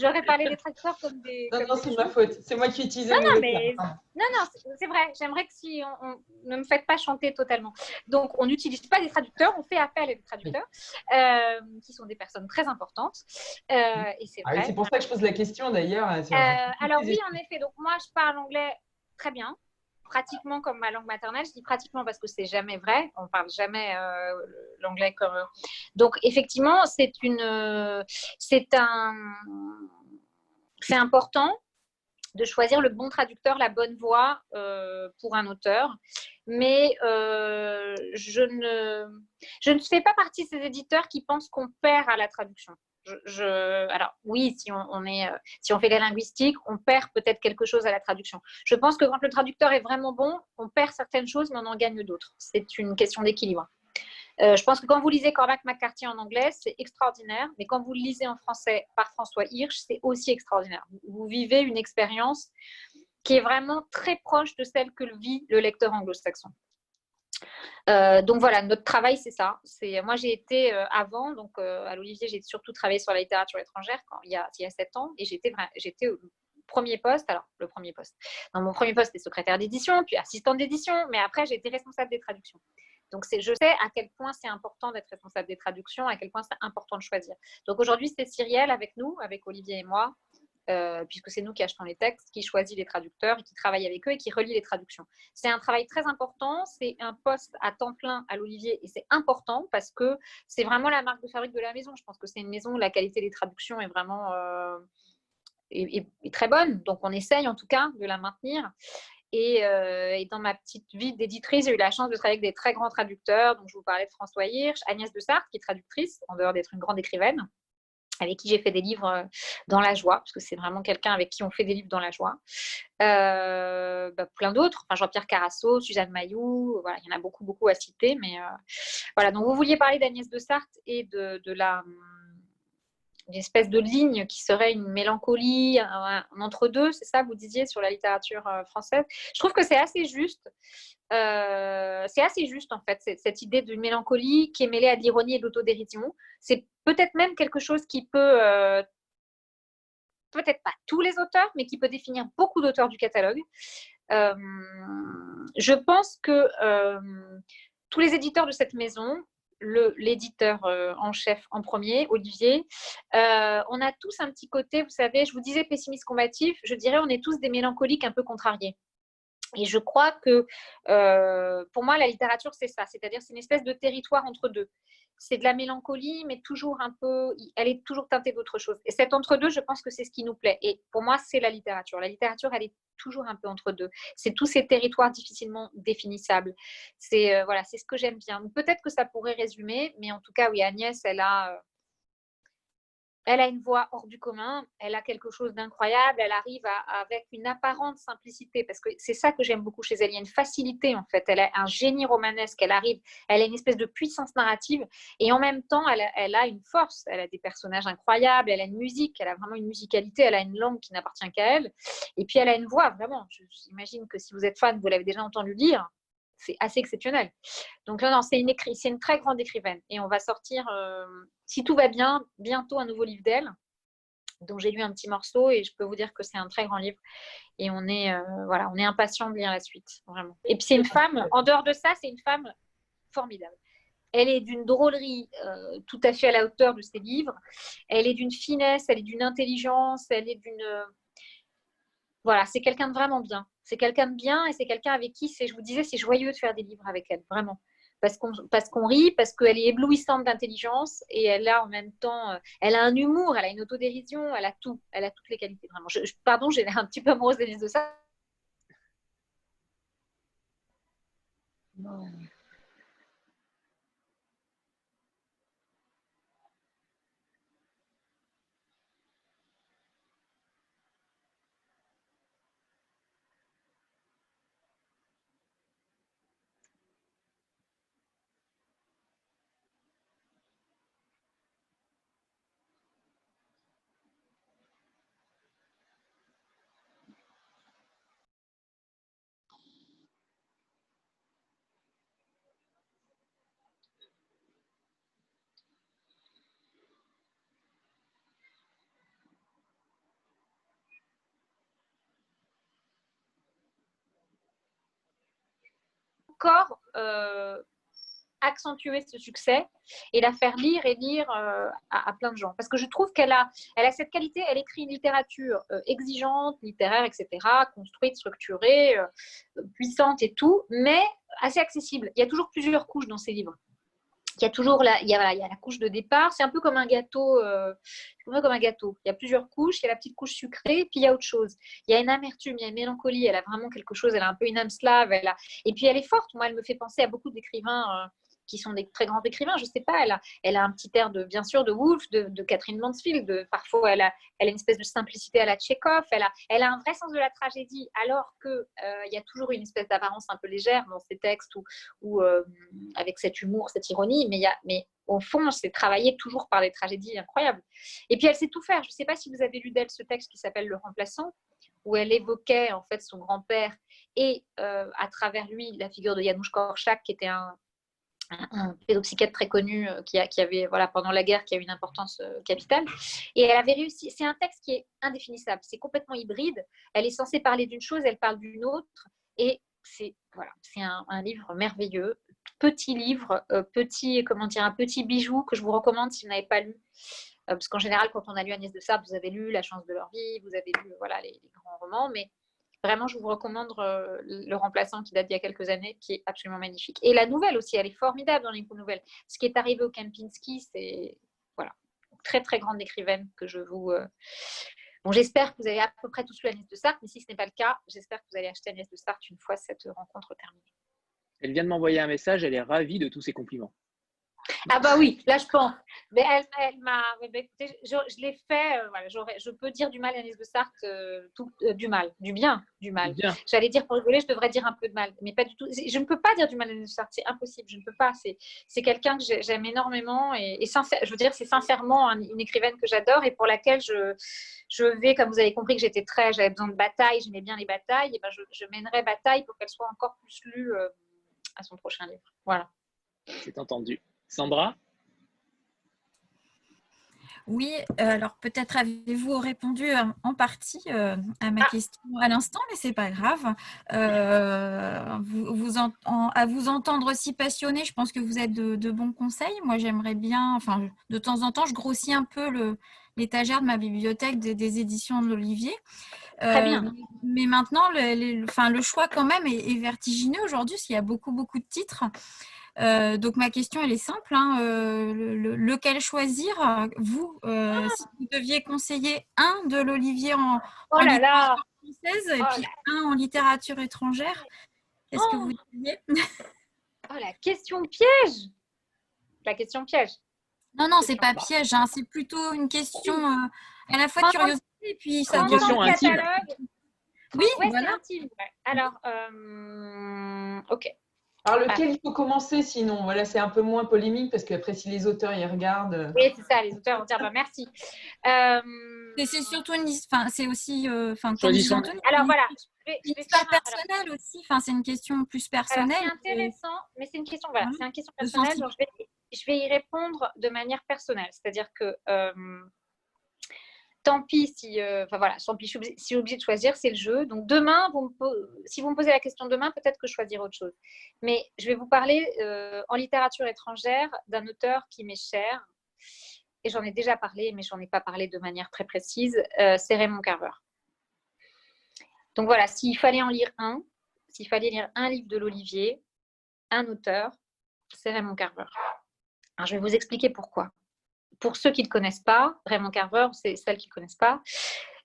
J'aurais parlé des traducteurs comme des. Non, non, c'est ma faute. C'est moi qui utilise. Non, non, mais... non, non, c'est vrai. J'aimerais que si on, ne me faites pas chanter totalement. Donc, on n'utilise pas des traducteurs. On fait appel à des traducteurs euh, qui sont des personnes très importantes. Euh, et c'est ah c'est pour ça que je pose la question d'ailleurs. alors oui, en effet. Donc moi, je parle anglais très bien pratiquement comme ma langue maternelle. Je dis pratiquement parce que c'est jamais vrai. On parle jamais euh, l'anglais comme. Donc effectivement, c'est une, c'est un, c'est important. de choisir le bon traducteur, la bonne voix pour un auteur. Mais je, ne, je ne fais pas partie de ces éditeurs qui pensent qu'on perd à la traduction. Alors oui, si on, est, si on fait les linguistiques, on perd peut-être quelque chose à la traduction. Je pense que quand le traducteur est vraiment bon, on perd certaines choses, mais on en gagne d'autres. C'est une question d'équilibre. Euh, je pense que quand vous lisez Cormac McCarthy en anglais, c'est extraordinaire, mais quand vous le lisez en français par François Hirsch, c'est aussi extraordinaire. Vous vivez une expérience qui est vraiment très proche de celle que vit le lecteur anglo-saxon. Euh, donc voilà, notre travail, c'est ça. C'est moi, j'ai été euh, avant, donc à l'Olivier, j'ai surtout travaillé sur la littérature étrangère quand, il, y a, il y a sept ans, et j'étais j'étais au premier poste. Alors le premier poste. Dans mon premier poste, c'était secrétaire d'édition, puis assistante d'édition, mais après, j'ai été responsable des traductions. Donc, je sais à quel point c'est important d'être responsable des traductions, à quel point c'est important de choisir. Donc, aujourd'hui, c'est Cyrielle avec nous, avec Olivier et moi, euh, puisque c'est nous qui achetons les textes, qui choisit les traducteurs, et qui travaille avec eux et qui relie les traductions. C'est un travail très important, c'est un poste à temps plein à l'Olivier et c'est important parce que c'est vraiment la marque de fabrique de la maison. Je pense que c'est une maison où la qualité des traductions est vraiment euh, est très bonne, donc on essaye en tout cas de la maintenir. Euh, et, dans ma petite vie d'éditrice, j'ai eu la chance de travailler avec des très grands traducteurs. Donc, je vous parlais de François Hirsch, Agnès de Sarthe, qui est traductrice, en dehors d'être une grande écrivaine, avec qui j'ai fait des livres euh, dans la joie, parce que c'est vraiment quelqu'un avec qui on fait des livres dans la joie. Euh, bah, plein d'autres, enfin, Jean-Pierre Carasso, Suzanne Mayou, voilà, il y en a beaucoup, beaucoup à citer. Mais voilà, donc vous vouliez parler d'Agnès de Sarthe et de, de la une espèce de ligne qui serait une mélancolie, un, entre-deux, c'est ça, vous disiez, sur la littérature euh, française? Je trouve que c'est assez juste. Euh, c'est assez juste, en fait, cette idée de mélancolie qui est mêlée à de l'ironie et de l'autodérision. C'est peut-être même quelque chose qui peut, euh, peut-être pas tous les auteurs, mais qui peut définir beaucoup d'auteurs du catalogue. je pense que tous les éditeurs de cette maison l'éditeur euh, en chef en premier, Olivier. Euh, on a tous un petit côté, vous savez, je vous disais pessimiste combatif, je dirais on est tous des mélancoliques un peu contrariés. Et je crois que euh, pour moi, la littérature, c'est ça, c'est-à-dire c'est une espèce de territoire entre deux c'est de la mélancolie, mais toujours un peu, elle est toujours teintée d'autre chose. Et cet entre-deux, je pense que c'est ce qui nous plaît. Et pour moi, c'est la littérature. La littérature, elle est toujours un peu entre deux. C'est tous ces territoires difficilement définissables. C'est euh, voilà, c'est ce que j'aime bien. Peut-être que ça pourrait résumer, mais en tout cas, oui, Agnès, elle a, euh, elle a une voix hors du commun, elle a quelque chose d'incroyable, elle arrive avec une apparente simplicité, parce que c'est ça que j'aime beaucoup chez elle, il y a une facilité en fait, elle a un génie romanesque, elle arrive, elle a une espèce de puissance narrative, et en même temps, elle a, une force, elle a des personnages incroyables, elle a une musique, elle a vraiment une musicalité, elle a une langue qui n'appartient qu'à elle, et puis elle a une voix, vraiment, j'imagine que si vous êtes fan, vous l'avez déjà entendu dire, c'est assez exceptionnel. Donc non, c'est une, c'est une très grande écrivaine. Et on va sortir, euh, si tout va bien, bientôt un nouveau livre d'elle, dont j'ai lu un petit morceau et je peux vous dire que c'est un très grand livre. Et on est, euh, voilà, on est de lire la suite, vraiment. Et puis c'est une femme, en dehors de ça, c'est une femme formidable. Elle est d'une drôlerie euh, tout à fait à la hauteur de ses livres. Elle est d'une finesse, elle est d'une intelligence, elle est d'une voilà, c'est quelqu'un de vraiment bien. C'est quelqu'un de bien et c'est quelqu'un avec qui, je vous disais, c'est joyeux de faire des livres avec elle, vraiment. Parce qu'on, rit, parce qu'elle est éblouissante d'intelligence et elle a en même temps, euh, elle a un humour, elle a une autodérision, elle a tout, elle a toutes les qualités, vraiment. pardon, j'ai un petit peu amoureuse de ça. Non. Euh, accentuer ce succès et la faire lire et lire euh, à, plein de gens. Parce que je trouve qu'elle a, elle a cette qualité, elle écrit une littérature euh, exigeante, littéraire, etc., construite, structurée, puissante et tout, mais assez accessible. Il y a toujours plusieurs couches dans ses livres. Il y a toujours la, il y a, la couche de départ. C'est un peu comme un gâteau. Euh, comme un gâteau. Il y a plusieurs couches. Il y a la petite couche sucrée, puis il y a autre chose. Il y a une amertume, il y a une mélancolie. Elle a vraiment quelque chose. Elle a un peu une âme slave. Elle a... Et puis elle est forte. Moi, elle me fait penser à beaucoup d'écrivains. Euh, qui sont des très grands écrivains. Je sais pas, elle a, un petit air de, bien sûr, de Woolf, de, Catherine Mansfield. De, parfois, elle a, elle a une espèce de simplicité à la Tchekhov. Elle a, elle a un vrai sens de la tragédie, alors qu'il euh, y a toujours une espèce d'apparence un peu légère dans ses textes ou, euh, avec cet humour, cette ironie. Mais, y a, mais au fond, c'est travaillé toujours par des tragédies incroyables. Et puis, elle sait tout faire. Je ne sais pas si vous avez lu d'elle ce texte qui s'appelle Le Remplaçant où elle évoquait en fait son grand-père et euh, à travers lui la figure de Janusz Korczak, qui était un, un pédopsychiatre très connu euh, qui, a, qui, avait, voilà, pendant la guerre, qui a une importance euh, capitale. Et elle avait réussi. C'est un texte qui est indéfinissable. C'est complètement hybride. Elle est censée parler d'une chose, elle parle d'une autre. Et c'est voilà, c'est un, livre merveilleux. Petit livre, euh, petit, comment dire, un petit bijou que je vous recommande si vous n'avez pas lu. parce qu'en général, quand on a lu Agnès de Sable, vous avez lu La chance de leur vie, vous avez lu voilà, les, les grands romans. Mais Vraiment, je vous recommande euh, le remplaçant qui date d'il y a quelques années, qui est absolument magnifique. Et la nouvelle aussi, elle est formidable dans les nouvelles. Ce qui est arrivé au Kempinski, c'est voilà, très très grande écrivaine que je vous. Euh, bon, j'espère que vous avez à peu près tous lu Agnès de Sartre, mais si ce n'est pas le cas, j'espère que vous allez acheter Agnès de Sartre une fois cette rencontre terminée. Elle vient de m'envoyer un message, elle est ravie de tous ces compliments. Ah bah oui, là je pense. Mais elle, elle m'a. écoutez, je, je l'ai fait. Euh, voilà, je peux dire du mal à Agnès de Sarthe, euh, tout, euh, du mal, du bien, du mal. J'allais dire pour rigoler, je devrais dire un peu de mal, mais pas du tout. Je ne peux pas dire du mal à Agnès de Sarthe, c'est impossible. Je ne peux pas. C'est quelqu'un que j'aime énormément et, et sincère, je veux dire, c'est sincèrement une écrivaine que j'adore et pour laquelle je, je vais, comme vous avez compris que j'étais très, j'avais besoin de bataille, j'aimais bien les batailles, et ben je, je mènerai bataille pour qu'elle soit encore plus lue à son prochain livre. Voilà. C'est entendu. Sandra oui, euh, alors peut-être avez-vous répondu euh, en partie euh, à ma ah. question à l'instant, mais c'est pas grave. vous, à vous entendre aussi passionné, je pense que vous êtes de, bons conseils. Moi, j'aimerais bien, enfin, de temps en temps, je grossis un peu l'étagère de ma bibliothèque des, éditions de l'Olivier. Très bien. Mais maintenant, le, enfin, le choix quand même est, est vertigineux aujourd'hui, parce qu'il y a beaucoup, beaucoup de titres. Euh, donc ma question elle est simple, hein, euh, lequel choisir Vous, euh, ah. si vous deviez conseiller un de l'Olivier en, oh littérature française et oh puis un en littérature étrangère, qu'est-ce que oh. vous diriez? <laughs> Oh la question piège La question piège. Non non c'est pas piège, hein, c'est plutôt une question à la fois curiosité et puis ça. Question intime. Oui, voilà. Alors, ok. Alors, lequel il faut commencer sinon? Voilà, c'est un peu moins polémique parce qu'après, si les auteurs y regardent. Euh, oui, c'est ça, les auteurs vont dire bah, merci. Euh... C'est surtout une. Enfin, c'est aussi. Euh, enfin, Alors voilà. C'est personnel aussi. Enfin, c'est une question plus personnelle. C'est intéressant, mais c'est une question. Voilà, c'est une question personnelle. Donc je vais, je vais y répondre de manière personnelle. C'est-à-dire que euh, tant pis si, euh, enfin voilà, tant pis, si je suis obligée de choisir, c'est le jeu. Donc demain, si vous me posez la question demain, peut-être que je choisirai autre chose. Mais je vais vous parler euh, en littérature étrangère d'un auteur qui m'est cher. Et j'en ai déjà parlé, mais j'en ai pas parlé de manière très précise. Euh, c'est Raymond Carver. Donc voilà, s'il fallait en lire un, s'il fallait lire un livre de l'Olivier, un auteur, c'est Raymond Carver. Alors je vais vous expliquer pourquoi pour ceux qui ne connaissent pas, Raymond Carver, c'est celle qui ne connaissent pas,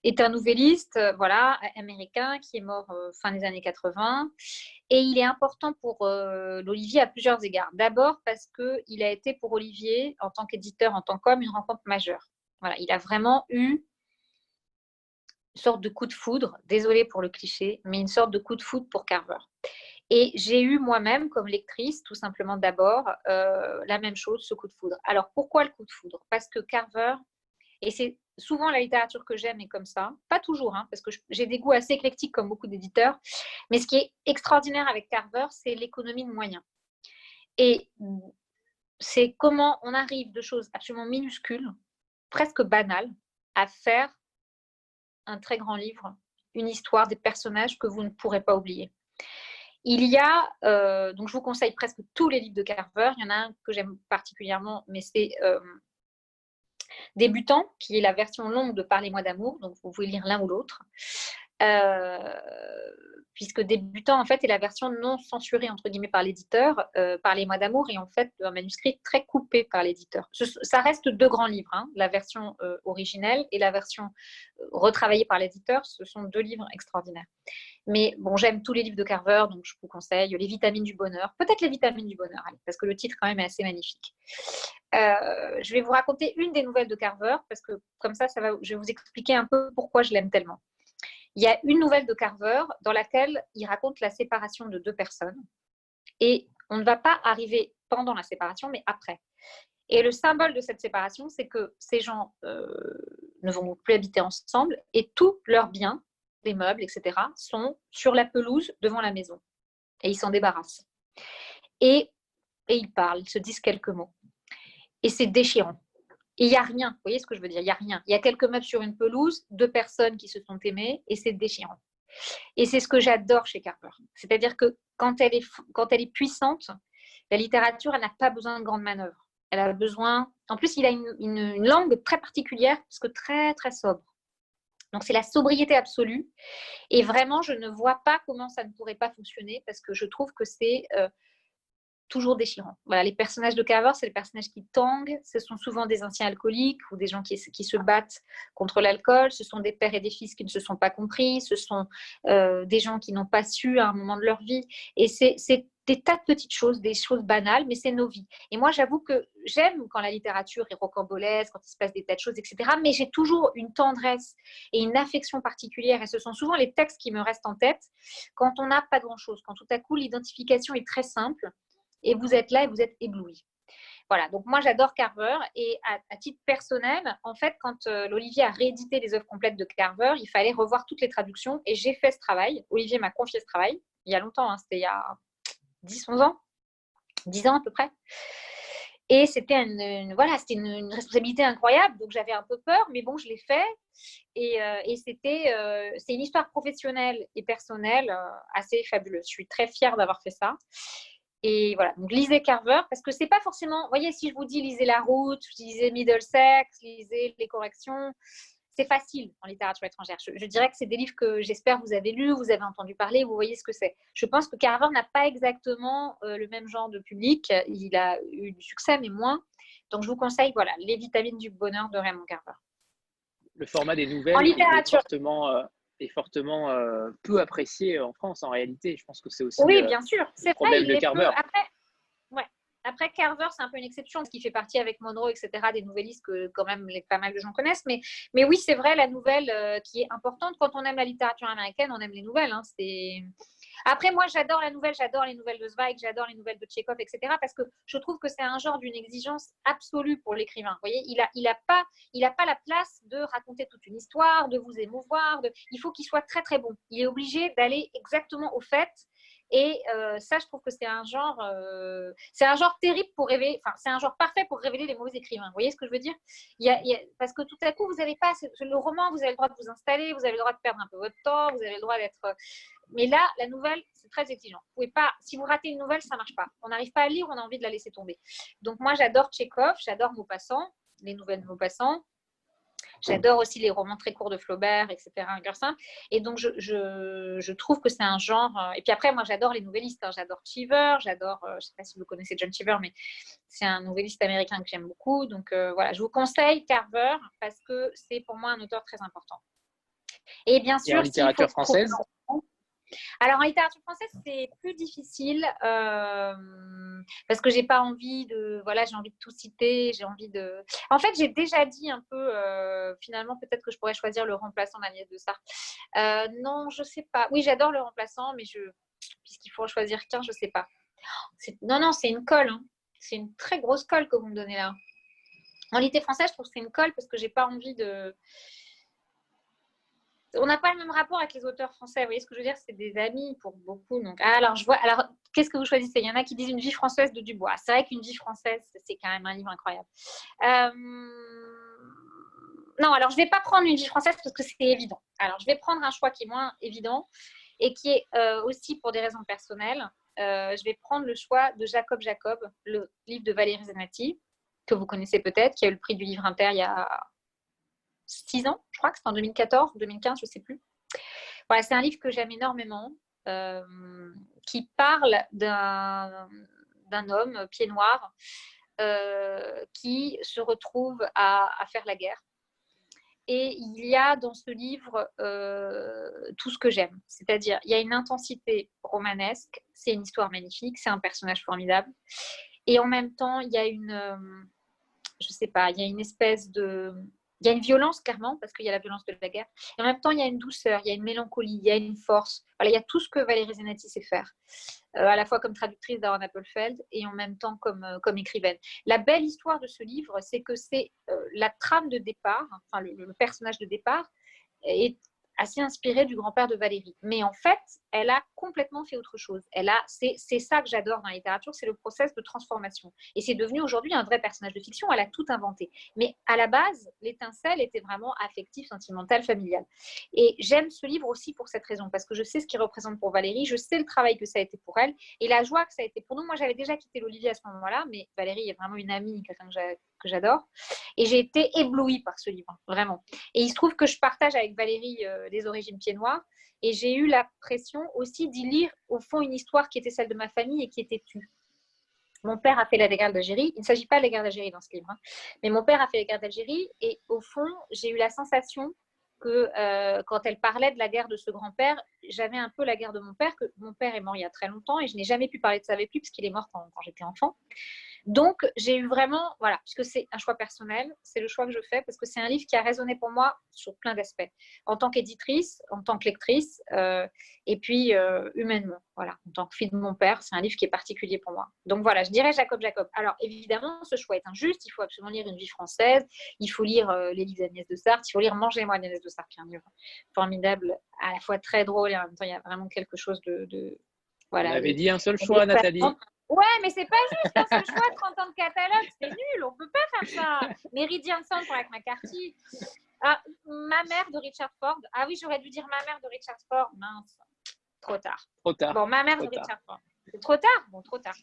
est un nouvelliste euh, voilà, américain qui est mort euh, fin des années 80. Et il est important pour euh, l'Olivier à plusieurs égards. D'abord parce qu'il a été pour Olivier, en tant qu'éditeur, en tant qu'homme, une rencontre majeure. Voilà, il a vraiment eu une sorte de coup de foudre, désolé pour le cliché, mais une sorte de coup de foudre pour Carver. Et j'ai eu moi-même, comme lectrice, tout simplement d'abord, euh, la même chose, ce coup de foudre. Alors pourquoi le coup de foudre? Parce que Carver, et c'est souvent la littérature que j'aime est comme ça, pas toujours, hein, parce que j'ai des goûts assez éclectiques comme beaucoup d'éditeurs, mais ce qui est extraordinaire avec Carver, c'est l'économie de moyens. Et c'est comment on arrive de choses absolument minuscules, presque banales, à faire un très grand livre, une histoire, des personnages que vous ne pourrez pas oublier. Il y a, euh, donc je vous conseille presque tous les livres de Carver. Il y en a un que j'aime particulièrement, mais c'est euh, Débutant, qui est la version longue de Parlez-moi d'amour. Donc vous pouvez lire l'un ou l'autre. Puisque débutant en fait est la version non censurée entre guillemets par l'éditeur euh, par les mois d'amour et en fait un manuscrit très coupé par l'éditeur. Ça reste deux grands livres, hein. la version euh, originelle et la version euh, retravaillée par l'éditeur. Ce sont deux livres extraordinaires. Mais bon, j'aime tous les livres de Carver, donc je vous conseille les vitamines du bonheur, peut-être les vitamines du bonheur, parce que le titre quand même est assez magnifique. je vais vous raconter une des nouvelles de Carver parce que comme ça, je vais vous expliquer un peu pourquoi je l'aime tellement. Il y a une nouvelle de Carver dans laquelle il raconte la séparation de deux personnes. Et on ne va pas arriver pendant la séparation, mais après. Et le symbole de cette séparation, c'est que ces gens euh, ne vont plus habiter ensemble et tous leurs biens, les meubles, etc., sont sur la pelouse devant la maison. Et ils s'en débarrassent. Et, et ils parlent, ils se disent quelques mots. Et c'est déchirant. Et il n'y a rien. Vous voyez ce que je veux dire? Il n'y a rien. Il y a quelques meubles sur une pelouse, deux personnes qui se sont aimées, et c'est déchirant. Et c'est ce que j'adore chez Carver. C'est-à-dire que quand elle, est, quand elle est puissante, la littérature, elle n'a pas besoin de grandes manœuvres. Elle a besoin. En plus, il a une, une langue très particulière, parce que très, très sobre. Donc, c'est la sobriété absolue. Et vraiment, je ne vois pas comment ça ne pourrait pas fonctionner, parce que je trouve que c'est. Euh, toujours déchirant. Voilà, les personnages de Carver, c'est les personnages qui tanguent. Ce sont souvent des anciens alcooliques ou des gens qui, se battent contre l'alcool. Ce sont des pères et des fils qui ne se sont pas compris. Ce sont euh, des gens qui n'ont pas su à un moment de leur vie. Et c'est des tas de petites choses, des choses banales, mais c'est nos vies. Et moi, j'avoue que j'aime quand la littérature est rocambolesque, quand il se passe des tas de choses, etc. Mais j'ai toujours une tendresse et une affection particulière. Et ce sont souvent les textes qui me restent en tête quand on n'a pas grand-chose, quand tout à coup l'identification est très simple et vous êtes là et vous êtes ébloui. Voilà, donc moi j'adore Carver et à, titre personnel, en fait, quand euh, l'Olivier a réédité les œuvres complètes de Carver, il fallait revoir toutes les traductions et j'ai fait ce travail. Olivier m'a confié ce travail il y a longtemps, hein, c'était il y a 10-11 ans, 10 ans à peu près. Et c'était une, voilà, une, responsabilité incroyable, donc j'avais un peu peur, mais bon, je l'ai fait. Et, euh, c'était, euh, c'est une histoire professionnelle et personnelle assez fabuleuse. Je suis très fière d'avoir fait ça. Et voilà, donc lisez Carver, parce que c'est pas forcément, vous voyez, si je vous dis lisez La Route, lisez Middlesex, lisez Les Corrections, c'est facile en littérature étrangère. Je, dirais que c'est des livres que j'espère vous avez lus, vous avez entendu parler, vous voyez ce que c'est. Je pense que Carver n'a pas exactement euh, le même genre de public. Il a eu du succès, mais moins. Donc je vous conseille, voilà, Les vitamines du bonheur de Raymond Carver. Le format des nouvelles en littérature. Est fortement, euh, est fortement euh, peu apprécié en France en réalité. Je pense que c'est aussi oui, bien sûr. C'est problème de Carver. Après, ouais. Après, Carver, c'est un peu une exception, parce qu'il fait partie avec Monroe, etc., des nouvellistes que quand même pas mal de gens connaissent. Mais, mais oui, c'est vrai, la nouvelle euh, qui est importante. Quand on aime la littérature américaine, on aime les nouvelles. Hein, c'est après, moi, j'adore la nouvelle, j'adore les nouvelles de Zweig, j'adore les nouvelles de Tchekhov, etc. Parce que je trouve que c'est un genre d'une exigence absolue pour l'écrivain. Vous voyez, il n'a il a pas, il pas la place de raconter toute une histoire, de vous émouvoir. De... Il faut qu'il soit très, très bon. Il est obligé d'aller exactement au fait et euh, ça, je trouve que c'est un genre, euh, c'est un genre terrible pour révéler, enfin, c'est un genre parfait pour révéler les mauvais écrivains. Vous voyez ce que je veux dire? Parce que tout à coup, vous n'avez pas le roman, vous avez le droit de vous installer, vous avez le droit de perdre un peu votre temps, vous avez le droit d'être. Mais là, la nouvelle, c'est très exigeant. Vous pouvez pas, si vous ratez une nouvelle, ça marche pas. On n'arrive pas à lire, on a envie de la laisser tomber. Donc moi, j'adore Tchekhov, j'adore Maupassant, les nouvelles de Maupassant. J'adore aussi les romans très courts de Flaubert, etc. Et donc, je, je, trouve que c'est un genre. Euh, et puis après, moi, j'adore les nouvellistes. Hein. J'adore Cheever, j'adore, euh, je ne sais pas si vous connaissez John Cheever, mais c'est un nouvelliste américain que j'aime beaucoup. Donc euh, voilà, je vous conseille Carver parce que c'est pour moi un auteur très important. Et bien sûr, en littérature française? Alors en littérature française, c'est plus difficile euh, parce que j'ai pas envie de, voilà, j'ai envie de tout citer, j'ai envie de. En fait, j'ai déjà dit un peu, euh, finalement, peut-être que je pourrais choisir le remplaçant d'Agnès de Sartre. Euh, non, je sais pas. Oui, j'adore le remplaçant, mais je, puisqu'il faut en choisir qu'un, je sais pas. Non, non, c'est une colle. Hein. C'est une très grosse colle que vous me donnez là. En littérature française, je trouve que c'est une colle parce que j'ai pas envie de on n'a pas le même rapport avec les auteurs français. Vous voyez ce que je veux dire C'est des amis pour beaucoup. Donc, ah, alors, je vois. Alors, qu'est-ce que vous choisissez? Il y en a qui disent Une vie française de Dubois. C'est vrai qu'Une vie française, c'est quand même un livre incroyable. Euh, non, alors je ne vais pas prendre Une vie française parce que c'est évident. Alors, je vais prendre un choix qui est moins évident et qui est euh, aussi pour des raisons personnelles. Euh, je vais prendre le choix de Jacob Jacob, le livre de Valérie Zanatti, que vous connaissez peut-être, qui a eu le prix du livre inter il y a six ans, je crois que c'était en 2014 ou 2015, je ne sais plus. Voilà, c'est un livre que j'aime énormément, qui parle d'un homme pied noir qui se retrouve à, à faire la guerre et il y a dans ce livre euh, tout ce que j'aime. C'est-à-dire, il y a une intensité romanesque, c'est une histoire magnifique, c'est un personnage formidable. Et en même temps, il y a une, euh, je sais pas, il y a une espèce de, il y a une violence clairement parce qu'il y a la violence de la guerre. Et en même temps, il y a une douceur, il y a une mélancolie, il y a une force. Voilà, il y a tout ce que Valérie Zenati sait faire, euh, à la fois comme traductrice d'Aaron Appelfeld et en même temps comme, euh, comme écrivaine. La belle histoire de ce livre, c'est que c'est euh, la trame de départ, enfin le, le, personnage de départ est assez inspirée du grand-père de Valérie. Mais en fait, elle a complètement fait autre chose. Elle a, c'est, ça que j'adore dans la littérature, c'est le process de transformation. Et c'est devenu aujourd'hui un vrai personnage de fiction. Elle a tout inventé. Mais à la base, l'étincelle était vraiment affective, sentimentale, familiale. Et j'aime ce livre aussi pour cette raison, parce que je sais ce qu'il représente pour Valérie, je sais le travail que ça a été pour elle et la joie que ça a été pour nous. Moi, j'avais déjà quitté l'Olivier à ce moment-là, mais Valérie est vraiment une amie, quelqu'un que j'adore. Et j'ai été éblouie par ce livre, vraiment. Et il se trouve que je partage avec Valérie euh, les origines pieds noirs. Et j'ai eu l'impression aussi d'y lire, au fond, une histoire qui était celle de ma famille et qui était tue. Mon père a fait la guerre d'Algérie. Il ne s'agit pas de la guerre d'Algérie dans ce livre, hein. mais mon père a fait la guerre d'Algérie. Et au fond, j'ai eu la sensation que euh, quand elle parlait de la guerre de ce grand-père, j'avais un peu la guerre de mon père, que mon père est mort il y a très longtemps et je n'ai jamais pu parler de ça avec lui parce qu'il est mort quand j'étais enfant. Donc, j'ai eu vraiment, voilà, puisque c'est un choix personnel, c'est le choix que je fais parce que c'est un livre qui a résonné pour moi sur plein d'aspects, en tant qu'éditrice, en tant que lectrice, euh, et puis euh, humainement, voilà, en tant que fille de mon père, c'est un livre qui est particulier pour moi. Donc voilà, je dirais Jacob Jacob. Alors évidemment, ce choix est injuste, il faut absolument lire Une vie française, il faut lire euh, Les livres d'Agnès de Sartre, il faut lire Mangez-moi d'Agnès de Sartre, qui est un livre formidable, à la fois très drôle et en même temps, il y a vraiment quelque chose de... voilà, On avait dit un seul choix, Nathalie. Ouais, mais c'est pas juste un seul choix, 30 ans de catalogue, c'est nul, on peut pas faire ça. Johnson pour avec McCarthy. Ah, ma mère de Richard Ford. Ah oui, j'aurais dû dire ma mère de Richard Ford. Mince, trop tard. Trop tard. Bon, ma mère de Richard Ford. Trop tard? Bon, trop tard.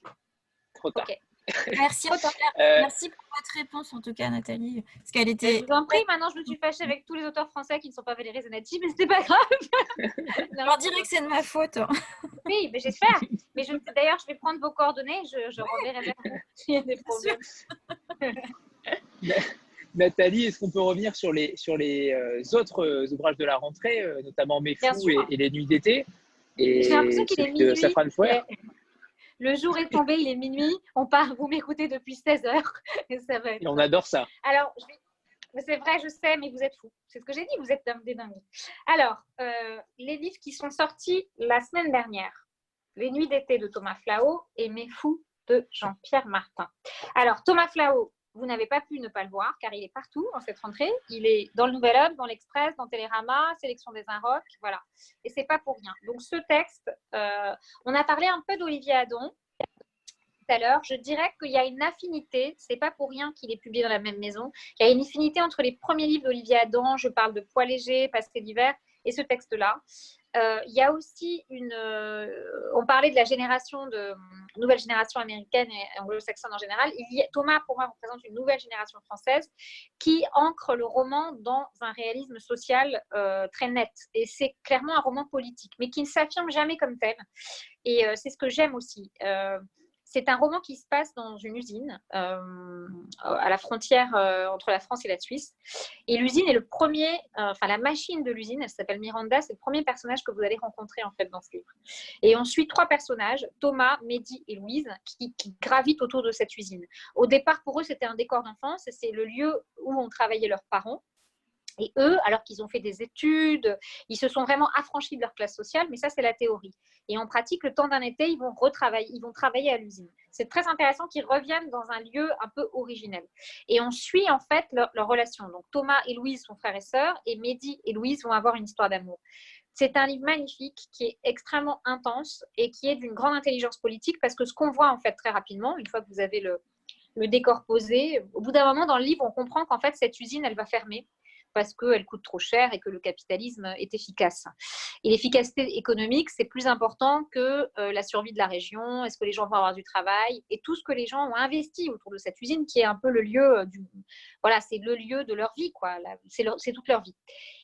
Trop tard. <laughs> Merci, euh, merci pour votre réponse en tout cas, Nathalie. Parce qu'elle était. Je vous en prie, maintenant je me suis fâchée avec tous les auteurs français qui ne sont pas Valérie Zanatti, mais c'était pas grave. <laughs> On dirait que c'est de ma faute. Oui, mais j'espère. Mais je... d'ailleurs, je vais prendre vos coordonnées, je, je reverrai vers vous <laughs> s'il y a des problèmes. Nathalie, est-ce qu'on peut revenir sur les, sur les euh, autres euh, ouvrages de la rentrée, notamment Mes fous et, Les Nuits d'été? J'ai l'impression qu'il est minuit. Le jour est tombé, il est minuit. On part, vous m'écoutez depuis 16 heures. <laughs> Et, ça va et on adore ça. Alors, c'est vrai, je sais, mais vous êtes fous. C'est ce que j'ai dit, vous êtes des dingues. Alors, euh, les livres qui sont sortis la semaine dernière Les Nuits d'été de Thomas Flao et Mes fous de Jean-Pierre Martin. Alors, Thomas Flao, vous n'avez pas pu ne pas le voir car il est partout en cette rentrée. Il est dans le Nouvel Homme, dans l'Express, dans Télérama, Sélection des Inrocks, voilà. Et c'est pas pour rien. Donc ce texte, euh, on a parlé un peu d'Olivier Adon tout à l'heure. Je dirais qu'il y a une affinité. C'est pas pour rien qu'il est publié dans la même maison. Il y a une affinité entre les premiers livres d'Olivier Adam. Je parle de Poids léger, Passé l'hiver et ce texte-là. Euh, il y a aussi une. Euh, on parlait de la génération de nouvelle génération américaine et anglo-saxonne en général. Thomas, pour moi, représente une nouvelle génération française qui ancre le roman dans un réalisme social euh, très net. Et c'est clairement un roman politique, mais qui ne s'affirme jamais comme tel. Et c'est ce que j'aime aussi. C'est un roman qui se passe dans une usine euh, à la frontière euh, entre la France et la Suisse. Et l'usine est le premier, euh, enfin la machine de l'usine, elle s'appelle Miranda, c'est le premier personnage que vous allez rencontrer en fait dans ce livre. Et on suit trois personnages, Thomas, Mehdi et Louise, qui, qui gravitent autour de cette usine. Au départ, pour eux, c'était un décor d'enfance, c'est le lieu où ont travaillé leurs parents. Et eux, alors qu'ils ont fait des études, ils se sont vraiment affranchis de leur classe sociale, mais ça, c'est la théorie. Et en pratique, le temps d'un été, ils vont retravailler, ils vont travailler à l'usine. C'est très intéressant qu'ils reviennent dans un lieu un peu originel. Et on suit en fait leur, relation. Donc Thomas et Louise sont frères et sœurs, et Mehdi et Louise vont avoir une histoire d'amour. C'est un livre magnifique qui est extrêmement intense et qui est d'une grande intelligence politique parce que ce qu'on voit en fait très rapidement, une fois que vous avez le, le décor posé, au bout d'un moment dans le livre, on comprend qu'en fait cette usine, elle va fermer parce qu'elle coûte trop cher et que le capitalisme est efficace. Et l'efficacité économique, c'est plus important que euh, la survie de la région, est-ce que les gens vont avoir du travail et tout ce que les gens ont investi autour de cette usine qui est un peu le lieu du... Voilà, c'est le lieu de leur vie, quoi. C'est toute leur vie.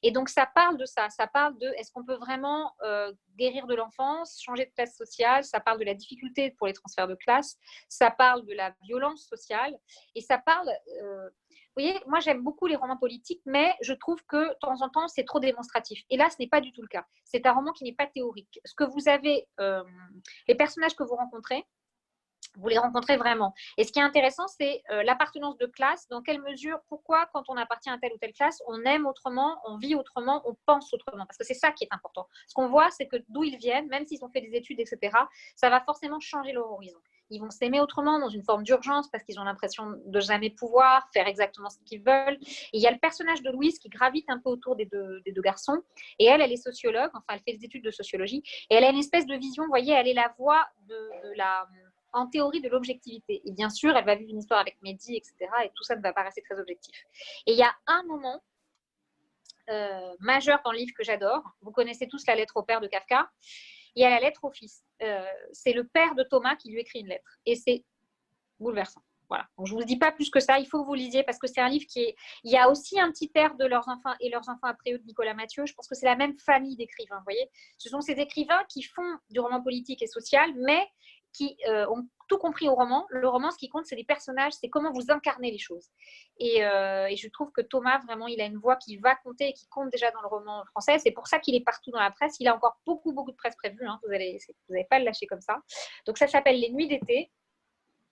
Et donc, ça parle de ça. Ça parle de est-ce qu'on peut vraiment euh, guérir de l'enfance, changer de classe sociale. Ça parle de la difficulté pour les transferts de classe. Ça parle de la violence sociale. Et ça parle. Euh, vous voyez, moi j'aime beaucoup les romans politiques, mais je trouve que de temps en temps c'est trop démonstratif. Et là, ce n'est pas du tout le cas. C'est un roman qui n'est pas théorique. Ce que vous avez, euh, les personnages que vous rencontrez, vous les rencontrez vraiment. Et ce qui est intéressant, c'est euh, l'appartenance de classe. Dans quelle mesure, pourquoi, quand on appartient à telle ou telle classe, on aime autrement, on vit autrement, on pense autrement. Parce que c'est ça qui est important. Ce qu'on voit, c'est que d'où ils viennent, même s'ils ont fait des études, etc., ça va forcément changer leur horizon. Ils vont s'aimer autrement, dans une forme d'urgence, parce qu'ils ont l'impression de jamais pouvoir faire exactement ce qu'ils veulent. Il y a le personnage de Louise qui gravite un peu autour des deux, garçons. Et elle, elle est sociologue, enfin, elle fait des études de sociologie. Et elle a une espèce de vision, vous voyez, elle est la voix de la en théorie de l'objectivité. Et bien sûr, elle va vivre une histoire avec Mehdi, etc. Et tout ça ne va pas rester très objectif. Et il y a un moment euh, majeur dans le livre que j'adore. Vous connaissez tous la lettre au père de Kafka. Il y a la lettre au fils. Euh, c'est le père de Thomas qui lui écrit une lettre. Et c'est bouleversant. Voilà. je ne vous dis pas plus que ça. Il faut que vous lisiez parce que c'est un livre qui est. Il y a aussi un petit air de leurs enfants et leurs enfants après eux de Nicolas Mathieu. Je pense que c'est la même famille d'écrivains. Vous voyez, ce sont ces écrivains qui font du roman politique et social, mais qui euh, ont tout compris au roman. Le roman, ce qui compte, c'est les personnages, c'est comment vous incarnez les choses. Euh, et, je trouve que Thomas, vraiment, il a une voix qui va compter et qui compte déjà dans le roman français. C'est pour ça qu'il est partout dans la presse. Il a encore beaucoup, beaucoup de presse prévue. Hein. Vous n'allez pas le lâcher comme ça. Donc, ça s'appelle Les Nuits d'été.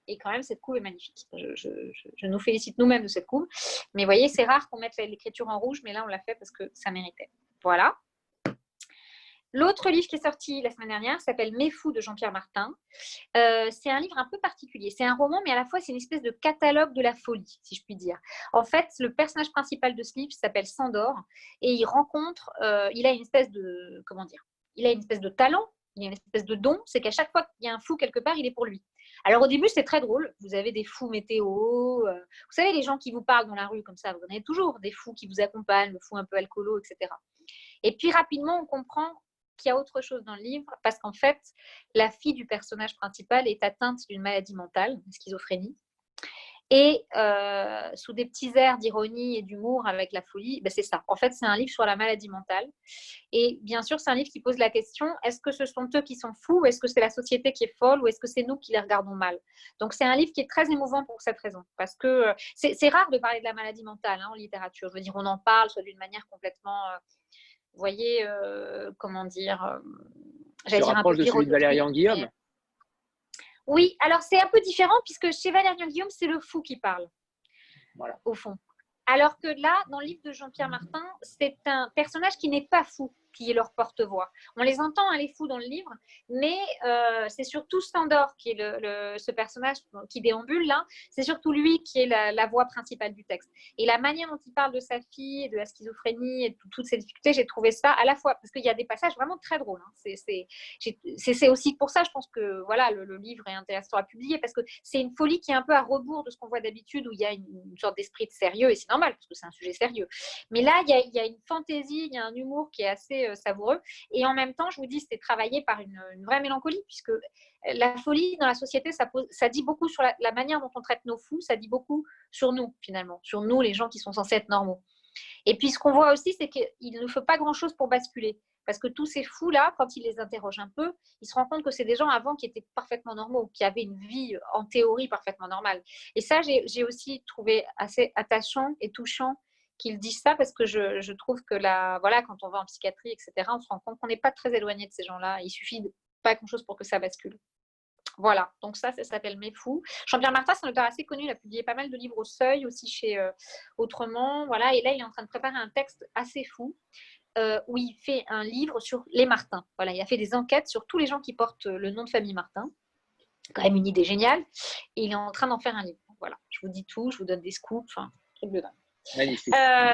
Et quand même, cette couve est magnifique. Je, nous félicite nous-mêmes de cette couve. Mais voyez, c'est rare qu'on mette l'écriture en rouge, mais là, on l'a fait parce que ça méritait. Voilà. L'autre livre qui est sorti la semaine dernière s'appelle Mes fous de Jean-Pierre Martin. Euh, c'est un livre un peu particulier. C'est un roman, mais à la fois c'est une espèce de catalogue de la folie, si je puis dire. En fait, le personnage principal de ce livre s'appelle Sandor et il rencontre, euh, il a une espèce de, comment dire, il a une espèce de talent, il a une espèce de don, c'est qu'à chaque fois qu'il y a un fou quelque part, il est pour lui. Alors au début, c'est très drôle. Vous avez des fous météo. Euh, vous savez, les gens qui vous parlent dans la rue comme ça, vous en avez toujours des fous qui vous accompagnent, le fou un peu alcoolo, etc. Et puis rapidement, on comprend qu'il y a autre chose dans le livre, parce qu'en fait, la fille du personnage principal est atteinte d'une maladie mentale, une schizophrénie. Et euh, sous des petits airs d'ironie et d'humour avec la folie, ben c'est ça. En fait, c'est un livre sur la maladie mentale. Et bien sûr, c'est un livre qui pose la question est-ce que ce sont eux qui sont fous Est-ce que c'est la société qui est folle Ou est-ce que c'est nous qui les regardons mal? Donc, c'est un livre qui est très émouvant pour cette raison. Parce que euh, c'est rare de parler de la maladie mentale hein, en littérature. Je veux dire, on en parle soit d'une manière complètement. Euh, vous voyez, euh, comment dire, euh, j'allais dire un de celui de Valérian Guillaume Oui, alors c'est un peu différent puisque chez Valérian Guillaume, c'est le fou qui parle, voilà. au fond. Alors que là, dans le livre de Jean-Pierre Martin, c'est un personnage qui n'est pas fou qui est leur porte-voix. On les entend, hein, les fous, dans le livre, mais euh, c'est surtout Standor qui est le, ce personnage qui déambule là. C'est surtout lui qui est la, voix principale du texte. Et la manière dont il parle de sa fille, de la schizophrénie et de toutes ces difficultés, j'ai trouvé ça à la fois parce qu'il y a des passages vraiment très drôles. Hein. C'est aussi pour ça, je pense que voilà, le, livre est intéressant à publier parce que c'est une folie qui est un peu à rebours de ce qu'on voit d'habitude où il y a une, sorte d'esprit de sérieux et c'est normal parce que c'est un sujet sérieux. Mais là, il y a une fantaisie, il y a un humour qui est assez euh, savoureux. Et en même temps, je vous dis, c'est travaillé par une, vraie mélancolie, puisque la folie dans la société, ça, ça dit beaucoup sur la, manière dont on traite nos fous, ça dit beaucoup sur nous, finalement, sur nous, les gens qui sont censés être normaux. Et puis, ce qu'on voit aussi, c'est qu'il ne faut pas grand-chose pour basculer. Parce que tous ces fous-là, quand ils les interrogent un peu, ils se rendent compte que c'est des gens avant qui étaient parfaitement normaux, qui avaient une vie en théorie parfaitement normale. Et ça, j'ai aussi trouvé assez attachant et touchant qu'ils disent ça parce que je, trouve que là, voilà, quand on va en psychiatrie, etc., on se rend compte qu'on n'est pas très éloigné de ces gens-là. Il suffit de pas grand-chose pour que ça bascule. Voilà, donc ça, ça s'appelle Mes Fous. Jean-Pierre Martin, c'est un auteur assez connu, il a publié pas mal de livres au seuil, aussi chez euh, Autrement. Voilà, et là, il est en train de préparer un texte assez fou euh, où il fait un livre sur les Martins. Voilà, il a fait des enquêtes sur tous les gens qui portent le nom de famille Martin. Quand même une idée géniale. Et il est en train d'en faire un livre. Voilà, je vous dis tout, je vous donne des scoops, enfin, truc de dingue. Magnifique. Euh,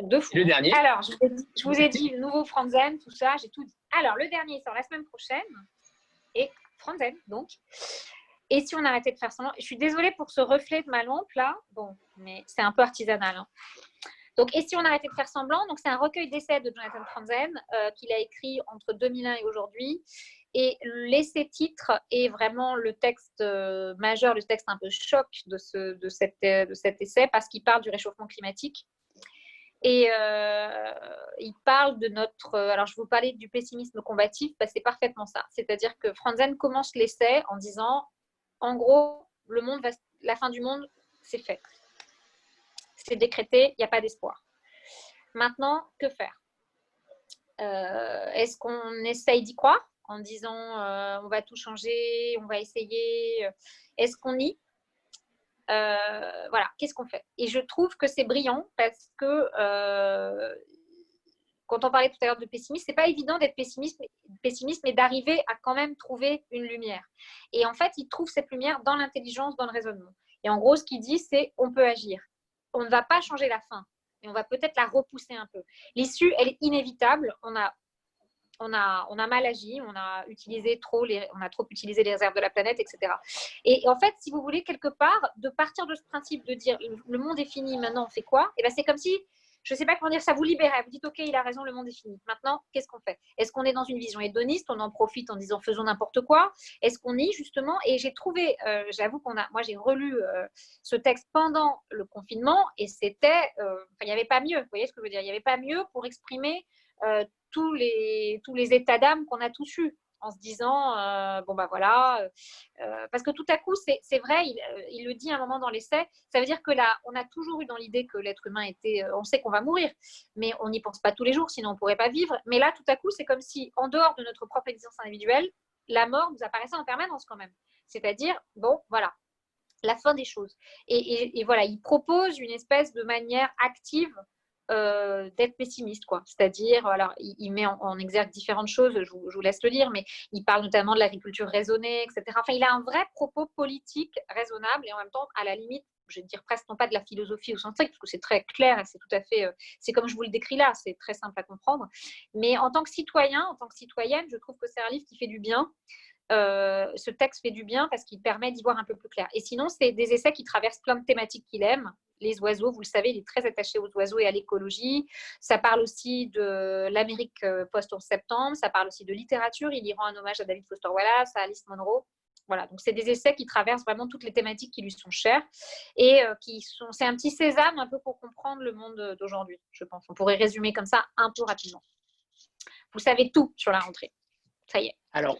le dernier. Alors, je vous, ai dit, le nouveau Franzen, tout ça, j'ai tout dit. Alors, le dernier sort la semaine prochaine. Et Franzen, donc. Et si on arrêtait de faire semblant, je suis désolée pour ce reflet de ma lampe là, bon, mais c'est un peu artisanal. Hein. Donc, et si on arrêtait de faire semblant Donc, c'est un recueil d'essais de Jonathan Franzen euh, qu'il a écrit entre 2001 et aujourd'hui. Et l'essai-titre est vraiment le texte euh, majeur, le texte un peu choc de, ce, de, cette, de cet essai parce qu'il parle du réchauffement climatique. Et euh, il parle de notre. Alors, je vous parlais du pessimisme combatif, bah, c'est parfaitement ça. C'est-à-dire que Franzen commence l'essai en disant en gros, le monde va, la fin du monde, c'est fait c'est décrété, il n'y a pas d'espoir. Maintenant, que faire? Euh, Est-ce qu'on essaye d'y croire? En disant euh, on va tout changer, on va essayer Est-ce qu'on y? Euh, Voilà, qu'est-ce qu'on fait? Et je trouve que c'est brillant parce que quand on parlait tout à l'heure de pessimisme, c'est pas évident d'être pessimiste, pessimiste, mais d'arriver à quand même trouver une lumière. Et en fait, il trouve cette lumière dans l'intelligence, dans le raisonnement. Et en gros, ce qu'il dit, c'est on peut agir on ne va pas changer la fin, mais on va peut-être la repousser un peu. L'issue, elle est inévitable. On a, on a, mal agi, on a utilisé trop les, on a trop utilisé les réserves de la planète, etc. Et, en fait, si vous voulez quelque part, de partir de ce principe de dire le monde est fini, maintenant on fait quoi? Et eh ben c'est comme si je ne sais pas comment dire, ça vous libérait. Vous dites, OK, il a raison, le monde est fini. Maintenant, qu'est-ce qu'on fait? Est-ce qu'on est dans une vision hédoniste On en profite en disant, faisons n'importe quoi? Est-ce qu'on y, justement? Et j'ai trouvé, euh, j'avoue qu'on a, moi, j'ai relu euh, ce texte pendant le confinement et c'était, euh, il n'y avait pas mieux. Vous voyez ce que je veux dire? Il n'y avait pas mieux pour exprimer tous, les, tous les états d'âme qu'on a tous eus en se disant euh, bon bah voilà euh, euh, parce que tout à coup c'est vrai il, le dit un moment dans l'essai ça veut dire que là on a toujours eu dans l'idée que l'être humain était on sait qu'on va mourir mais on n'y pense pas tous les jours sinon on pourrait pas vivre. Mais là tout à coup c'est comme si en dehors de notre propre existence individuelle la mort nous apparaissait en permanence quand même. C'est-à-dire bon voilà la fin des choses. Et, et voilà il propose une espèce de manière active euh, d'être pessimiste, quoi. C'est-à-dire, alors, il, met en, exergue différentes choses, je vous, laisse le lire, mais il parle notamment de l'agriculture raisonnée, etc. Enfin, il a un vrai propos politique raisonnable et en même temps, à la limite, je vais dire presque non pas de la philosophie au sens strict, parce que c'est très clair et c'est tout à fait, euh, c'est comme je vous le décris là, c'est très simple à comprendre. Mais en tant que citoyen, en tant que citoyenne, je trouve que c'est un livre qui fait du bien. Euh, ce texte fait du bien parce qu'il permet d'y voir un peu plus clair. Et sinon, c'est des essais qui traversent plein de thématiques qu'il aime. Les oiseaux, vous le savez, il est très attaché aux oiseaux et à l'écologie. Ça parle aussi de l'Amérique euh, post-11 septembre. Ça parle aussi de littérature. Il y rend un hommage à David Foster Wallace, à Alice Monroe. Voilà, donc c'est des essais qui traversent vraiment toutes les thématiques qui lui sont chères et euh, qui sont, c'est un petit sésame un peu pour comprendre le monde d'aujourd'hui, je pense. On pourrait résumer comme ça un peu rapidement. Vous savez tout sur la rentrée. Ça y est. Alors,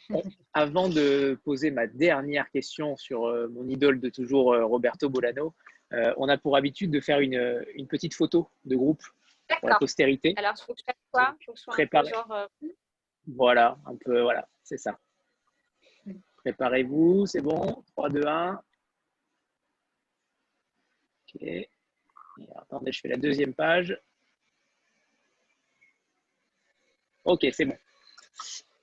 avant de poser ma dernière question sur euh, mon idole de toujours, Roberto Bolano, euh, on a pour habitude de faire une, petite photo de groupe pour la postérité. Alors, il faut que je fasse quoi Il faut que genre, Voilà, un peu, voilà, c'est ça. Préparez-vous, c'est bon 3, 2, 1. Ok. attendez, je fais la deuxième page. Ok, c'est bon.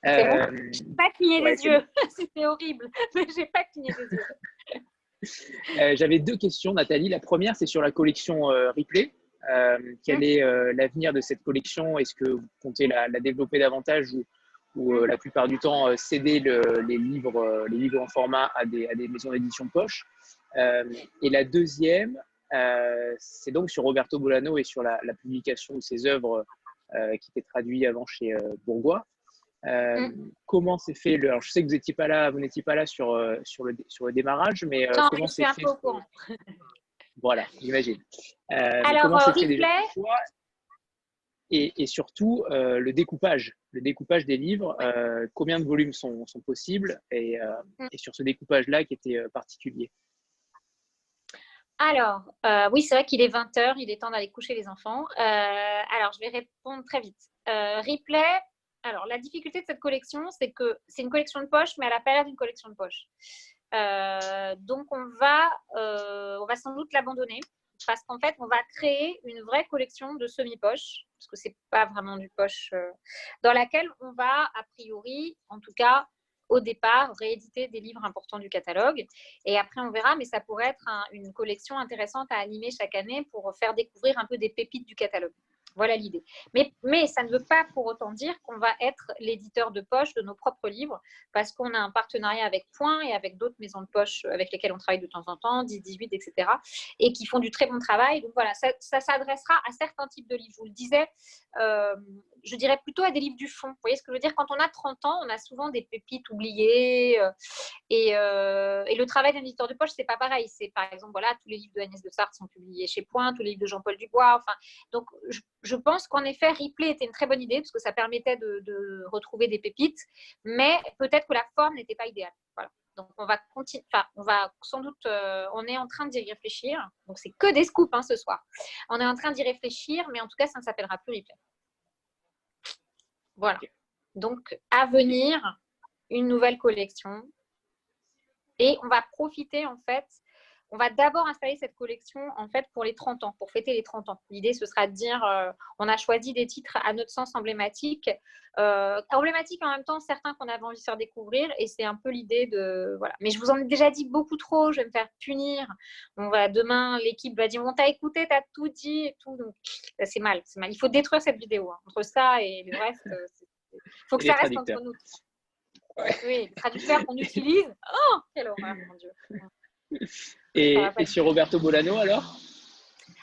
Euh, pas cligné les yeux. <laughs> C'était horrible, mais <laughs> j'ai pas cligné les yeux. <laughs> <laughs> Euh, j'avais deux questions, Nathalie. La première, c'est sur la collection euh, Ripley. quel mmh. est l'avenir de cette collection? Est-ce que vous comptez la, développer davantage ou, la plupart du temps céder les, livres, en format à des, maisons d'édition poche? Et la deuxième, c'est donc sur Roberto Bolano et sur la publication de ses œuvres qui étaient traduites avant chez Bourgois. Euh, mm. Comment s'est fait le. Alors, je sais que vous n'étiez pas là, vous n'étiez pas là sur, euh, sur, le, sur le démarrage, mais euh, comment c'est fait Voilà, j'imagine. alors, replay... et, et, surtout le découpage, le découpage des livres. combien de volumes sont, sont possibles et, mm. et, sur ce découpage-là qui était particulier? Alors, oui, c'est vrai qu'il est 20h, il est temps d'aller coucher les enfants. alors, je vais répondre très vite. replay, alors, la difficulté de cette collection, c'est que c'est une collection de poche, mais elle a pas l'air d'une collection de poche. Euh, donc, on va, euh, on va sans doute l'abandonner parce qu'en fait, on va créer une vraie collection de semi-poches, parce que c'est pas vraiment du poche, euh, dans laquelle on va, a priori, en tout cas, au départ, rééditer des livres importants du catalogue. Et après, on verra, mais ça pourrait être une collection intéressante à animer chaque année pour faire découvrir un peu des pépites du catalogue. Voilà l'idée. Mais, mais ça ne veut pas pour autant dire qu'on va être l'éditeur de poche de nos propres livres, parce qu'on a un partenariat avec Point et avec d'autres maisons de poche avec lesquelles on travaille de temps en temps, 10, 18, etc., et qui font du très bon travail. Donc voilà, ça, s'adressera à certains types de livres. Je vous le disais, euh, je dirais plutôt à des livres du fond. Vous voyez ce que je veux dire? Quand on a 30 ans, on a souvent des pépites oubliées. Euh, et, euh, et, le travail d'un éditeur de poche, c'est pas pareil. C'est par exemple, voilà, tous les livres de Agnès de Sartre sont publiés chez Point, tous les livres de Jean-Paul Dubois. Enfin, donc, je, je pense qu'en effet, Ripley était une très bonne idée parce que ça permettait de, retrouver des pépites, mais peut-être que la forme n'était pas idéale. Voilà. Donc on va continuer, enfin, on va sans doute, euh, on est en train d'y réfléchir. Donc c'est que des scoops hein, ce soir. On est en train d'y réfléchir, mais en tout cas, ça ne s'appellera plus Ripley. Voilà. Donc à venir, une nouvelle collection. Et on va profiter en fait on va d'abord installer cette collection en fait pour les 30 ans, pour fêter les 30 ans. L'idée, ce sera de dire, euh, on a choisi des titres à notre sens emblématiques, euh, emblématiques en même temps, certains qu'on avait envie de faire découvrir, et c'est un peu l'idée de voilà. Mais je vous en ai déjà dit beaucoup trop, je vais me faire punir. On va demain, l'équipe va dire, on t'a écouté, t'as tout dit et tout, donc c'est mal, c'est mal. Il faut détruire cette vidéo hein. entre ça et le reste. Il faut que ça reste entre nous. Oui, les traducteurs qu'on utilise. Oh, quelle horreur, mon Dieu. Et, sur Roberto Bolano, alors?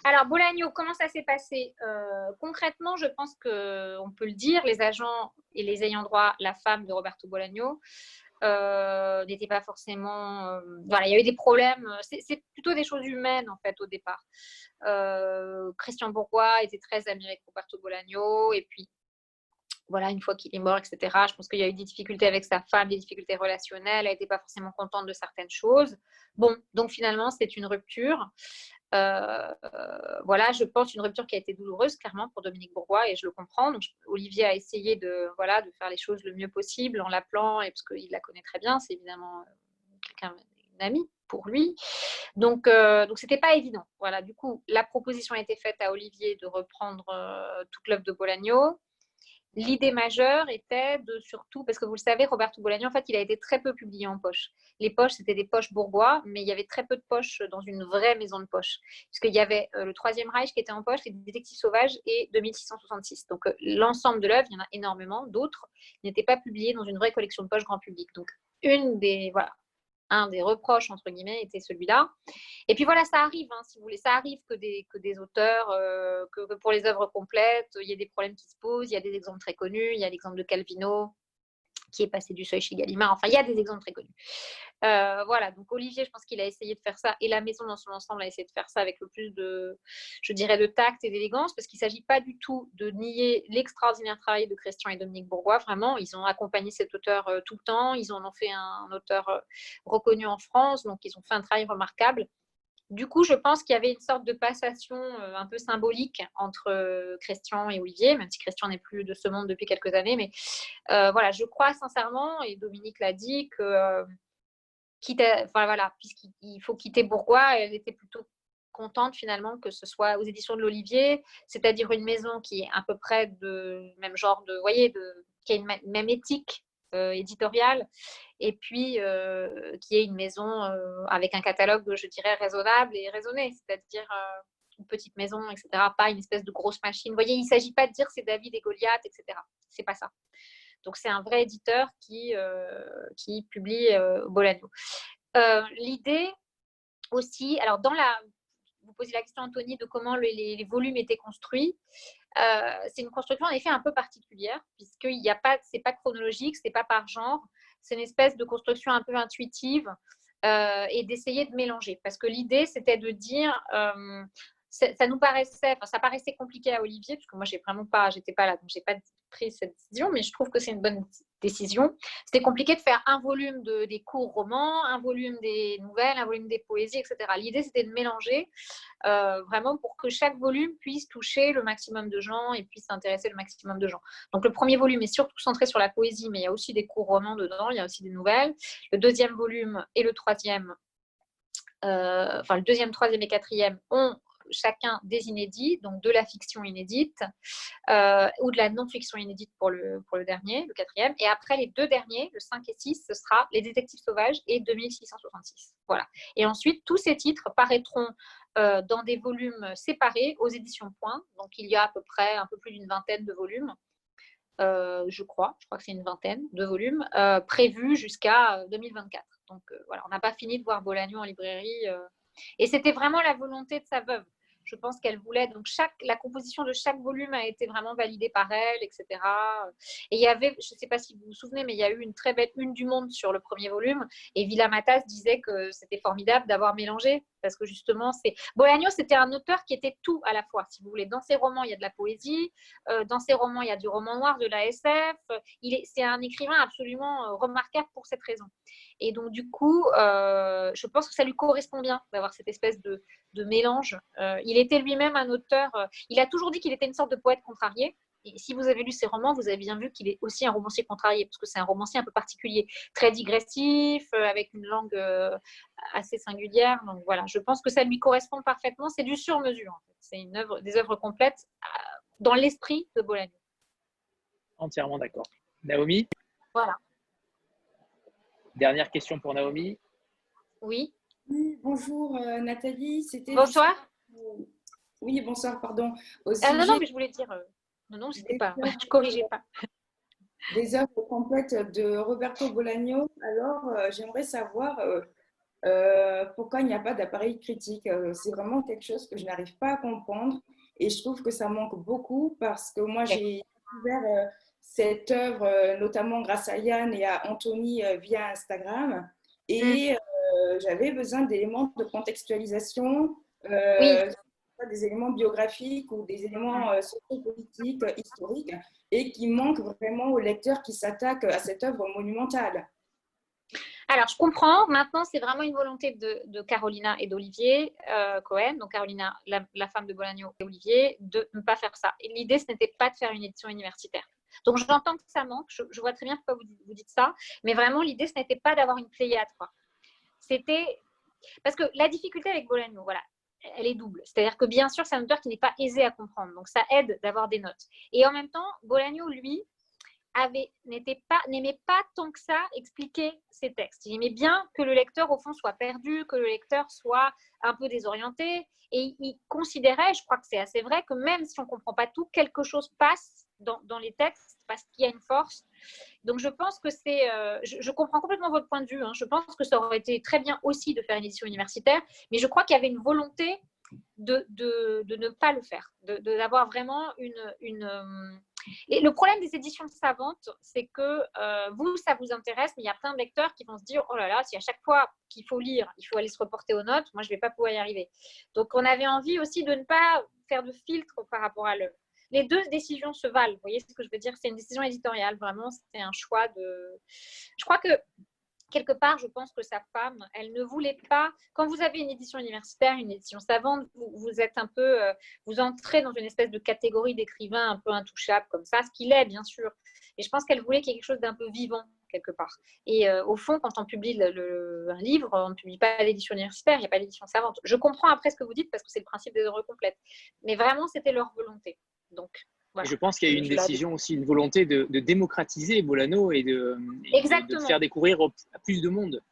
Alors, Bolano, comment ça s'est passé? Euh, Concrètement, je pense qu'on peut le dire, les agents et les ayants droit, la femme de Roberto Bolano, euh, n'étaient pas forcément. Euh, voilà, il y a eu des problèmes. C'est plutôt des choses humaines, en fait, au départ. Christian Bourgois était très ami avec Roberto Bolano, et puis voilà, une fois qu'il est mort, etc. Je pense qu'il y a eu des difficultés avec sa femme, des difficultés relationnelles, elle n'était pas forcément contente de certaines choses. Bon, donc finalement, c'est une rupture. Euh, voilà, je pense une rupture qui a été douloureuse, clairement, pour Dominique Bourgois, et je le comprends. Donc, Olivier a essayé de, voilà, de faire les choses le mieux possible en l'appelant, et parce qu'il la connaît très bien, c'est évidemment euh, quelqu'un, une amie pour lui. Donc, euh, donc c'était pas évident. Voilà, du coup, la proposition a été faite à Olivier de reprendre tout club de Bolagno. L'idée majeure était de surtout, parce que vous le savez, Roberto Bolaño, en fait, il a été très peu publié en poche. Les poches, c'était des poches bourgois, mais il y avait très peu de poches dans une vraie maison de poche. Puisqu'il y avait euh, le Troisième Reich qui était en poche, les Détectives Sauvages et 2666. Donc, euh, l'ensemble de l'œuvre, il y en a énormément. D'autres n'étaient pas publiés dans une vraie collection de poches grand public. Donc, une des, voilà, un des reproches, entre guillemets, était celui-là. Et puis voilà, ça arrive, hein, si vous voulez, ça arrive que des, que des auteurs, euh, que, pour les œuvres complètes, il y a des problèmes qui se posent. Il y a des exemples très connus. Il y a l'exemple de Calvino, qui est passé du seuil chez Gallimard. Enfin, il y a des exemples très connus. Euh, voilà, donc Olivier, je pense qu'il a essayé de faire ça, et la maison dans son ensemble a essayé de faire ça avec le plus de, je dirais, de tact et d'élégance, parce qu'il ne s'agit pas du tout de nier l'extraordinaire travail de Christian et Dominique Bourgois. Vraiment, ils ont accompagné cet auteur euh, tout le temps, ils en ont fait un, auteur euh, reconnu en France, donc ils ont fait un travail remarquable. Du coup, je pense qu'il y avait une sorte de passation un peu symbolique entre Christian et Olivier, même si Christian n'est plus de ce monde depuis quelques années. Mais voilà, je crois sincèrement, et Dominique l'a dit, que quitte enfin voilà, puisqu'il faut quitter Bourgois, elle était plutôt contente finalement que ce soit aux éditions de l'Olivier, c'est-à-dire une maison qui est à peu près de même genre de, voyez, de, qui a une même éthique euh, éditoriale, et puis euh, qui est une maison euh, avec un catalogue, je dirais, raisonnable et raisonné, c'est-à-dire une petite maison, etc., pas une espèce de grosse machine. Vous voyez, il ne s'agit pas de dire c'est David et Goliath, etc. C'est pas ça. Donc, c'est un vrai éditeur qui, euh, qui publie euh, Bolano. Euh, l'idée aussi, alors dans la, vous posez la question Anthony de comment les, volumes étaient construits. c'est une construction en effet un peu particulière puisqu'il n'y a pas, c'est pas chronologique, c'est pas par genre, c'est une espèce de construction un peu intuitive et d'essayer de mélanger. Parce que l'idée c'était de dire ça nous paraissait, enfin, ça paraissait compliqué à Olivier, parce que moi, j'ai vraiment pas, j'étais pas là, donc j'ai pas pris cette décision, mais je trouve que c'est une bonne C'était compliqué de faire un volume de, des courts romans, un volume des nouvelles, un volume des poésies, etc. L'idée, c'était de mélanger euh, vraiment pour que chaque volume puisse toucher le maximum de gens et puisse intéresser le maximum de gens. Donc, le premier volume est surtout centré sur la poésie, mais il y a aussi des courts romans dedans, il y a aussi des nouvelles. Le deuxième volume et le troisième, euh, enfin, le deuxième, troisième et quatrième ont chacun des inédits, donc de la fiction inédite euh, ou de la non-fiction inédite pour le, pour le dernier, le quatrième. Et après les deux derniers, le 5 et 6, ce sera Les Détectives Sauvages et 2666. Voilà. Et ensuite, tous ces titres paraîtront euh, dans des volumes séparés aux éditions Point. Donc il y a à peu près un peu plus d'une vingtaine de volumes. Euh, je crois, je crois que c'est une vingtaine de volumes, prévus jusqu'à 2024. Donc voilà, on n'a pas fini de voir Bolagno en librairie et c'était vraiment la volonté de sa veuve. Je pense qu'elle voulait. Donc, chaque, la composition de chaque volume a été vraiment validée par elle, etc. Et il y avait, je ne sais pas si vous vous souvenez, mais il y a eu une très belle une du monde sur le premier volume. Et Villa Matas disait que c'était formidable d'avoir mélangé. Parce que justement, c'est. Bolagno, c'était un auteur qui était tout à la fois, si vous voulez. Dans ses romans, il y a de la poésie. Euh, dans ses romans, il y a du roman noir, de la SF. Il est... C'est un écrivain absolument euh, remarquable pour cette raison. Et donc, du coup, euh, je pense que ça lui correspond bien d'avoir cette espèce de, mélange. Il était lui-même un auteur, il a toujours dit qu'il était une sorte de poète contrarié. Et si vous avez lu ses romans, vous avez bien vu qu'il est aussi un romancier contrarié, parce que c'est un romancier un peu particulier, très digressif, avec une langue assez singulière. Donc voilà, je pense que ça lui correspond parfaitement. C'est du sur-mesure, en fait. C'est une œuvre, des œuvres complètes dans l'esprit de Bolagno. Entièrement d'accord. Naomi? Voilà. Dernière question pour Naomi. Oui. bonjour euh, Nathalie. Bonsoir. Oui, bonsoir, pardon. Ah, non, non, mais je voulais dire. Euh, non, non, c'était pas. <laughs> Je corrigeais pas. Des œuvres complètes de Roberto Bolaño. Alors, euh, j'aimerais savoir pourquoi il n'y a pas d'appareil critique. C'est vraiment quelque chose que je n'arrive pas à comprendre et je trouve que ça manque beaucoup parce que moi, j'ai découvert cette œuvre, euh, notamment grâce à Yann et à Anthony euh, via Instagram. Et mm. euh, j'avais besoin d'éléments de contextualisation, des éléments biographiques ou des éléments mm. sociopolitiques, historiques, et qui manquent vraiment aux lecteurs qui s'attaquent à cette œuvre monumentale. Alors, je comprends. Maintenant, c'est vraiment une volonté de, Carolina et d'Olivier Cohen, donc Carolina, la, femme de Bolagno et Olivier, de ne pas faire ça. L'idée, ce n'était pas de faire une édition universitaire. Donc j'entends que ça manque, je, vois très bien pourquoi vous, dites ça, mais vraiment l'idée ce n'était pas d'avoir une pléiade. C'était parce que la difficulté avec Bolagno, voilà, elle est double. C'est-à-dire que bien sûr c'est un auteur qui n'est pas aisé à comprendre, donc ça aide d'avoir des notes. Et en même temps, Bolagno lui n'aimait pas, pas tant que ça expliquer ses textes. Il aimait bien que le lecteur, au fond, soit perdu, que le lecteur soit un peu désorienté. Et il considérait, je crois que c'est assez vrai, que même si on ne comprend pas tout, quelque chose passe dans, les textes parce qu'il y a une force. Donc je pense que c'est, euh, je, comprends complètement votre point de vue. Hein. Je pense que ça aurait été très bien aussi de faire une édition universitaire, mais je crois qu'il y avait une volonté de, de, de, ne pas le faire, d'avoir vraiment une, une euh, et le problème des éditions savantes, c'est que euh, vous, ça vous intéresse, mais il y a plein de lecteurs qui vont se dire, oh là là, si à chaque fois qu'il faut lire, il faut aller se reporter aux notes, moi, je ne vais pas pouvoir y arriver. Donc, on avait envie aussi de ne pas faire de filtre par rapport à l'œuvre les deux décisions se valent. Vous voyez ce que je veux dire? C'est une décision éditoriale, vraiment, c'est un choix de. Je crois que quelque part, je pense que sa femme, elle ne voulait pas. Quand vous avez une édition universitaire, une édition savante, vous, êtes un peu, euh, vous entrez dans une espèce de catégorie d'écrivain un peu intouchable comme ça, ce qu'il est bien sûr. Et je pense qu'elle voulait quelque chose d'un peu vivant quelque part. Et euh, au fond, quand on publie le, un livre, on ne publie pas l'édition universitaire, il n'y a pas l'édition savante. Je comprends après ce que vous dites parce que c'est le principe des œuvres complètes. Mais vraiment, c'était leur volonté. Donc, Je pense qu'il y a eu une décision aussi, une volonté de, démocratiser Bolano et de, de, faire découvrir à plus de monde.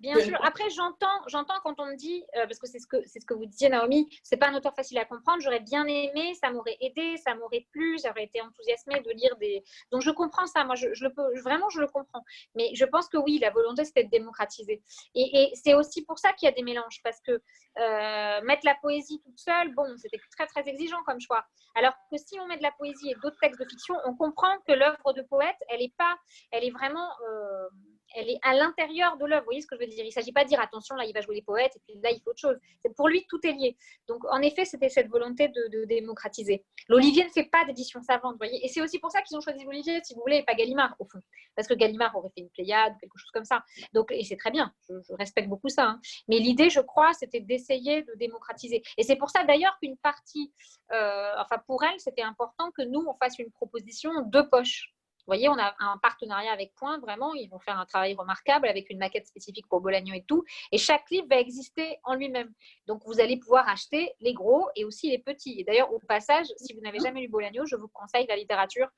Bien sûr. Après, j'entends, j'entends quand on me dit, euh, parce que c'est ce que c'est ce que vous disiez, Naomi, c'est pas un auteur facile à comprendre. J'aurais bien aimé, ça m'aurait aidé, ça m'aurait plu, j'aurais été enthousiasmée de lire des. Donc je comprends ça. Moi, je, le peux, vraiment, je le comprends. Mais je pense que oui, la volonté c'était de démocratiser. Et, c'est aussi pour ça qu'il y a des mélanges, parce que euh, mettre la poésie toute seule, bon, c'était très très exigeant comme choix. Alors que si on met de la poésie et d'autres textes de fiction, on comprend que l'œuvre de poète, elle est pas, elle est vraiment euh, elle est à l'intérieur de l'œuvre. Vous voyez ce que je veux dire Il ne s'agit pas de dire attention, là il va jouer les poètes et puis là il faut autre chose. Pour lui, tout est lié. Donc en effet, c'était cette volonté de, démocratiser. L'Olivier ne fait pas d'édition savante, vous voyez Et c'est aussi pour ça qu'ils ont choisi l'Olivier, si vous voulez, et pas Gallimard, au fond. Parce que Gallimard aurait fait une Pléiade, quelque chose comme ça. Donc, et c'est très bien, je, respecte beaucoup ça. Hein. Mais l'idée, je crois, c'était d'essayer de démocratiser. Et c'est pour ça d'ailleurs qu'une partie, euh, enfin pour elle, c'était important que nous, on fasse une proposition de poche voyez, on a un partenariat avec Point, vraiment, ils vont faire un travail remarquable avec une maquette spécifique pour Bolagno et tout. Et chaque livre va exister en lui-même. Donc, vous allez pouvoir acheter les gros et aussi les petits. Et d'ailleurs, au passage, si vous n'avez jamais lu Bolagno, je vous conseille la littérature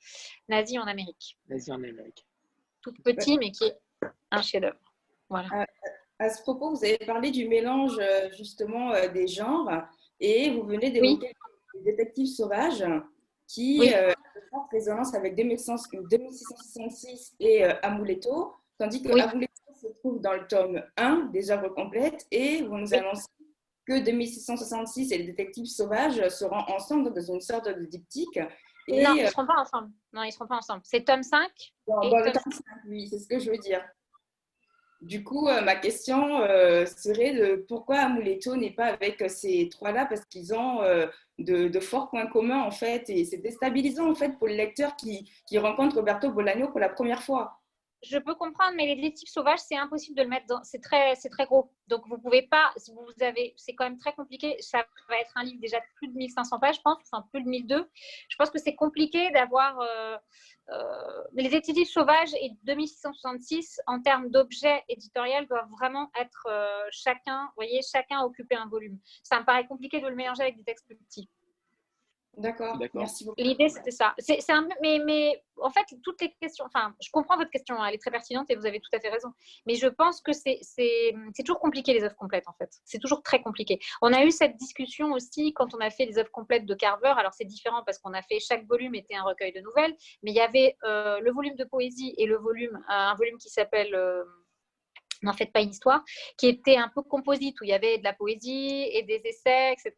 nazie en Amérique. Nazie en Amérique. Tout petit, mais qui est un chef-d'œuvre. Voilà. À, ce propos, vous avez parlé du mélange euh, justement euh, des genres et vous venez d'évoquer oui. les détectives sauvages qui oui. euh, en résonance avec 2666 et euh, Amuleto, tandis que oui. Amuleto se trouve dans le tome 1 des œuvres complètes et vous nous annoncez que 2666 et les détectives sauvages seront ensemble dans une sorte de diptyque. Et, non, ils ne seront pas ensemble. Non, ils seront pas ensemble. C'est tome 5 Dans, dans le tome 5, oui, c'est ce que je veux dire. Du coup, euh, ma question euh, serait de pourquoi Amuleto n'est pas avec euh, ces trois-là? Parce qu'ils ont de, forts points communs en fait et c'est déstabilisant en fait pour le lecteur qui, qui rencontre Roberto Bolaño pour la première fois. Je peux comprendre, mais les détectives sauvages, c'est impossible de le mettre dans. C'est très, gros. Donc, vous pouvez pas. Vous avez, c'est quand même très compliqué. Ça va être un livre déjà de plus de 1500 pages, je pense, enfin plus de 1002. Je pense que c'est compliqué d'avoir. Euh, euh, les détectives sauvages et 2666, en termes d'objets éditoriaux, doivent vraiment être euh, chacun, vous voyez, chacun occuper un volume. Ça me paraît compliqué de le mélanger avec des textes plus petits. D'accord, merci beaucoup. L'idée, c'était ça. C'est, un, mais, mais en fait, toutes les questions, enfin, je comprends votre question, elle est très pertinente et vous avez tout à fait raison. Mais je pense que c'est, c'est, c'est toujours compliqué les œuvres complètes, en fait. C'est toujours très compliqué. On a eu cette discussion aussi quand on a fait les œuvres complètes de Carver. Alors, c'est différent parce qu'on a fait, chaque volume était un recueil de nouvelles, mais il y avait euh, le volume de poésie et le volume, un volume qui s'appelle. Euh, n'en faites pas une histoire, qui était un peu composite, où il y avait de la poésie et des essais, etc.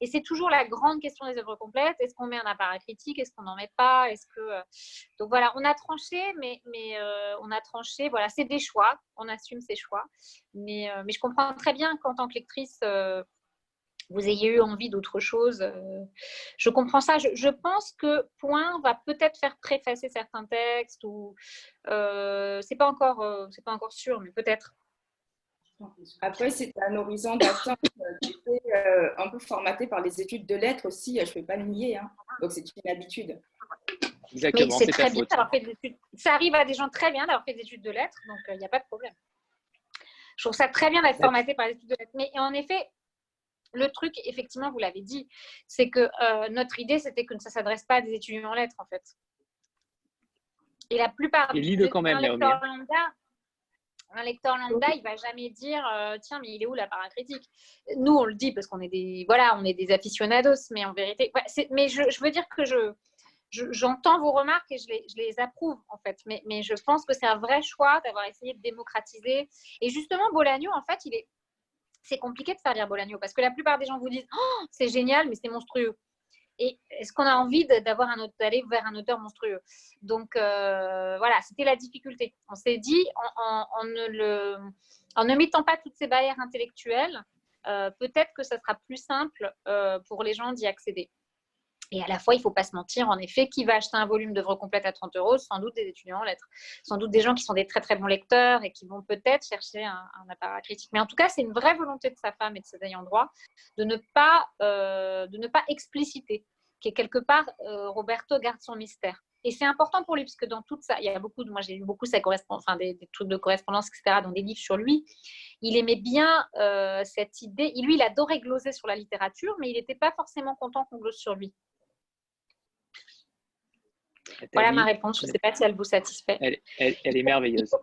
Et c'est toujours la grande question des œuvres complètes. Est-ce qu'on met un appareil critique? Est-ce qu'on n'en met pas? Est-ce que Donc voilà, on a tranché, mais, euh, on a tranché. Voilà, c'est des choix. On assume ces choix. Mais, euh, mais je comprends très bien qu'en tant que lectrice, euh, vous ayez eu envie d'autre chose. Je comprends ça. Je, je, pense que Point va peut-être faire préfacer certains textes ou euh, c'est pas encore, euh, c'est pas encore sûr, mais peut-être. Après, c'est un horizon d'attente qui était euh, un peu formaté par les études de lettres aussi. Je ne vais pas le nier. Hein. Donc, c'est une habitude. Exactement. Mais c'est très bien d'avoir fait des études. Ça arrive à des gens très bien d'avoir fait des études de lettres, donc il n'y a pas de problème. Je trouve ça très bien d'être formaté par les études de lettres. Mais en effet, le truc, effectivement, vous l'avez dit, c'est que euh, notre idée, c'était que ça ne s'adresse pas à des étudiants en lettres, en fait. Et la plupart des lecteurs lambda, un lecteur lambda, il va jamais dire euh, tiens, mais il est où la critique Nous, on le dit parce qu'on est des voilà, on est des aficionados, mais en vérité, ouais, mais je, je, veux dire que je j'entends vos remarques et je les, je les, approuve en fait, mais, mais je pense que c'est un vrai choix d'avoir essayé de démocratiser. Et justement, Bolagno, en fait, il est c'est compliqué de faire lire Bolagno parce que la plupart des gens vous disent oh, c'est génial, mais c'est monstrueux. Et est-ce qu'on a envie d'avoir un d'aller vers un auteur monstrueux? Donc euh, voilà, c'était la difficulté. On s'est dit en, ne le, en mettant pas toutes ces barrières intellectuelles, euh, peut-être que ça sera plus simple euh, pour les gens d'y accéder. Et à la fois, il ne faut pas se mentir, en effet, qui va acheter un volume d'œuvres complètes à 30 euros? Sans doute des étudiants en lettres. Sans doute des gens qui sont des très très bons lecteurs et qui vont peut-être chercher un, appareil critique. Mais en tout cas, c'est une vraie volonté de sa femme et de ses ayants droit de ne pas, euh, de ne pas expliciter. Qui quelque part, euh, Roberto garde son mystère. Et c'est important pour lui, parce que dans tout ça, il y a beaucoup de, moi j'ai lu beaucoup sa correspondance, enfin des, des, trucs de correspondance, etc., dans des livres sur lui. Il aimait bien euh, cette idée. Lui, il adorait gloser sur la littérature, mais il n'était pas forcément content qu'on glose sur lui. Voilà ma réponse. Je ne sais pas si elle vous satisfait. Elle, elle, elle est merveilleuse.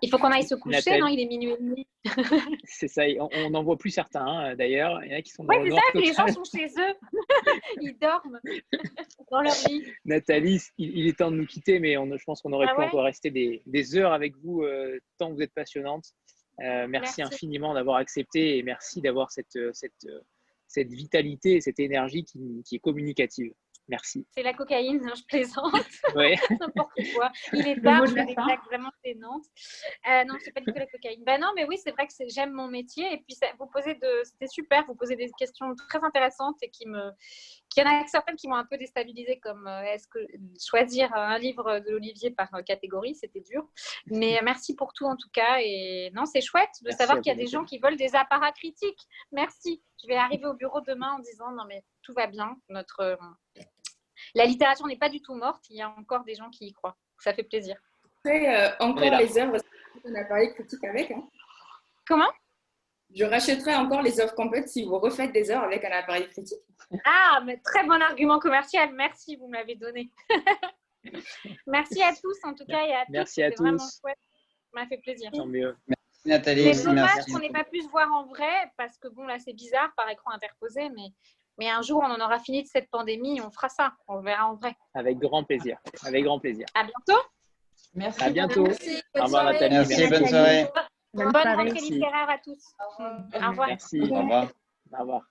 Il faut qu'on aille se coucher, Nathalie. non Il est minuit et demi. <laughs> c'est ça, on n'en voit plus certains hein, d'ailleurs. Il y en a qui sont dans Oui, c'est ça, les gens sont chez eux. <laughs> Ils dorment <laughs> dans leur lit. Nathalie, il, il, est temps de nous quitter, mais on, je pense qu'on aurait ah pu ouais? encore rester des, des, heures avec vous euh, tant que vous êtes passionnante. Euh, merci, merci, infiniment d'avoir accepté et merci d'avoir cette, cette, cette vitalité et cette énergie qui, qui est communicative. Merci. C'est la cocaïne, non, je plaisante. <laughs> Ouais. <laughs> N'importe quoi. Il est tard, je fais vraiment gênantes. Euh, non, c'est pas du tout la cocaïne. Ben non, mais oui, c'est vrai que j'aime mon métier. Et puis, ça, vous posez de, c'était super. Vous posez des questions très intéressantes et qui me, il y en a certaines qui m'ont un peu déstabilisée, comme euh, est-ce que choisir un livre de l'Olivier par euh, catégorie, c'était dur. Mais <laughs> merci pour tout en tout cas. Et non, c'est chouette de merci savoir qu'il y a des gens qui veulent des apparats critiques. Merci. Je vais arriver au bureau demain en disant non mais tout va bien. Notre la littérature n'est pas du tout morte. Il y a encore des gens qui y croient. ça fait plaisir. Après, encore les œuvres, on a parlé critique avec. Hein. Comment? Je rachèterai encore les œuvres complètes si vous refaites des œuvres avec un appareil critique. Ah, mais très bon argument commercial. Merci, vous m'avez donné. <laughs> Merci à tous, en tout cas, et à Merci à tous. vraiment chouette. Ça m'a fait plaisir. mieux. Merci Nathalie. C'est dommage qu'on n'ait pas pu se voir en vrai, parce que bon, là, c'est bizarre par écran interposé, mais, mais un jour, on en aura fini de cette pandémie, on fera ça. On verra en vrai. Avec grand plaisir. Avec grand plaisir. À bientôt. Merci. À bientôt. Merci. Au revoir, Nathalie. Merci, bonne soirée. Bonne rentrée littéraire à tous. Au revoir. Merci. Au revoir. Au revoir.